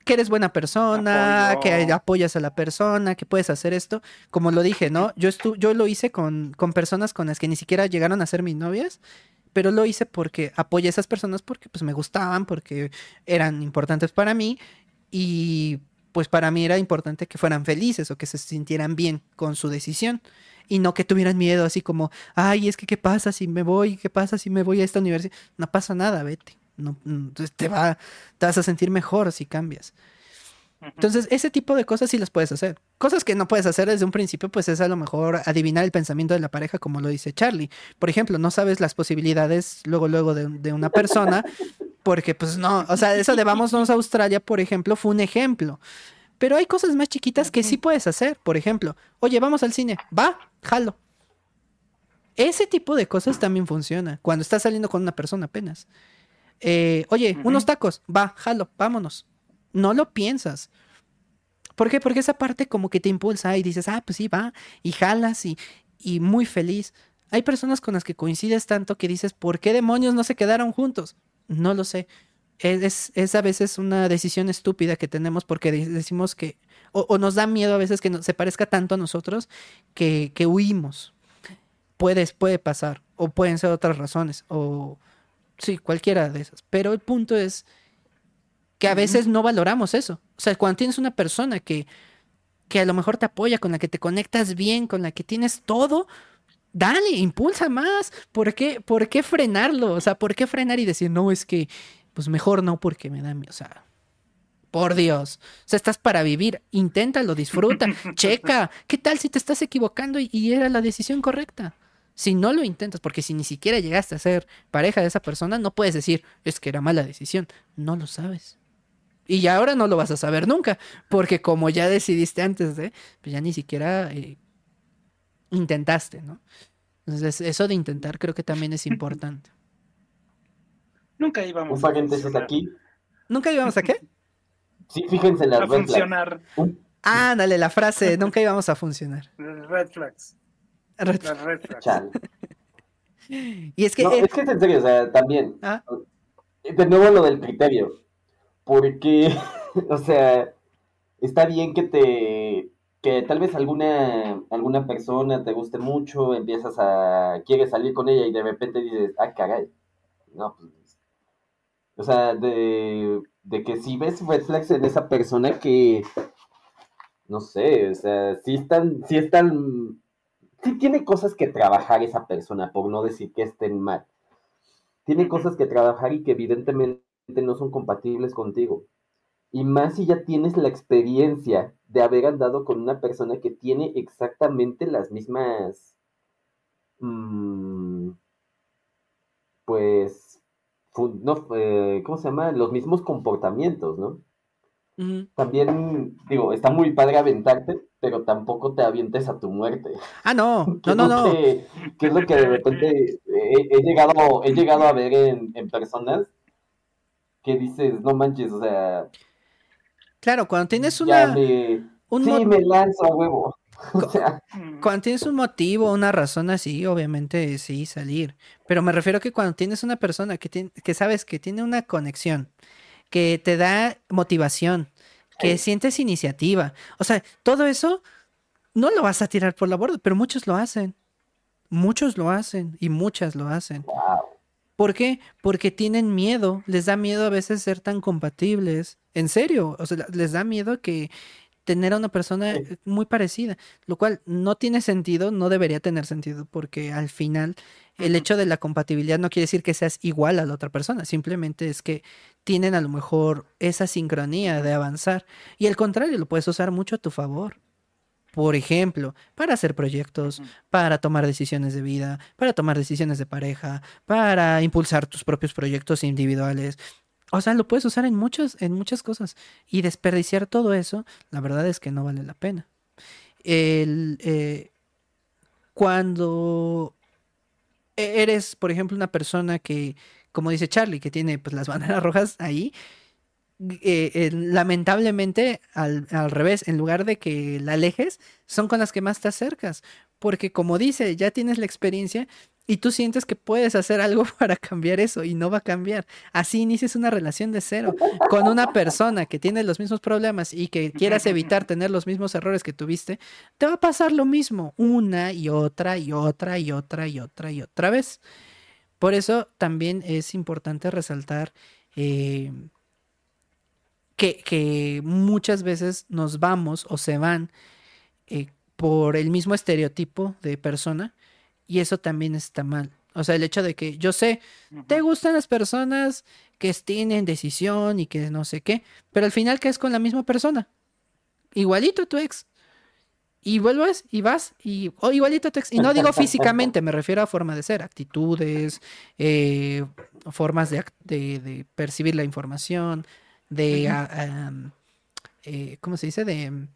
que, eres buena persona, que apoyas a la persona, que puedes hacer esto. Como lo dije, ¿no? Yo, yo lo hice con, con personas con las que ni siquiera llegaron a ser mis novias pero lo hice porque apoyé a esas personas porque pues me gustaban, porque eran importantes para mí y pues para mí era importante que fueran felices o que se sintieran bien con su decisión y no que tuvieran miedo así como, ay, es que qué pasa si me voy, qué pasa si me voy a esta universidad. No pasa nada, vete. No, te, va, te vas a sentir mejor si cambias. Entonces, ese tipo de cosas sí las puedes hacer. Cosas que no puedes hacer desde un principio, pues es a lo mejor adivinar el pensamiento de la pareja, como lo dice Charlie. Por ejemplo, no sabes las posibilidades luego, luego de, de una persona, porque pues no, o sea, eso de vámonos a Australia, por ejemplo, fue un ejemplo. Pero hay cosas más chiquitas que sí puedes hacer. Por ejemplo, oye, vamos al cine. Va, jalo. Ese tipo de cosas también funciona cuando estás saliendo con una persona apenas. Eh, oye, unos tacos. Va, jalo, vámonos. No lo piensas. ¿Por qué? Porque esa parte como que te impulsa y dices, ah, pues sí, va, y jalas y, y muy feliz. Hay personas con las que coincides tanto que dices, ¿por qué demonios no se quedaron juntos? No lo sé es, es, a veces una decisión estúpida que tenemos porque decimos que, o, nos da miedo a veces que no, se parezca tanto a nosotros que, que huimos. Puede, puede pasar, o pueden ser otras razones, o sí, cualquiera de esas. Pero el punto es que a veces no valoramos eso. O sea, cuando tienes una persona que, que a lo mejor te apoya, con la que te conectas bien, con la que tienes todo, dale, impulsa más. ¿Por qué, ¿Por qué frenarlo? O sea, ¿por qué frenar y decir, no, es que pues mejor no porque me da miedo, o sea, por Dios, o sea, estás para vivir, inténtalo, disfruta, checa, ¿qué tal si te estás equivocando y, era la decisión correcta? Si no lo intentas, porque si ni siquiera llegaste a ser pareja de esa persona, no puedes decir, es que era mala decisión, no lo sabes. Y ya ahora no lo vas a saber nunca, porque como ya decidiste antes de, pues ya ni siquiera eh, intentaste, ¿no? Entonces, eso de intentar creo que también es importante. Nunca íbamos un paréntesis aquí. ¿Nunca íbamos a qué? Sí, fíjense en las a funcionar. Ah, dale, la frase, nunca íbamos a funcionar. Red flags. Red, las red flags. y es que... No, es que es en serio, o sea, también. ¿Ah? De nuevo lo del criterio. Porque, o sea, está bien que te que tal vez alguna alguna persona te guste mucho, empiezas a quieres salir con ella y de repente dices, "Ah, caray." No, pues o sea, de, que si ves red flags en esa persona que, no sé, o sea, si están, si están, si tiene cosas que trabajar esa persona, por no decir que estén mal. Tiene cosas que trabajar y que evidentemente no son compatibles contigo. Y más si ya tienes la experiencia de haber andado con una persona que tiene exactamente las mismas, mm, pues, no, ¿cómo se llama? Los mismos comportamientos, ¿no? también, digo, está muy padre aventarte, pero tampoco te avientes a tu muerte. Ah, no, no, no, no. Que, es lo que de repente he, llegado, he llegado a ver en, en personas que dices, no manches, o sea... Claro, cuando tienes una... un sí, me lanzo a huevo. Cuando tienes un motivo, una razón así, obviamente sí, salir. Pero me refiero a que cuando tienes una persona que, que sabes que tiene una conexión, que te da motivación, que sientes iniciativa. O sea, todo eso no lo vas a tirar por la borda, pero muchos lo hacen. Muchos lo hacen y muchas lo hacen. ¿Por qué? Porque tienen miedo, les da miedo a veces ser tan compatibles. En serio, o sea, les da miedo que tener a una persona muy parecida, lo cual no tiene sentido, no debería tener sentido, porque al final el hecho de la compatibilidad no quiere decir que seas igual a la otra persona, simplemente es que tienen a lo mejor esa sincronía de avanzar y al contrario, lo puedes usar mucho a tu favor. Por ejemplo, para hacer proyectos, para tomar decisiones de vida, para tomar decisiones de pareja, para impulsar tus propios proyectos individuales. O sea, lo puedes usar en muchas, en muchas cosas. Y desperdiciar todo eso, la verdad es que no vale la pena. El, eh, cuando eres, por ejemplo, una persona que, como dice Charlie, que tiene pues, las banderas rojas ahí, eh, eh, lamentablemente al, al, revés, en lugar de que la alejes, son con las que más te acercas. Porque como dice, ya tienes la experiencia y tú sientes que puedes hacer algo para cambiar eso y no va a cambiar. Así inicias una relación de cero con una persona que tiene los mismos problemas y que quieras evitar tener los mismos errores que tuviste, te va a pasar lo mismo una y otra y otra y otra y otra y otra vez. Por eso también es importante resaltar eh, que, muchas veces nos vamos o se van eh, por el mismo estereotipo de persona y eso también está mal. O sea, el hecho de que yo sé, te gustan las personas que tienen decisión y que no sé qué, pero al final es con la misma persona. Igualito a tu ex. Y vuelves y vas y o igualito a tu ex. Y no digo físicamente, me refiero a forma de ser, actitudes, eh, formas de, percibir la información, de, eh, ¿cómo se dice? De,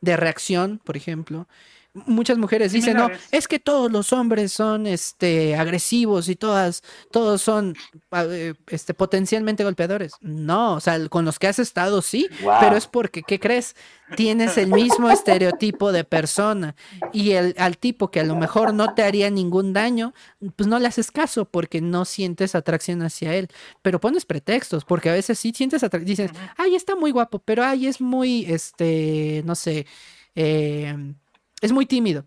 de reacción, por ejemplo muchas mujeres dicen, no, es que todos los hombres son este agresivos y todas, todos son eh, este potencialmente golpeadores. No, o sea, con los que has estado sí, pero es porque, ¿qué crees? Tienes el mismo estereotipo de persona y el, al tipo que a lo mejor no te haría ningún daño, pues no le haces caso porque no sientes atracción hacia él. Pero pones pretextos, porque a veces sí sientes atracción, dices, ay, está muy guapo, pero ay, es muy, este, no sé, eh, es muy tímido.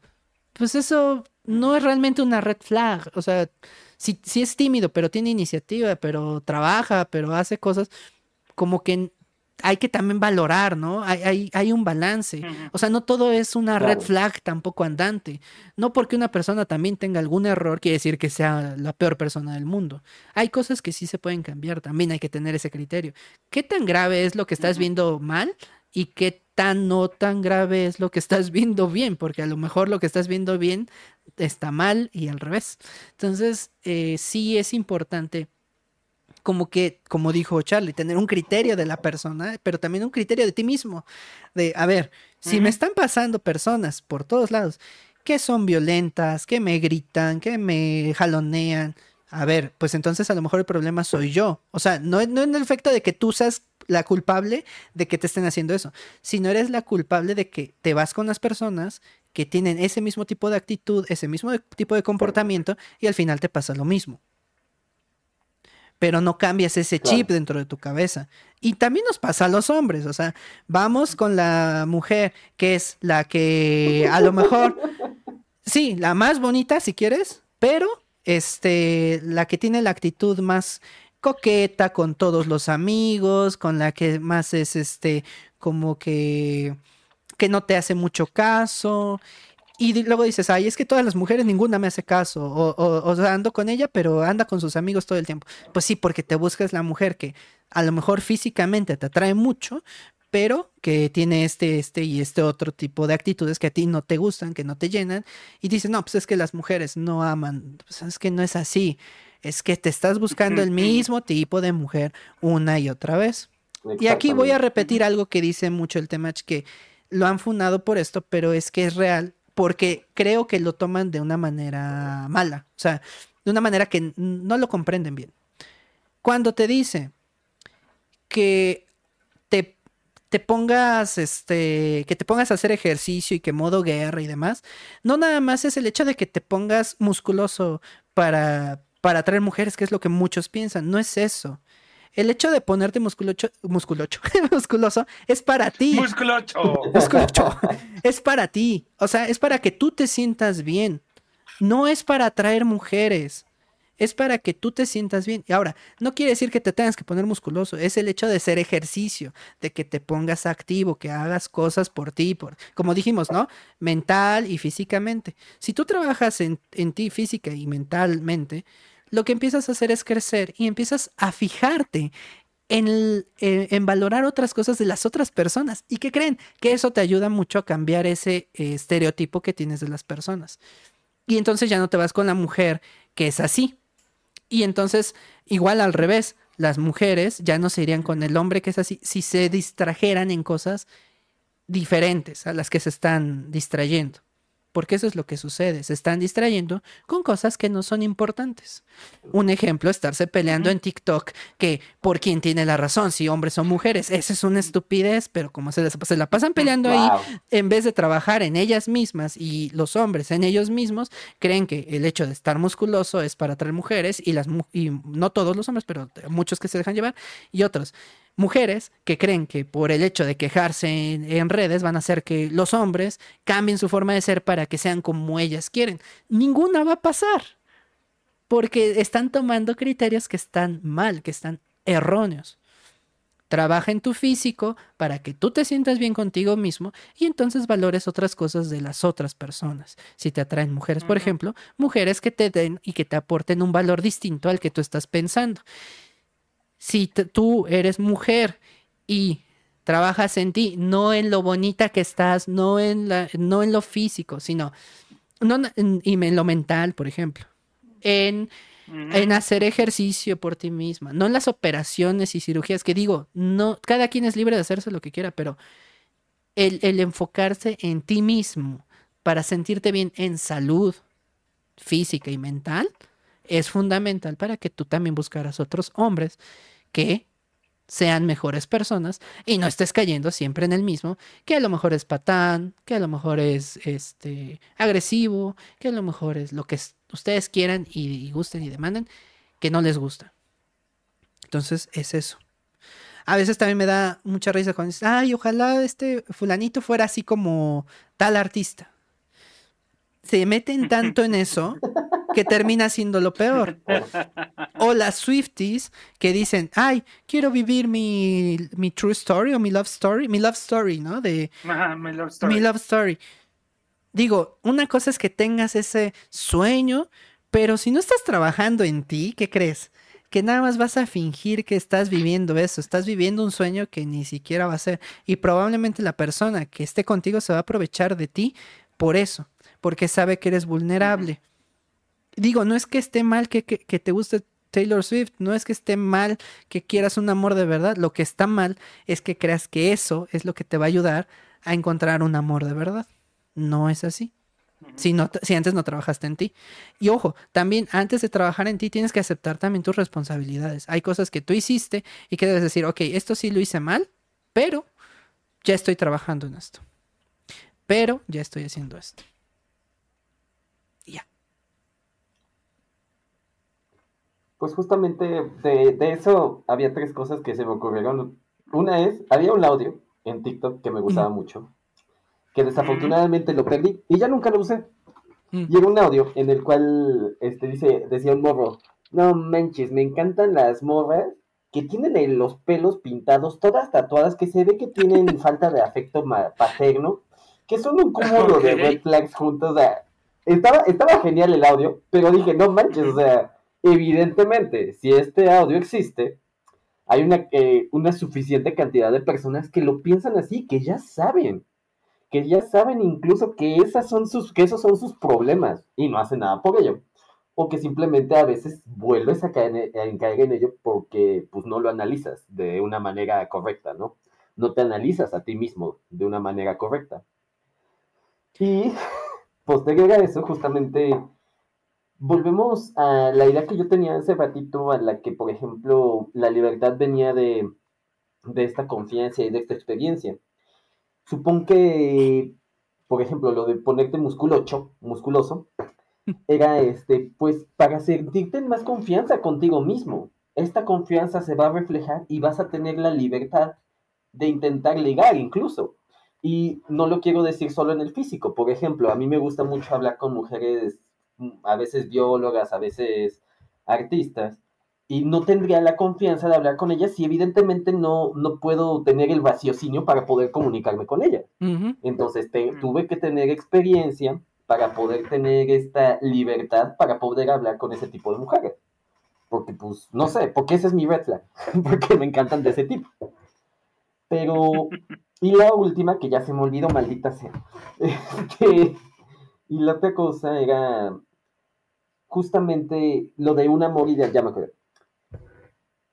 Pues eso no es realmente una red flag. O sea, si, si es tímido, pero tiene iniciativa, pero trabaja, pero hace cosas, como que hay que también valorar, ¿no? Hay, hay, hay un balance. O sea, no todo es una red flag tampoco andante. No porque una persona también tenga algún error quiere decir que sea la peor persona del mundo. Hay cosas que sí se pueden cambiar, también hay que tener ese criterio. ¿Qué tan grave es lo que estás viendo mal? ¿Y qué tan no tan grave es lo que estás viendo bien, porque a lo mejor lo que estás viendo bien está mal y al revés. Entonces, eh, sí es importante como que, como dijo Charlie, tener un criterio de la persona, pero también un criterio de ti mismo. De, a ver, si me están pasando personas por todos lados que son violentas, que me gritan, que me jalonean, a ver, pues entonces a lo mejor el problema soy yo. O sea, no, no en el efecto de que tú seas la culpable de que te estén haciendo eso, sino eres la culpable de que te vas con las personas que tienen ese mismo tipo de actitud, ese mismo tipo de comportamiento y al final te pasa lo mismo. Pero no cambias ese chip dentro de tu cabeza. Y también nos pasa a los hombres, o sea, vamos con la mujer que es la que a lo mejor, sí, la más bonita si quieres, pero este, la que tiene la actitud más coqueta con todos los amigos, con la que más es este, como que, que no te hace mucho caso. Y luego dices, ay, es que todas las mujeres ninguna me hace caso, o, o, sea, ando con ella, pero anda con sus amigos todo el tiempo. Pues sí, porque te buscas la mujer que a lo mejor físicamente te atrae mucho, pero que tiene este, este y este otro tipo de actitudes que a ti no te gustan, que no te llenan, y dices, no, pues es que las mujeres no aman, pues es que no es así, es que te estás buscando el mismo tipo de mujer una y otra vez. Y aquí voy a repetir algo que dice mucho el Temach, que lo han fundado por esto, pero es que es real, porque creo que lo toman de una manera mala, o sea, de una manera que no lo comprenden bien. Cuando te dice que te, te pongas, este, que te pongas a hacer ejercicio y que modo guerra y demás, no nada más es el hecho de que te pongas musculoso para, para atraer mujeres, que es lo que muchos piensan, no es eso. El hecho de ponerte musculocho, musculocho, musculoso es para ti. Musculocho. Musculocho. es para ti. O sea, es para que tú te sientas bien. No es para atraer mujeres. Es para que tú te sientas bien. Y ahora, no quiere decir que te tengas que poner musculoso. Es el hecho de ser ejercicio, de que te pongas activo, que hagas cosas por ti, por, como dijimos, ¿no? Mental y físicamente. Si tú trabajas en, en ti física y mentalmente, lo que empiezas a hacer es crecer y empiezas a fijarte en, eh, en valorar otras cosas de las otras personas. ¿Y qué creen? Que eso te ayuda mucho a cambiar ese estereotipo que tienes de las personas. Y entonces ya no te vas con la mujer que es así. Y entonces, igual al revés, las mujeres ya no se irían con el hombre que es así si se distrajeran en cosas diferentes a las que se están distrayendo. Porque eso es lo que sucede, se están distrayendo con cosas que no son importantes. Un ejemplo, estarse peleando en TikTok que por quién tiene la razón, si hombres o mujeres. Esa es una estupidez, pero como se, les- se la pasan peleando ahí, en vez de trabajar en ellas mismas y los hombres en ellos mismos, creen que el hecho de estar musculoso es para atraer mujeres y las y no todos los hombres, pero muchos que se dejan llevar y otros mujeres que creen que por el hecho de quejarse en, en redes van a hacer que los hombres cambien su forma de ser para que sean como ellas quieren. Ninguna va a pasar. Porque están tomando criterios que están mal, que están erróneos. Trabaja en tu físico para que tú te sientas bien contigo mismo y entonces valores otras cosas de las otras personas. Si te atraen mujeres, por ejemplo, mujeres que te den y que te aporten un valor distinto al que tú estás pensando. Si tú eres mujer y trabajas en ti, no en lo bonita que estás, no en, la, no en lo físico, sino no, en, y en lo mental, por ejemplo. En en hacer ejercicio por ti misma, no en las operaciones y cirugías, que digo, no, cada quien es libre de hacerse lo que quiera, pero el, el enfocarse en ti mismo para sentirte bien en salud física y mental es fundamental para que tú también buscaras otros hombres que sean mejores personas y no estés cayendo siempre en el mismo, que a lo mejor es patán, que a lo mejor es este agresivo, que a lo mejor es lo que es- ustedes quieran y, y gusten y demanden, que no les gusta. Entonces es eso. A veces también me da mucha risa cuando dices, ay, ojalá este fulanito fuera así como tal artista. Se meten tanto en eso que termina siendo lo peor. O las Swifties que dicen, ay, quiero vivir mi, mi true story o mi love story, mi love story, ¿no? De Ajá, my love story. mi love story. Digo, una cosa es que tengas ese sueño, pero si no estás trabajando en ti, ¿qué crees? Que nada más vas a fingir que estás viviendo eso, estás viviendo un sueño que ni siquiera va a ser. Y probablemente la persona que esté contigo se va a aprovechar de ti por eso, porque sabe que eres vulnerable. Digo, no es que esté mal que, que, que te guste Taylor Swift, no es que esté mal que quieras un amor de verdad, lo que está mal es que creas que eso es lo que te va a ayudar a encontrar un amor de verdad. No es así. Si, no, si antes no trabajaste en ti. Y ojo, también antes de trabajar en ti tienes que aceptar también tus responsabilidades. Hay cosas que tú hiciste y que debes decir, ok, esto sí lo hice mal, pero ya estoy trabajando en esto. Pero ya estoy haciendo esto. Y ya. Pues justamente de, de eso había tres cosas que se me ocurrieron. Una es, había un audio en TikTok que me gustaba mucho, que desafortunadamente lo perdí y ya nunca lo usé. Mm. Y era un audio en el cual este, dice, decía un morro, no manches, me encantan las morras que tienen los pelos pintados, todas tatuadas, que se ve que tienen falta de afecto paterno, que son un cúmulo de red flags juntos. O sea, estaba, estaba genial el audio, pero dije, no manches, o sea, evidentemente, si este audio existe, hay una, eh, una suficiente cantidad de personas que lo piensan así, que ya saben, que ya saben incluso que, esas son sus, que esos son sus problemas y no hacen nada por ello. o que simplemente a veces vuelves a caer, en, caer en ello porque pues no lo analizas de una manera correcta, ¿no? No te analizas a ti mismo de una manera correcta. Y posterior a eso, justamente, volvemos a la idea que yo tenía hace ratito, a la que, por ejemplo, la libertad venía de, de esta confianza y de esta experiencia. Supongo que, por ejemplo, lo de ponerte musculoso, musculoso, era este, pues para sentirte en más confianza contigo mismo. Esta confianza se va a reflejar y vas a tener la libertad de intentar ligar incluso. Y no lo quiero decir solo en el físico. Por ejemplo, a mí me gusta mucho hablar con mujeres, a veces biólogas, a veces artistas, y no tendría la confianza de hablar con ellas si evidentemente no, no puedo tener el vaciocinio para poder comunicarme con ellas. Entonces tuve que tener experiencia para poder tener esta libertad para poder hablar con ese tipo de mujeres. Porque, pues, no sé, porque ese es mi red flag, porque me encantan de ese tipo. Pero, y la última, que ya se me olvidó, maldita sea. Este, y la otra cosa era justamente lo de un amor ideal, ya me acuerdo.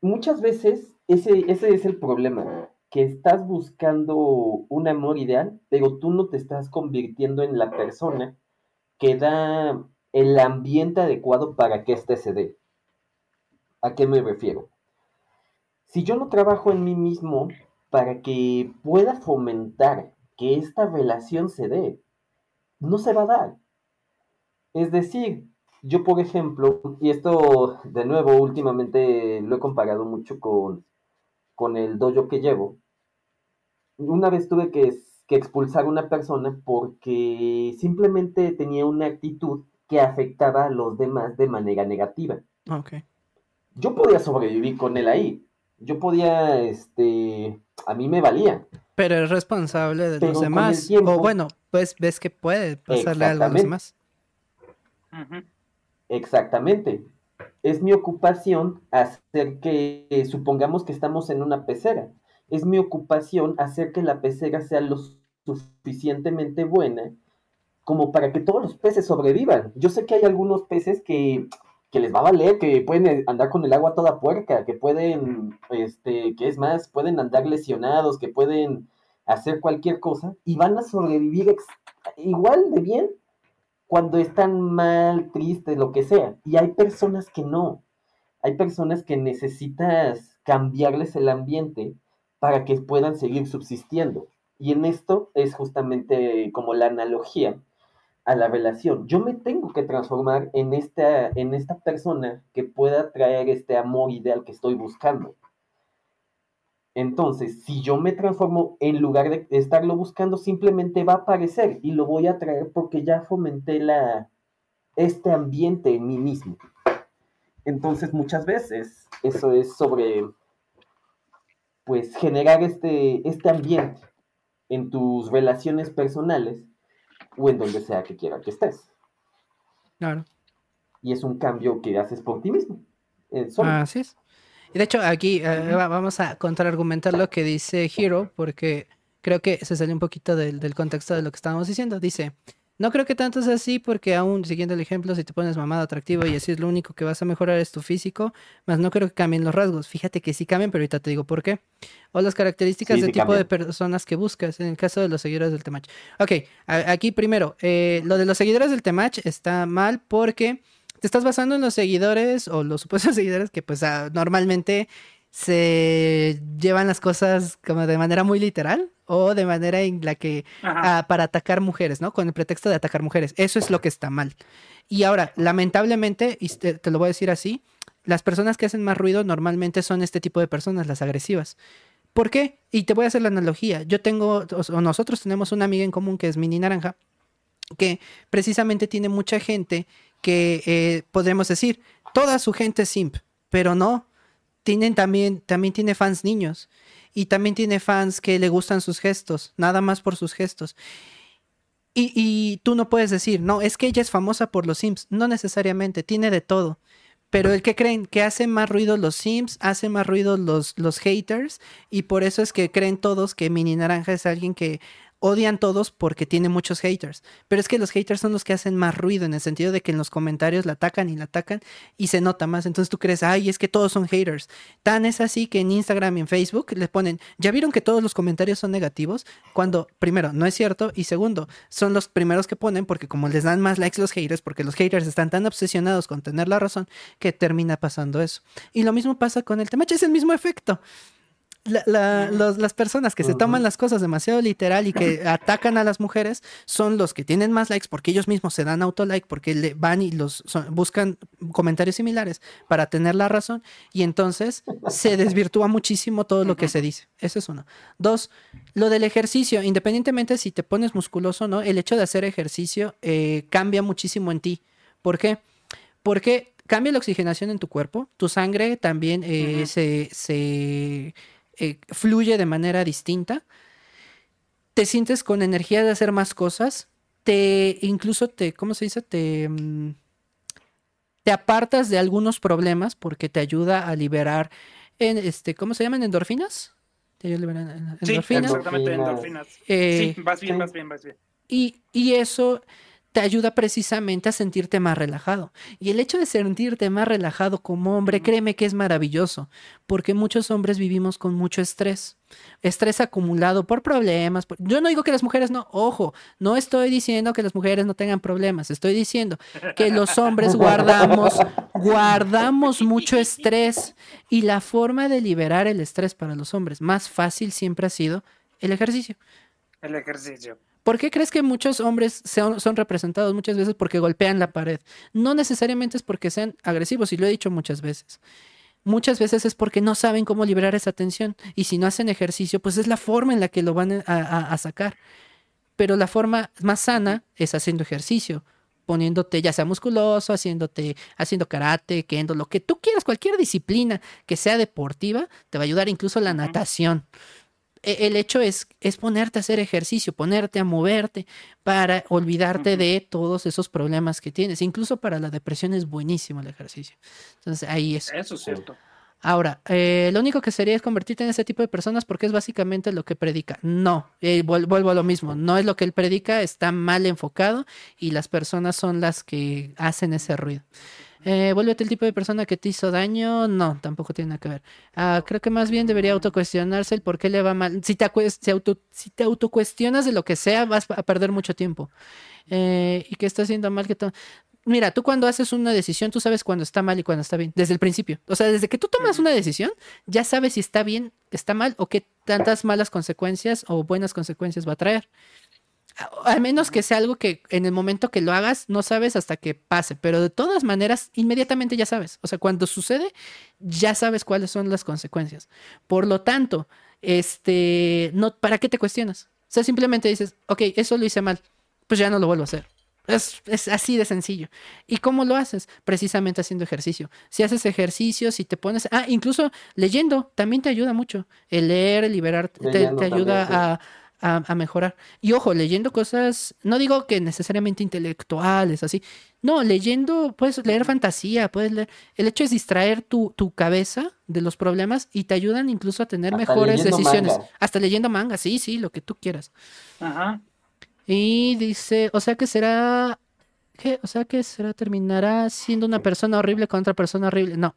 Muchas veces ese, ese es el problema, que estás buscando un amor ideal, pero tú no te estás convirtiendo en la persona que da el ambiente adecuado para que éste se dé. ¿A qué me refiero? Si yo no trabajo en mí mismo para que pueda fomentar que esta relación se dé, no se va a dar. Es decir, yo por ejemplo, y esto de nuevo últimamente lo he comparado mucho con, con el dojo que llevo, una vez tuve que que expulsar a una persona porque simplemente tenía una actitud que afectaba a los demás de manera negativa. Okay. Yo podía sobrevivir con él ahí. Yo podía, este, a mí me valía. Pero es responsable de los demás. o bueno, pues ves que puede pasarle algo a los demás. Exactamente. Es mi ocupación hacer que, supongamos que estamos en una pecera. Es mi ocupación hacer que la pecera sea lo suficientemente buena como para que todos los peces sobrevivan. Yo sé que hay algunos peces que, les va a valer, que pueden andar con el agua toda puerca, que pueden, este, que es más, pueden andar lesionados, que pueden hacer cualquier cosa y van a sobrevivir igual de bien cuando están mal, tristes, lo que sea. Y hay personas que no. Hay personas que necesitas cambiarles el ambiente para que puedan seguir subsistiendo. Y en esto es justamente como la analogía a la relación. Yo me tengo que transformar en esta, en esta persona que pueda traer este amor ideal que estoy buscando. Entonces, si yo me transformo en lugar de estarlo buscando, simplemente va a aparecer y lo voy a traer porque ya fomenté la, este ambiente en mí mismo. Entonces, muchas veces eso es sobre, pues, generar este, este ambiente en tus relaciones personales o en donde sea que quiera que estés. Claro. Y es un cambio que haces por ti mismo. Así es. Y de hecho, aquí eh, vamos a contraargumentar lo que dice Hero, porque creo que se sale un poquito del, del contexto de lo que estábamos diciendo. Dice, no creo que tanto sea así porque aún, siguiendo el ejemplo, si te pones mamado atractivo y así es lo único que vas a mejorar es tu físico, más no creo que cambien los rasgos. Fíjate que sí cambian, pero ahorita te digo por qué. O las características de tipo de personas que buscas, en el caso de los seguidores del Temach. Ok, aquí primero, eh, lo de los seguidores del Temach está mal porque te estás basando en los seguidores o los supuestos seguidores que pues ah, normalmente se llevan las cosas como de manera muy literal o de manera en la que ah, para atacar mujeres, ¿no? Con el pretexto de atacar mujeres. Eso es lo que está mal. Y ahora, lamentablemente, y te, lo voy a decir así, las personas que hacen más ruido normalmente son este tipo de personas, las agresivas. ¿Por qué? Y te voy a hacer la analogía. Yo tengo, o nosotros tenemos una amiga en común que es Mini Naranja, que precisamente tiene mucha gente que eh, podemos decir, toda su gente es simp, pero no, tienen también, también tiene fans niños y también tiene fans que le gustan sus gestos, nada más por sus gestos. Y, y, tú no puedes decir, no, es que ella es famosa por los Sims. No necesariamente, tiene de todo. Pero el que creen que hace más ruido los Sims, hace más ruido los, los haters, y por eso es que creen todos que Mini Naranja es alguien que odian todos porque tiene muchos haters. Pero es que los haters son los que hacen más ruido en el sentido de que en los comentarios la atacan y la atacan y se nota más. Entonces tú crees, ay, es que todos son haters. Tan es así que en Instagram y en Facebook les ponen, ¿ya vieron que todos los comentarios son negativos? Cuando, primero, no es cierto. Y segundo, son los primeros que ponen porque como les dan más likes los haters, porque los haters están tan obsesionados con tener la razón que termina pasando eso. Y lo mismo pasa con el tema, es el mismo efecto las personas que se toman las cosas demasiado literal y que atacan a las mujeres son los que tienen más likes porque ellos mismos se dan autolike porque le van y los buscan comentarios similares para tener la razón y entonces se desvirtúa muchísimo todo lo que se dice. Eso es uno. Dos, lo del ejercicio, independientemente si te pones musculoso o no, el hecho de hacer ejercicio eh, cambia muchísimo en ti. ¿Por qué? Porque cambia la oxigenación en tu cuerpo, tu sangre también eh, se eh, fluye de manera distinta, te sientes con energía de hacer más cosas, te incluso te, ¿cómo se dice? Te, mm, te apartas de algunos problemas porque te ayuda a liberar, en, este, ¿cómo se llaman? ¿Endorfinas? Te endorfinas. Sí, exactamente, endorfinas. Eh, sí, vas bien, vas bien, vas bien. Y, y eso te ayuda precisamente a sentirte más relajado. Y el hecho de sentirte más relajado como hombre, créeme que es maravilloso, porque muchos hombres vivimos con mucho estrés, estrés acumulado por problemas. Yo no digo que las mujeres no, ojo, no estoy diciendo que las mujeres no tengan problemas, estoy diciendo que los hombres guardamos, guardamos mucho estrés y la forma de liberar el estrés para los hombres más fácil siempre ha sido el ejercicio. El ejercicio. ¿Por qué crees que muchos hombres son, representados muchas veces porque golpean la pared? No necesariamente es porque sean agresivos, y lo he dicho muchas veces. Muchas veces es porque no saben cómo liberar esa tensión. Y si no hacen ejercicio, pues es la forma en la que lo van a, sacar. Pero la forma más sana es haciendo ejercicio poniéndote ya sea musculoso, haciéndote, haciendo karate, kendo, lo que tú quieras, cualquier disciplina que sea deportiva, te va a ayudar incluso la natación. El hecho es, es ponerte a hacer ejercicio, ponerte a moverte para olvidarte de todos esos problemas que tienes. Incluso para la depresión es buenísimo el ejercicio. Entonces ahí es. Eso es cierto. Ahora, eh, lo único que sería es convertirte en ese tipo de personas porque es básicamente lo que predica. No, eh, vuelvo a lo mismo, no es lo que él predica, está mal enfocado y las personas son las que hacen ese ruido. Eh, vuélvete el tipo de persona que te hizo daño. No, tampoco tiene nada que ver. Ah, creo que más bien debería autocuestionarse el por qué le va mal. Si te, si auto, si te autocuestionas de lo que sea, vas a perder mucho tiempo. Eh, y que está haciendo mal que. Mira, tú cuando haces una decisión, tú sabes cuando está mal y cuando está bien, desde el principio. O sea, desde que tú tomas una decisión, ya sabes si está bien, está mal o qué tantas malas consecuencias o buenas consecuencias va a traer. Al menos que sea algo que en el momento que lo hagas no sabes hasta que pase, pero de todas maneras inmediatamente ya sabes. O sea, cuando sucede ya sabes cuáles son las consecuencias. Por lo tanto, este, no, ¿para qué te cuestionas? O sea, simplemente dices, ok, eso lo hice mal, pues ya no lo vuelvo a hacer. Es, es, así de sencillo. ¿Y cómo lo haces? Precisamente haciendo ejercicio. Si haces ejercicio, si te pones... Ah, incluso leyendo, también te ayuda mucho. El leer, el liberar, te, ayuda a, a, mejorar. Y ojo, leyendo cosas, no digo que necesariamente intelectuales, así. No, leyendo, puedes leer fantasía, puedes leer. El hecho es distraer tu, tu cabeza de los problemas y te ayudan incluso a tener mejores decisiones. Hasta leyendo manga, sí, sí, lo que tú quieras. Ajá. Y dice, o sea que será. ¿Qué? O sea que será, terminará siendo una persona horrible con otra persona horrible. No,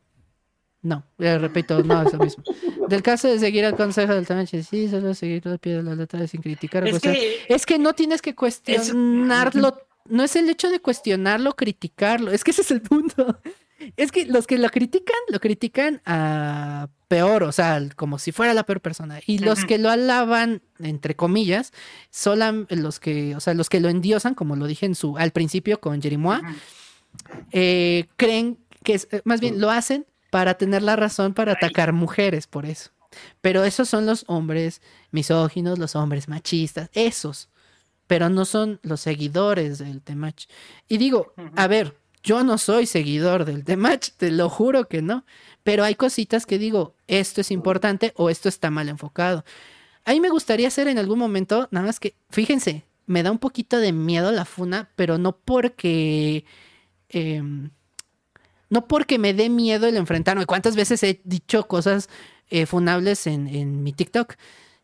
no, repito, no es lo mismo. Del caso de seguir el consejo del Tamachi, sí, solo seguir al pie de la letra sin criticar. Es, que, es que no tienes que cuestionarlo. No es el hecho de cuestionarlo, criticarlo. Es que ese es el punto. Es que los que lo critican, lo critican a peor, o sea, como si fuera la peor persona. Y los que lo alaban, entre comillas, son los que, o sea, los que lo endiosan, como lo dije en su, al principio con Jerimois, eh, creen que es, más bien lo hacen para tener la razón para atacar mujeres por eso. Pero esos son los hombres misóginos, los hombres machistas, esos. Pero no son los seguidores del Temach. Y digo, a ver, yo no soy seguidor del Temach, te lo juro que no. Pero hay cositas que digo, esto es importante o esto está mal enfocado. A mí me gustaría hacer en algún momento, nada más que, fíjense, me da un poquito de miedo la funa, pero no porque... Em, no porque me dé miedo el enfrentarme. ¿Cuántas veces he dicho cosas eh, funables en, mi TikTok?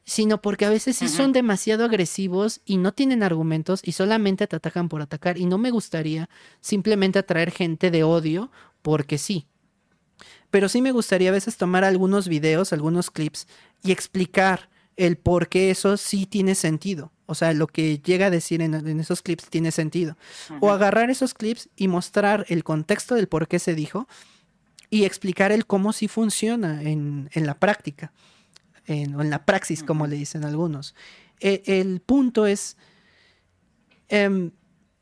sino porque a veces sí son demasiado agresivos y no tienen argumentos y solamente te atacan por atacar. Y no me gustaría simplemente atraer gente de odio porque sí. Pero sí me gustaría a veces tomar algunos videos, algunos clips y explicar el por qué eso sí tiene sentido. O sea, lo que llega a decir en, esos clips tiene sentido. O agarrar esos clips y mostrar el contexto del por qué se dijo y explicar el cómo sí funciona en, en la práctica en, o en la praxis, como le dicen algunos. E, el punto es em,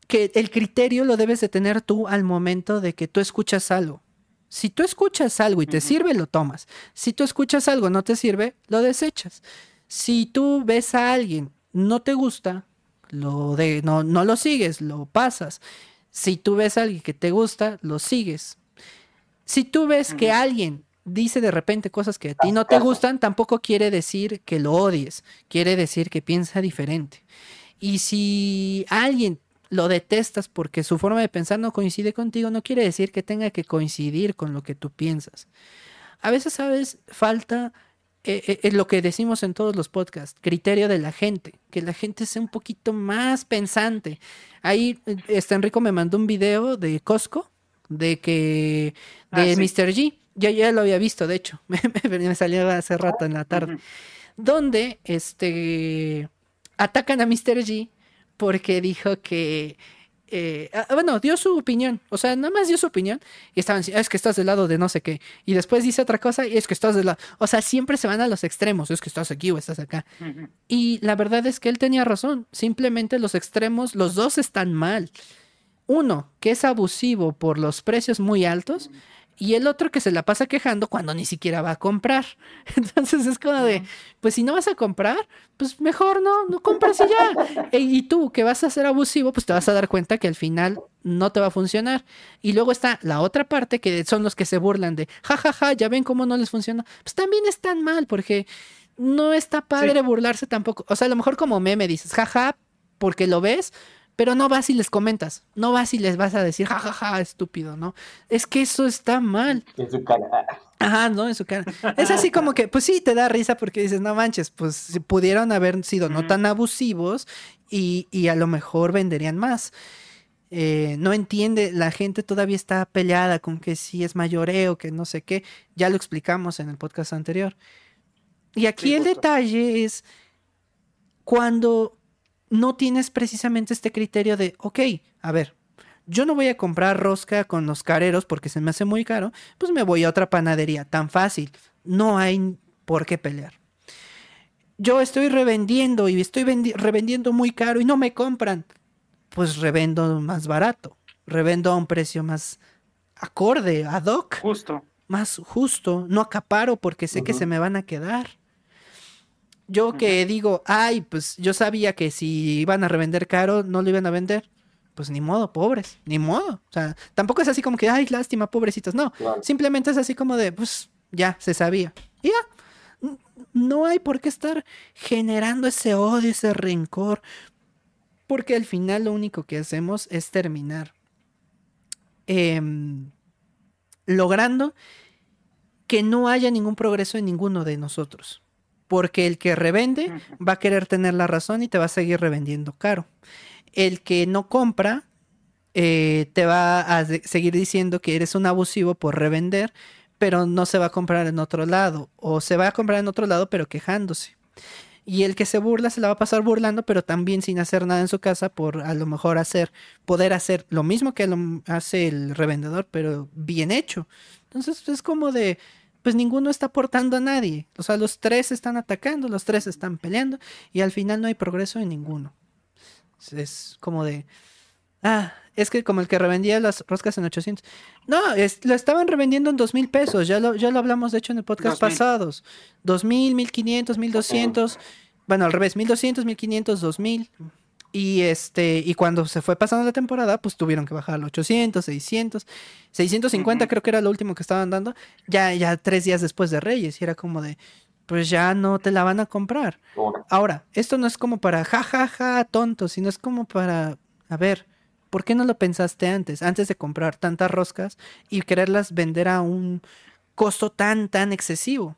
que el criterio lo debes de tener tú al momento de que tú escuchas algo. Si tú escuchas algo y te sirve, lo tomas. Si tú escuchas algo no te sirve, lo desechas. Si tú ves a alguien, no te gusta, lo de, no, no lo sigues, lo pasas. Si tú ves a alguien que te gusta, lo sigues. Si tú ves que alguien dice de repente cosas que a ti no te gustan, tampoco quiere decir que lo odies, quiere decir que piensa diferente. Y si alguien lo detestas porque su forma de pensar no coincide contigo, no quiere decir que tenga que coincidir con lo que tú piensas. A veces, ¿sabes? Falta eh, eh, lo que decimos en todos los podcasts, criterio de la gente, que la gente sea un poquito más pensante. Ahí, este Enrico me mandó un video de Costco, de que, de ah, Mr. G, yo ya lo había visto, de hecho, me, salió hace rato en la tarde, donde este, atacan a Mr. G porque dijo que eh, ah, bueno, dio su opinión, o sea, nada más dio su opinión y estaban diciendo, es que estás del lado de no sé qué, y después dice otra cosa y es que estás del lado, o sea, siempre se van a los extremos, es que estás aquí o estás acá. Y la verdad es que él tenía razón, simplemente los extremos, los dos están mal. Uno, que es abusivo por los precios muy altos, y el otro que se la pasa quejando cuando ni siquiera va a comprar. Entonces es como de, pues si no vas a comprar, pues mejor no, no compras y ya. E, y tú que vas a ser abusivo, pues te vas a dar cuenta que al final no te va a funcionar. Y luego está la otra parte que son los que se burlan de, jajaja, ja, ja, ya ven cómo no les funciona. Pues también están mal porque no está padre burlarse tampoco. O sea, a lo mejor como meme dices, jaja, porque lo ves, pero no vas y les comentas, no vas y les vas a decir, jajaja, ja, ja, estúpido, ¿no? Es que eso está mal. En su cara. Ajá, no, en su cara. Es así como que, pues sí, te da risa porque dices, no manches, pues pudieron haber sido no tan abusivos y, y a lo mejor venderían más. Eh, no entiende, la gente todavía está peleada con que si es mayoreo, que no sé qué. Ya lo explicamos en el podcast anterior. Y aquí el detalle es cuando no tienes precisamente este criterio de, ok, a ver, yo no voy a comprar rosca con los careros porque se me hace muy caro, pues me voy a otra panadería, tan fácil, no hay por qué pelear. Yo estoy revendiendo y estoy revendiendo muy caro y no me compran, pues revendo más barato, revendo a un precio más acorde, ad hoc. Justo. Más justo, no acaparo porque sé que se me van a quedar yo que digo, ay, pues yo sabía que si iban a revender caro, no lo iban a vender. Pues ni modo, pobres, ni modo. O sea, tampoco es así como que, ay, lástima, pobrecitos. No, simplemente es así como de, pues ya, se sabía. Y ya, no hay por qué estar generando ese odio, ese rencor. Porque al final lo único que hacemos es terminar em, logrando que no haya ningún progreso en ninguno de nosotros porque el que revende va a querer tener la razón y te va a seguir revendiendo caro. El que no compra eh, te va a seguir diciendo que eres un abusivo por revender, pero no se va a comprar en otro lado, o se va a comprar en otro lado, pero quejándose. Y el que se burla se la va a pasar burlando, pero también sin hacer nada en su casa por a lo mejor hacer, poder hacer lo mismo que hace el revendedor, pero bien hecho. Entonces es como de, pues ninguno está aportando a nadie. O sea, los tres están atacando, los tres están peleando y al final no hay progreso en ninguno. Es como de... Ah, es que como el que revendía las roscas en 800. No, es, lo estaban revendiendo en 2 mil pesos. Ya lo, ya lo hablamos, de hecho, en el podcast pasados. 2 mil, 1500, 1200. Bueno, al revés, 1200, 1500, 2000. Y este, y cuando se fue pasando la temporada, pues tuvieron que bajar a 800, 600, 650 creo que era lo último que estaban dando, ya, ya tres días después de Reyes, y era como de, pues ya no te la van a comprar. Ahora, esto no es como para jajaja, ja, ja, tonto, sino es como para, a ver, ¿por qué no lo pensaste antes, antes de comprar tantas roscas y quererlas vender a un costo tan, tan excesivo?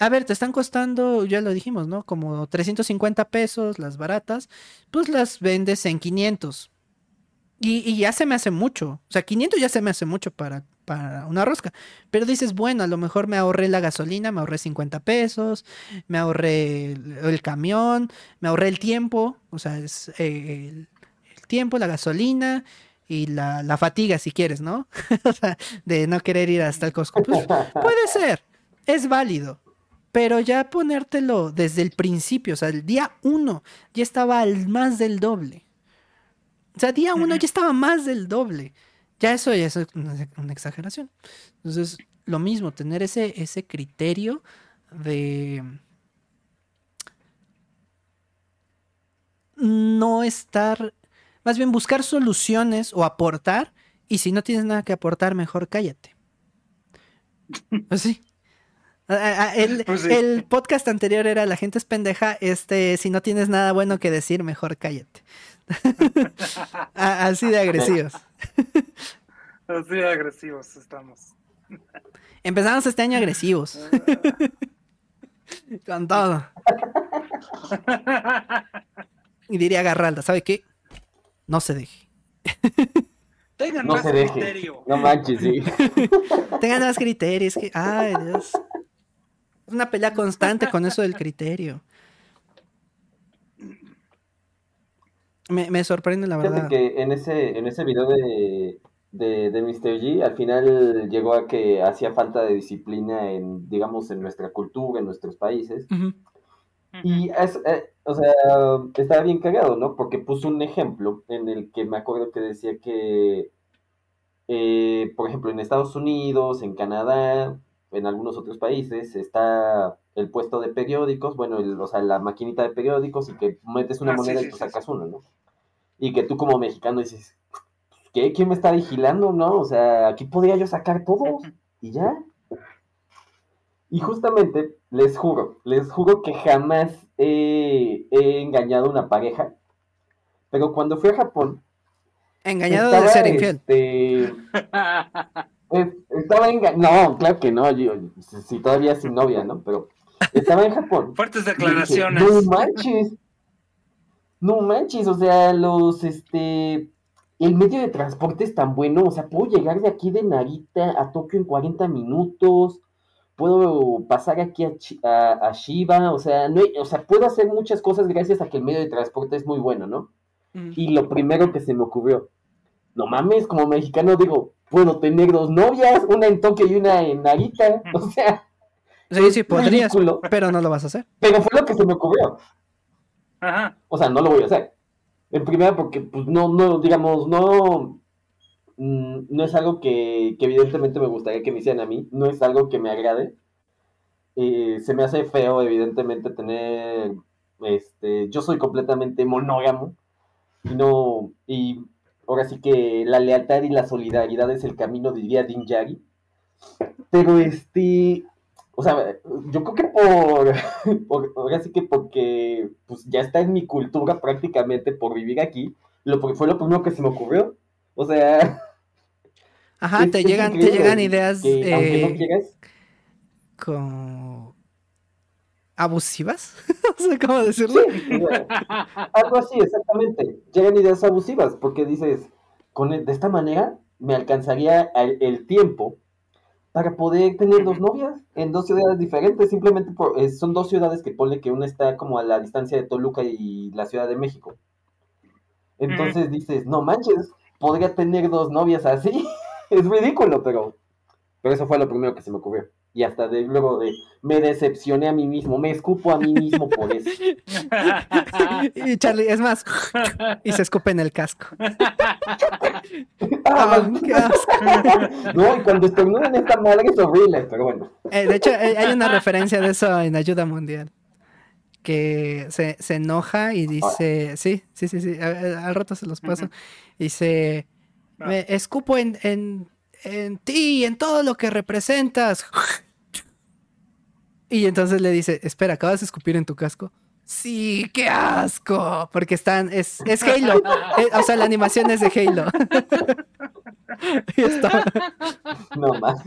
A ver, te están costando, ya lo dijimos, ¿no? Como 350 pesos las baratas, pues las vendes en 500. Y, y ya se me hace mucho. O sea, 500 ya se me hace mucho para, para una rosca. Pero dices, bueno, a lo mejor me ahorré la gasolina, me ahorré 50 pesos, me ahorré el, camión, me ahorré el tiempo. O sea, es eh, el, tiempo, la gasolina y la, la fatiga, si quieres, ¿no? o sea, de no querer ir hasta el Costco. Pues, puede ser, es válido. Pero ya ponértelo desde el principio, o sea, el día uno ya estaba al más del doble. O sea, día uno ya estaba más del doble. Ya eso ya es una, exageración. Entonces, lo mismo, tener ese, ese criterio de no estar, más bien buscar soluciones o aportar, y si no tienes nada que aportar, mejor cállate. Así. El, Pues sí. el podcast anterior era La gente es pendeja, este, si no tienes nada bueno que decir, mejor cállate. Así de agresivos. Así de agresivos estamos. Empezamos este año agresivos. Con todo. Y diría Garralda, ¿sabe qué? No se deje. Tengan No más se deje. criterio. No manches, sí. Tengan más criterios. Que... Ay, Dios. Es una pelea constante con eso del criterio. Me, me sorprende, la Fíjate verdad. que en ese, en ese video de, de, de Mr. G, al final llegó a que hacía falta de disciplina en, digamos, en nuestra cultura, en nuestros países. Ujú. Y es, eh, o sea, estaba bien cagado, ¿no? Porque puso un ejemplo en el que me acuerdo que decía que, eh, por ejemplo, en Estados Unidos, en Canadá, en algunos otros países, está el puesto de periódicos, bueno, el- o sea, la maquinita de periódicos y que metes una Ah, moneda sí, y tú sí, sacas uno, ¿no? Y que tú como mexicano dices, ¿qué? ¿Quién me está vigilando, no? O sea, aquí podría yo sacar todos y ya. Y justamente, les juro, les juro que jamás he, he engañado a una pareja. Pero cuando fui a Japón, Engañado de ser infiel. este, es- estaba engañado. No, claro que no, yo, si, si todavía sin novia, ¿no? Pero estaba en Japón. Fuertes dije, declaraciones. no manches. No manches, o sea, los, este, el medio de transporte es tan bueno, o sea, puedo llegar de aquí de Narita a Tokio en 40 minutos, puedo pasar aquí a, a, a Shiba, o sea, no hay- o sea, puedo hacer muchas cosas gracias a que el medio de transporte es muy bueno, ¿no? Mm. Y lo primero que se me ocurrió, no mames, como mexicano digo, puedo tener dos novias, una en Tokio y una en Narita, o sea, Sí, sí, podrías, ridículo. pero no lo vas a hacer. pero fue lo que se me ocurrió. Ajá. O sea, no lo voy a hacer. En primera, porque, pues, no, no, digamos, no, mm, no es algo que, que evidentemente me gustaría que me hicieran a mí, no es algo que me agrade. Eh, se me hace feo, evidentemente, tener, este, yo soy completamente monógamo, y no, y ahora sí que la lealtad y la solidaridad es el camino, diría Din Yari. Pero, este, o sea, yo creo que por, por- ahora sí que porque pues ya está en mi cultura prácticamente por vivir aquí, lo fue lo primero que se me ocurrió. O sea, Ajá, es- te es llegan, te llegan ideas que aunque eh, no quieras, como abusivas. no sé cómo decirlo. sí, algo así, exactamente. Llegan ideas abusivas porque dices, con e- de esta manera me alcanzaría el, el tiempo para poder tener dos novias en dos ciudades diferentes. Simplemente por- eh, son dos ciudades que pone que una está como a la distancia de Toluca y la Ciudad de México. Entonces dices, no manches, podría tener dos novias así. es ridículo, pero, pero eso fue lo primero que se me ocurrió. Y hasta de, luego de, me decepcioné a mí mismo, me escupo a mí mismo por eso. Y Charlie, es más, y se escupe en el casco. ¡Ah! Ah, qué asco. no, y cuando estornudan esta madre es horrible, pero bueno. Eh, de hecho, eh, hay una referencia de eso en Ayuda Mundial. Que se, se enoja y dice, sí, sí, sí, sí, a- a- al rato se los paso. Ujú. Dice, Ah. me escupo en, en, en ti, en todo lo que representas. Y entonces le dice, espera, ¿acabas de escupir en tu casco? Sí, qué asco. Porque están, es, es Halo. Eh, o sea, la animación es de Halo. Y está No más.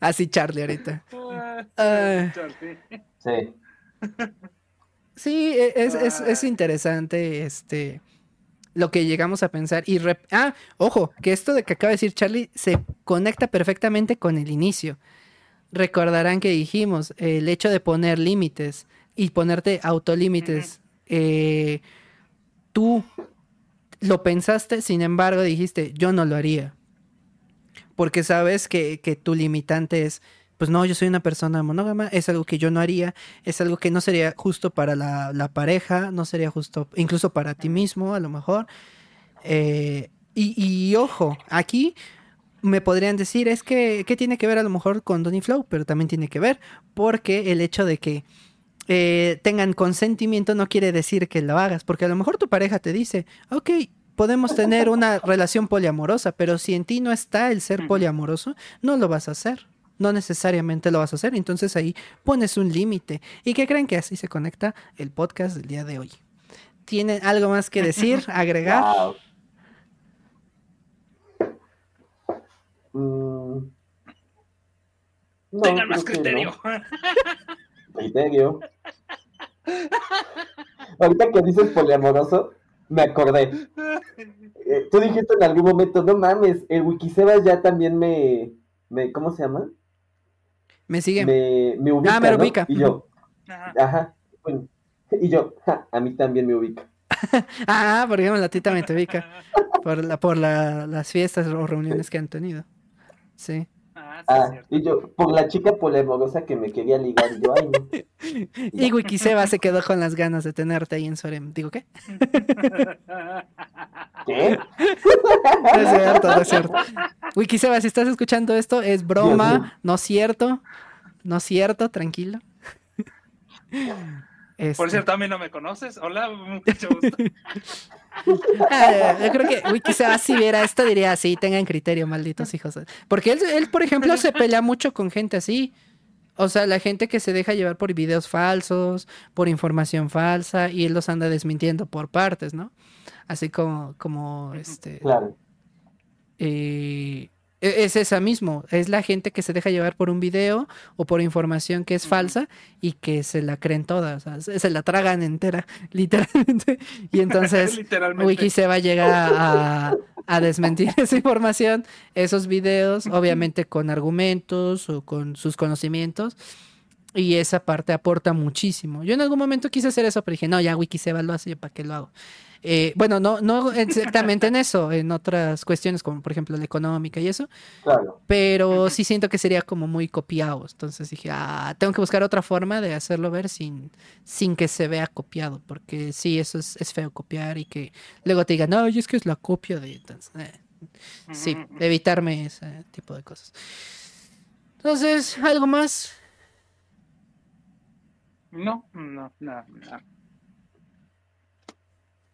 así Charlie ahorita. Ah. Sí. Sí, e- es, es, es interesante este lo que llegamos a pensar. Y rep- ah, ojo, que esto de que acaba de decir Charlie se conecta perfectamente con el inicio. Recordarán que dijimos el hecho de poner límites y ponerte autolímites. eh, tú lo pensaste, sin embargo, dijiste, yo no lo haría. Porque sabes que, que tu limitante es, pues no, yo soy una persona monógama, es algo que yo no haría, es algo que no sería justo para la, la pareja, no sería justo incluso para ti mismo, a lo mejor. Eh, y, y ojo, aquí me podrían decir, es que, ¿qué tiene que ver a lo mejor con Donny Flow? Pero también tiene que ver, porque el hecho de que eh, tengan consentimiento no quiere decir que lo hagas, porque a lo mejor tu pareja te dice, ok, podemos tener una relación poliamorosa, pero si en ti no está el ser poliamoroso, no lo vas a hacer. No necesariamente lo vas a hacer, entonces ahí pones un límite. ¿Y qué creen que así se conecta el podcast del día de hoy? ¿Tienen algo más que decir, agregar? Wow. Mm. No, Tengan más criterio. no. Criterio. Ahorita que dices poliamoroso, me acordé. Eh, tú dijiste en algún momento, no mames, el Wikisebas ya también me, me ¿cómo se llama? Me sigue. Me, me ubica, Ah, me ¿no? ubica. Y yo, Ajá. ajá, bueno, y yo, ja, a mí también me ubica. Ah, por ejemplo, la tita me te ubica por, la, por la- las fiestas o reuniones que han tenido. Sí. Ah, sí, Ah, cierto. y yo, por la chica poliamorosa que me quería ligar, y yo, ay, no. Y Wikiseba se quedó con las ganas de tenerte ahí en su harem. ¿Digo qué? ¿Qué? No es cierto, no es cierto. Wikiseba, si estás escuchando esto, es broma, no es cierto. No es cierto, tranquilo. Por Este, cierto, a mí no me conoces. Hola, mucho gusto. ah, yo creo que Wikiseba si viera esto diría así, tengan criterio, malditos hijos. Porque él, él, por ejemplo, se pelea mucho con gente así. O sea, la gente que se deja llevar por videos falsos, por información falsa, y él los anda desmintiendo por partes, ¿no? Así como, como este. Claro. eh, es esa mismo, es la gente que se deja llevar por un video o por información que es falsa y que se la creen todas, o sea, se, se la tragan entera, literalmente. Y entonces Literalmente. Wikiseba llega a, a desmentir esa información, esos videos, obviamente con argumentos o con sus conocimientos. Y esa parte aporta muchísimo. Yo en algún momento quise hacer eso, pero dije, no, ya Wikiseba lo hace, ¿yo ¿para qué lo hago? Eh, bueno, no, no exactamente en eso, en otras cuestiones como por ejemplo la económica y eso, Claro. pero sí siento que sería como muy copiado. Entonces dije, ah, tengo que buscar otra forma de hacerlo ver sin, sin que se vea copiado, porque sí, eso es, es feo copiar y que luego te digan, no, y es que es la copia de... Entonces, eh, sí, evitarme ese tipo de cosas. Entonces, ¿algo más? No, no, no, no.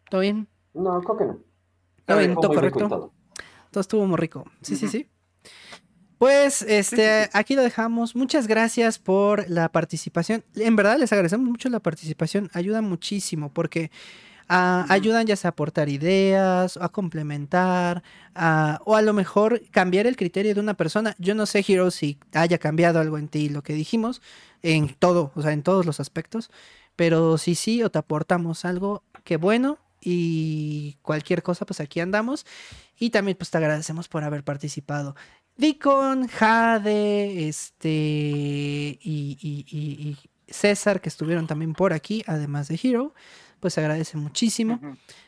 ¿Todo bien? No, creo que no. ¿Todo bien? Fue ¿Todo correcto? todo. Todo estuvo muy rico. Sí, sí, sí. Pues, este, sí, sí. aquí lo dejamos. Muchas gracias por la participación. En verdad, les agradecemos mucho la participación. Ayuda muchísimo porque ah, ayudan ya sea a aportar ideas, a complementar, a- o a lo mejor cambiar el criterio de una persona. Yo no sé, Hero, si haya cambiado algo en ti lo que dijimos, en todo, o sea, en todos los aspectos. Pero si sí, o te aportamos algo, qué bueno. Y cualquier cosa, pues aquí andamos. Y también pues te agradecemos por haber participado. Dicon, Jade, este y, y- y- y César, que estuvieron también por aquí, además de Hero, pues se agradece muchísimo.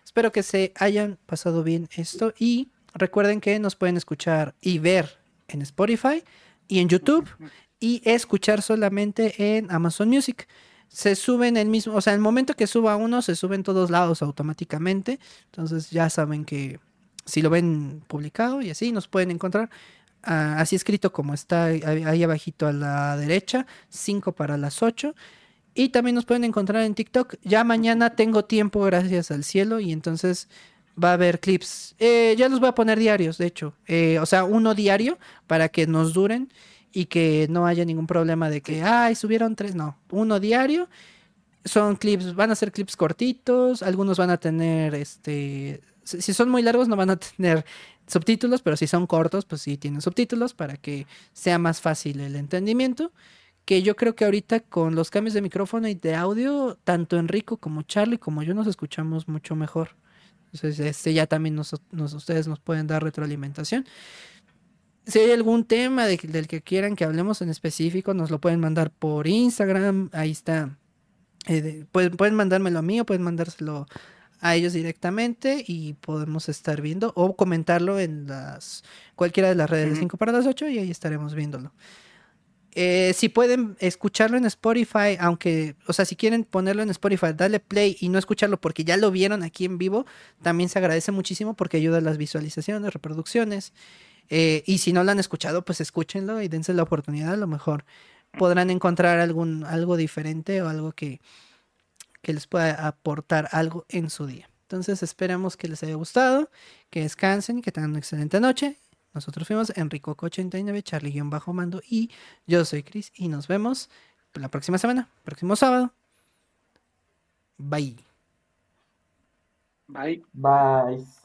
Espero que se hayan pasado bien esto y recuerden que nos pueden escuchar y ver en Spotify y en YouTube y escuchar solamente en Amazon Music. Se suben el mismo, o sea, el momento que suba uno, se sube en todos lados automáticamente. Entonces ya saben que si lo ven publicado y así, nos pueden encontrar. ah, así escrito como está ahí abajito a la derecha, 5 para las 8. Y también nos pueden encontrar en TikTok. Ya mañana tengo tiempo gracias al cielo y entonces va a haber clips. Eh, ya los voy a poner diarios, de hecho. Eh, o sea, uno diario para que nos duren y que no haya ningún problema de que, ay, subieron tres. No, uno diario. Son clips, van a ser clips cortitos. Algunos van a tener, este, si son muy largos no van a tener subtítulos, pero si son cortos, pues sí tienen subtítulos para que sea más fácil el entendimiento. que yo creo que ahorita con los cambios de micrófono y de audio, tanto Enrico como Charlie como yo nos escuchamos mucho mejor. Entonces, este ya también nos, nos- ustedes nos pueden dar retroalimentación. Si hay algún tema de- del que quieran que hablemos en específico, nos lo pueden mandar por Instagram. Ahí está. Eh, de- pueden, pueden mandármelo a mí o pueden mandárselo a ellos directamente y podemos estar viendo o comentarlo en las cualquiera de las redes de Ujú. 5 para las 8 y ahí estaremos viéndolo. Eh, si pueden escucharlo en Spotify, aunque, o sea, si quieren ponerlo en Spotify, darle play y no escucharlo porque ya lo vieron aquí en vivo, también se agradece muchísimo porque ayuda a las visualizaciones, reproducciones. Eh, y si no lo han escuchado, pues escúchenlo y dense la oportunidad. A lo mejor podrán encontrar algún, algo diferente o algo que, que les pueda aportar algo en su día. Entonces esperamos que les haya gustado, que descansen y que tengan una excelente noche. Nosotros fuimos Enrico 89, Charlie-Mando y yo soy Chris y nos vemos la próxima semana, próximo sábado. Bye. Bye. Bye.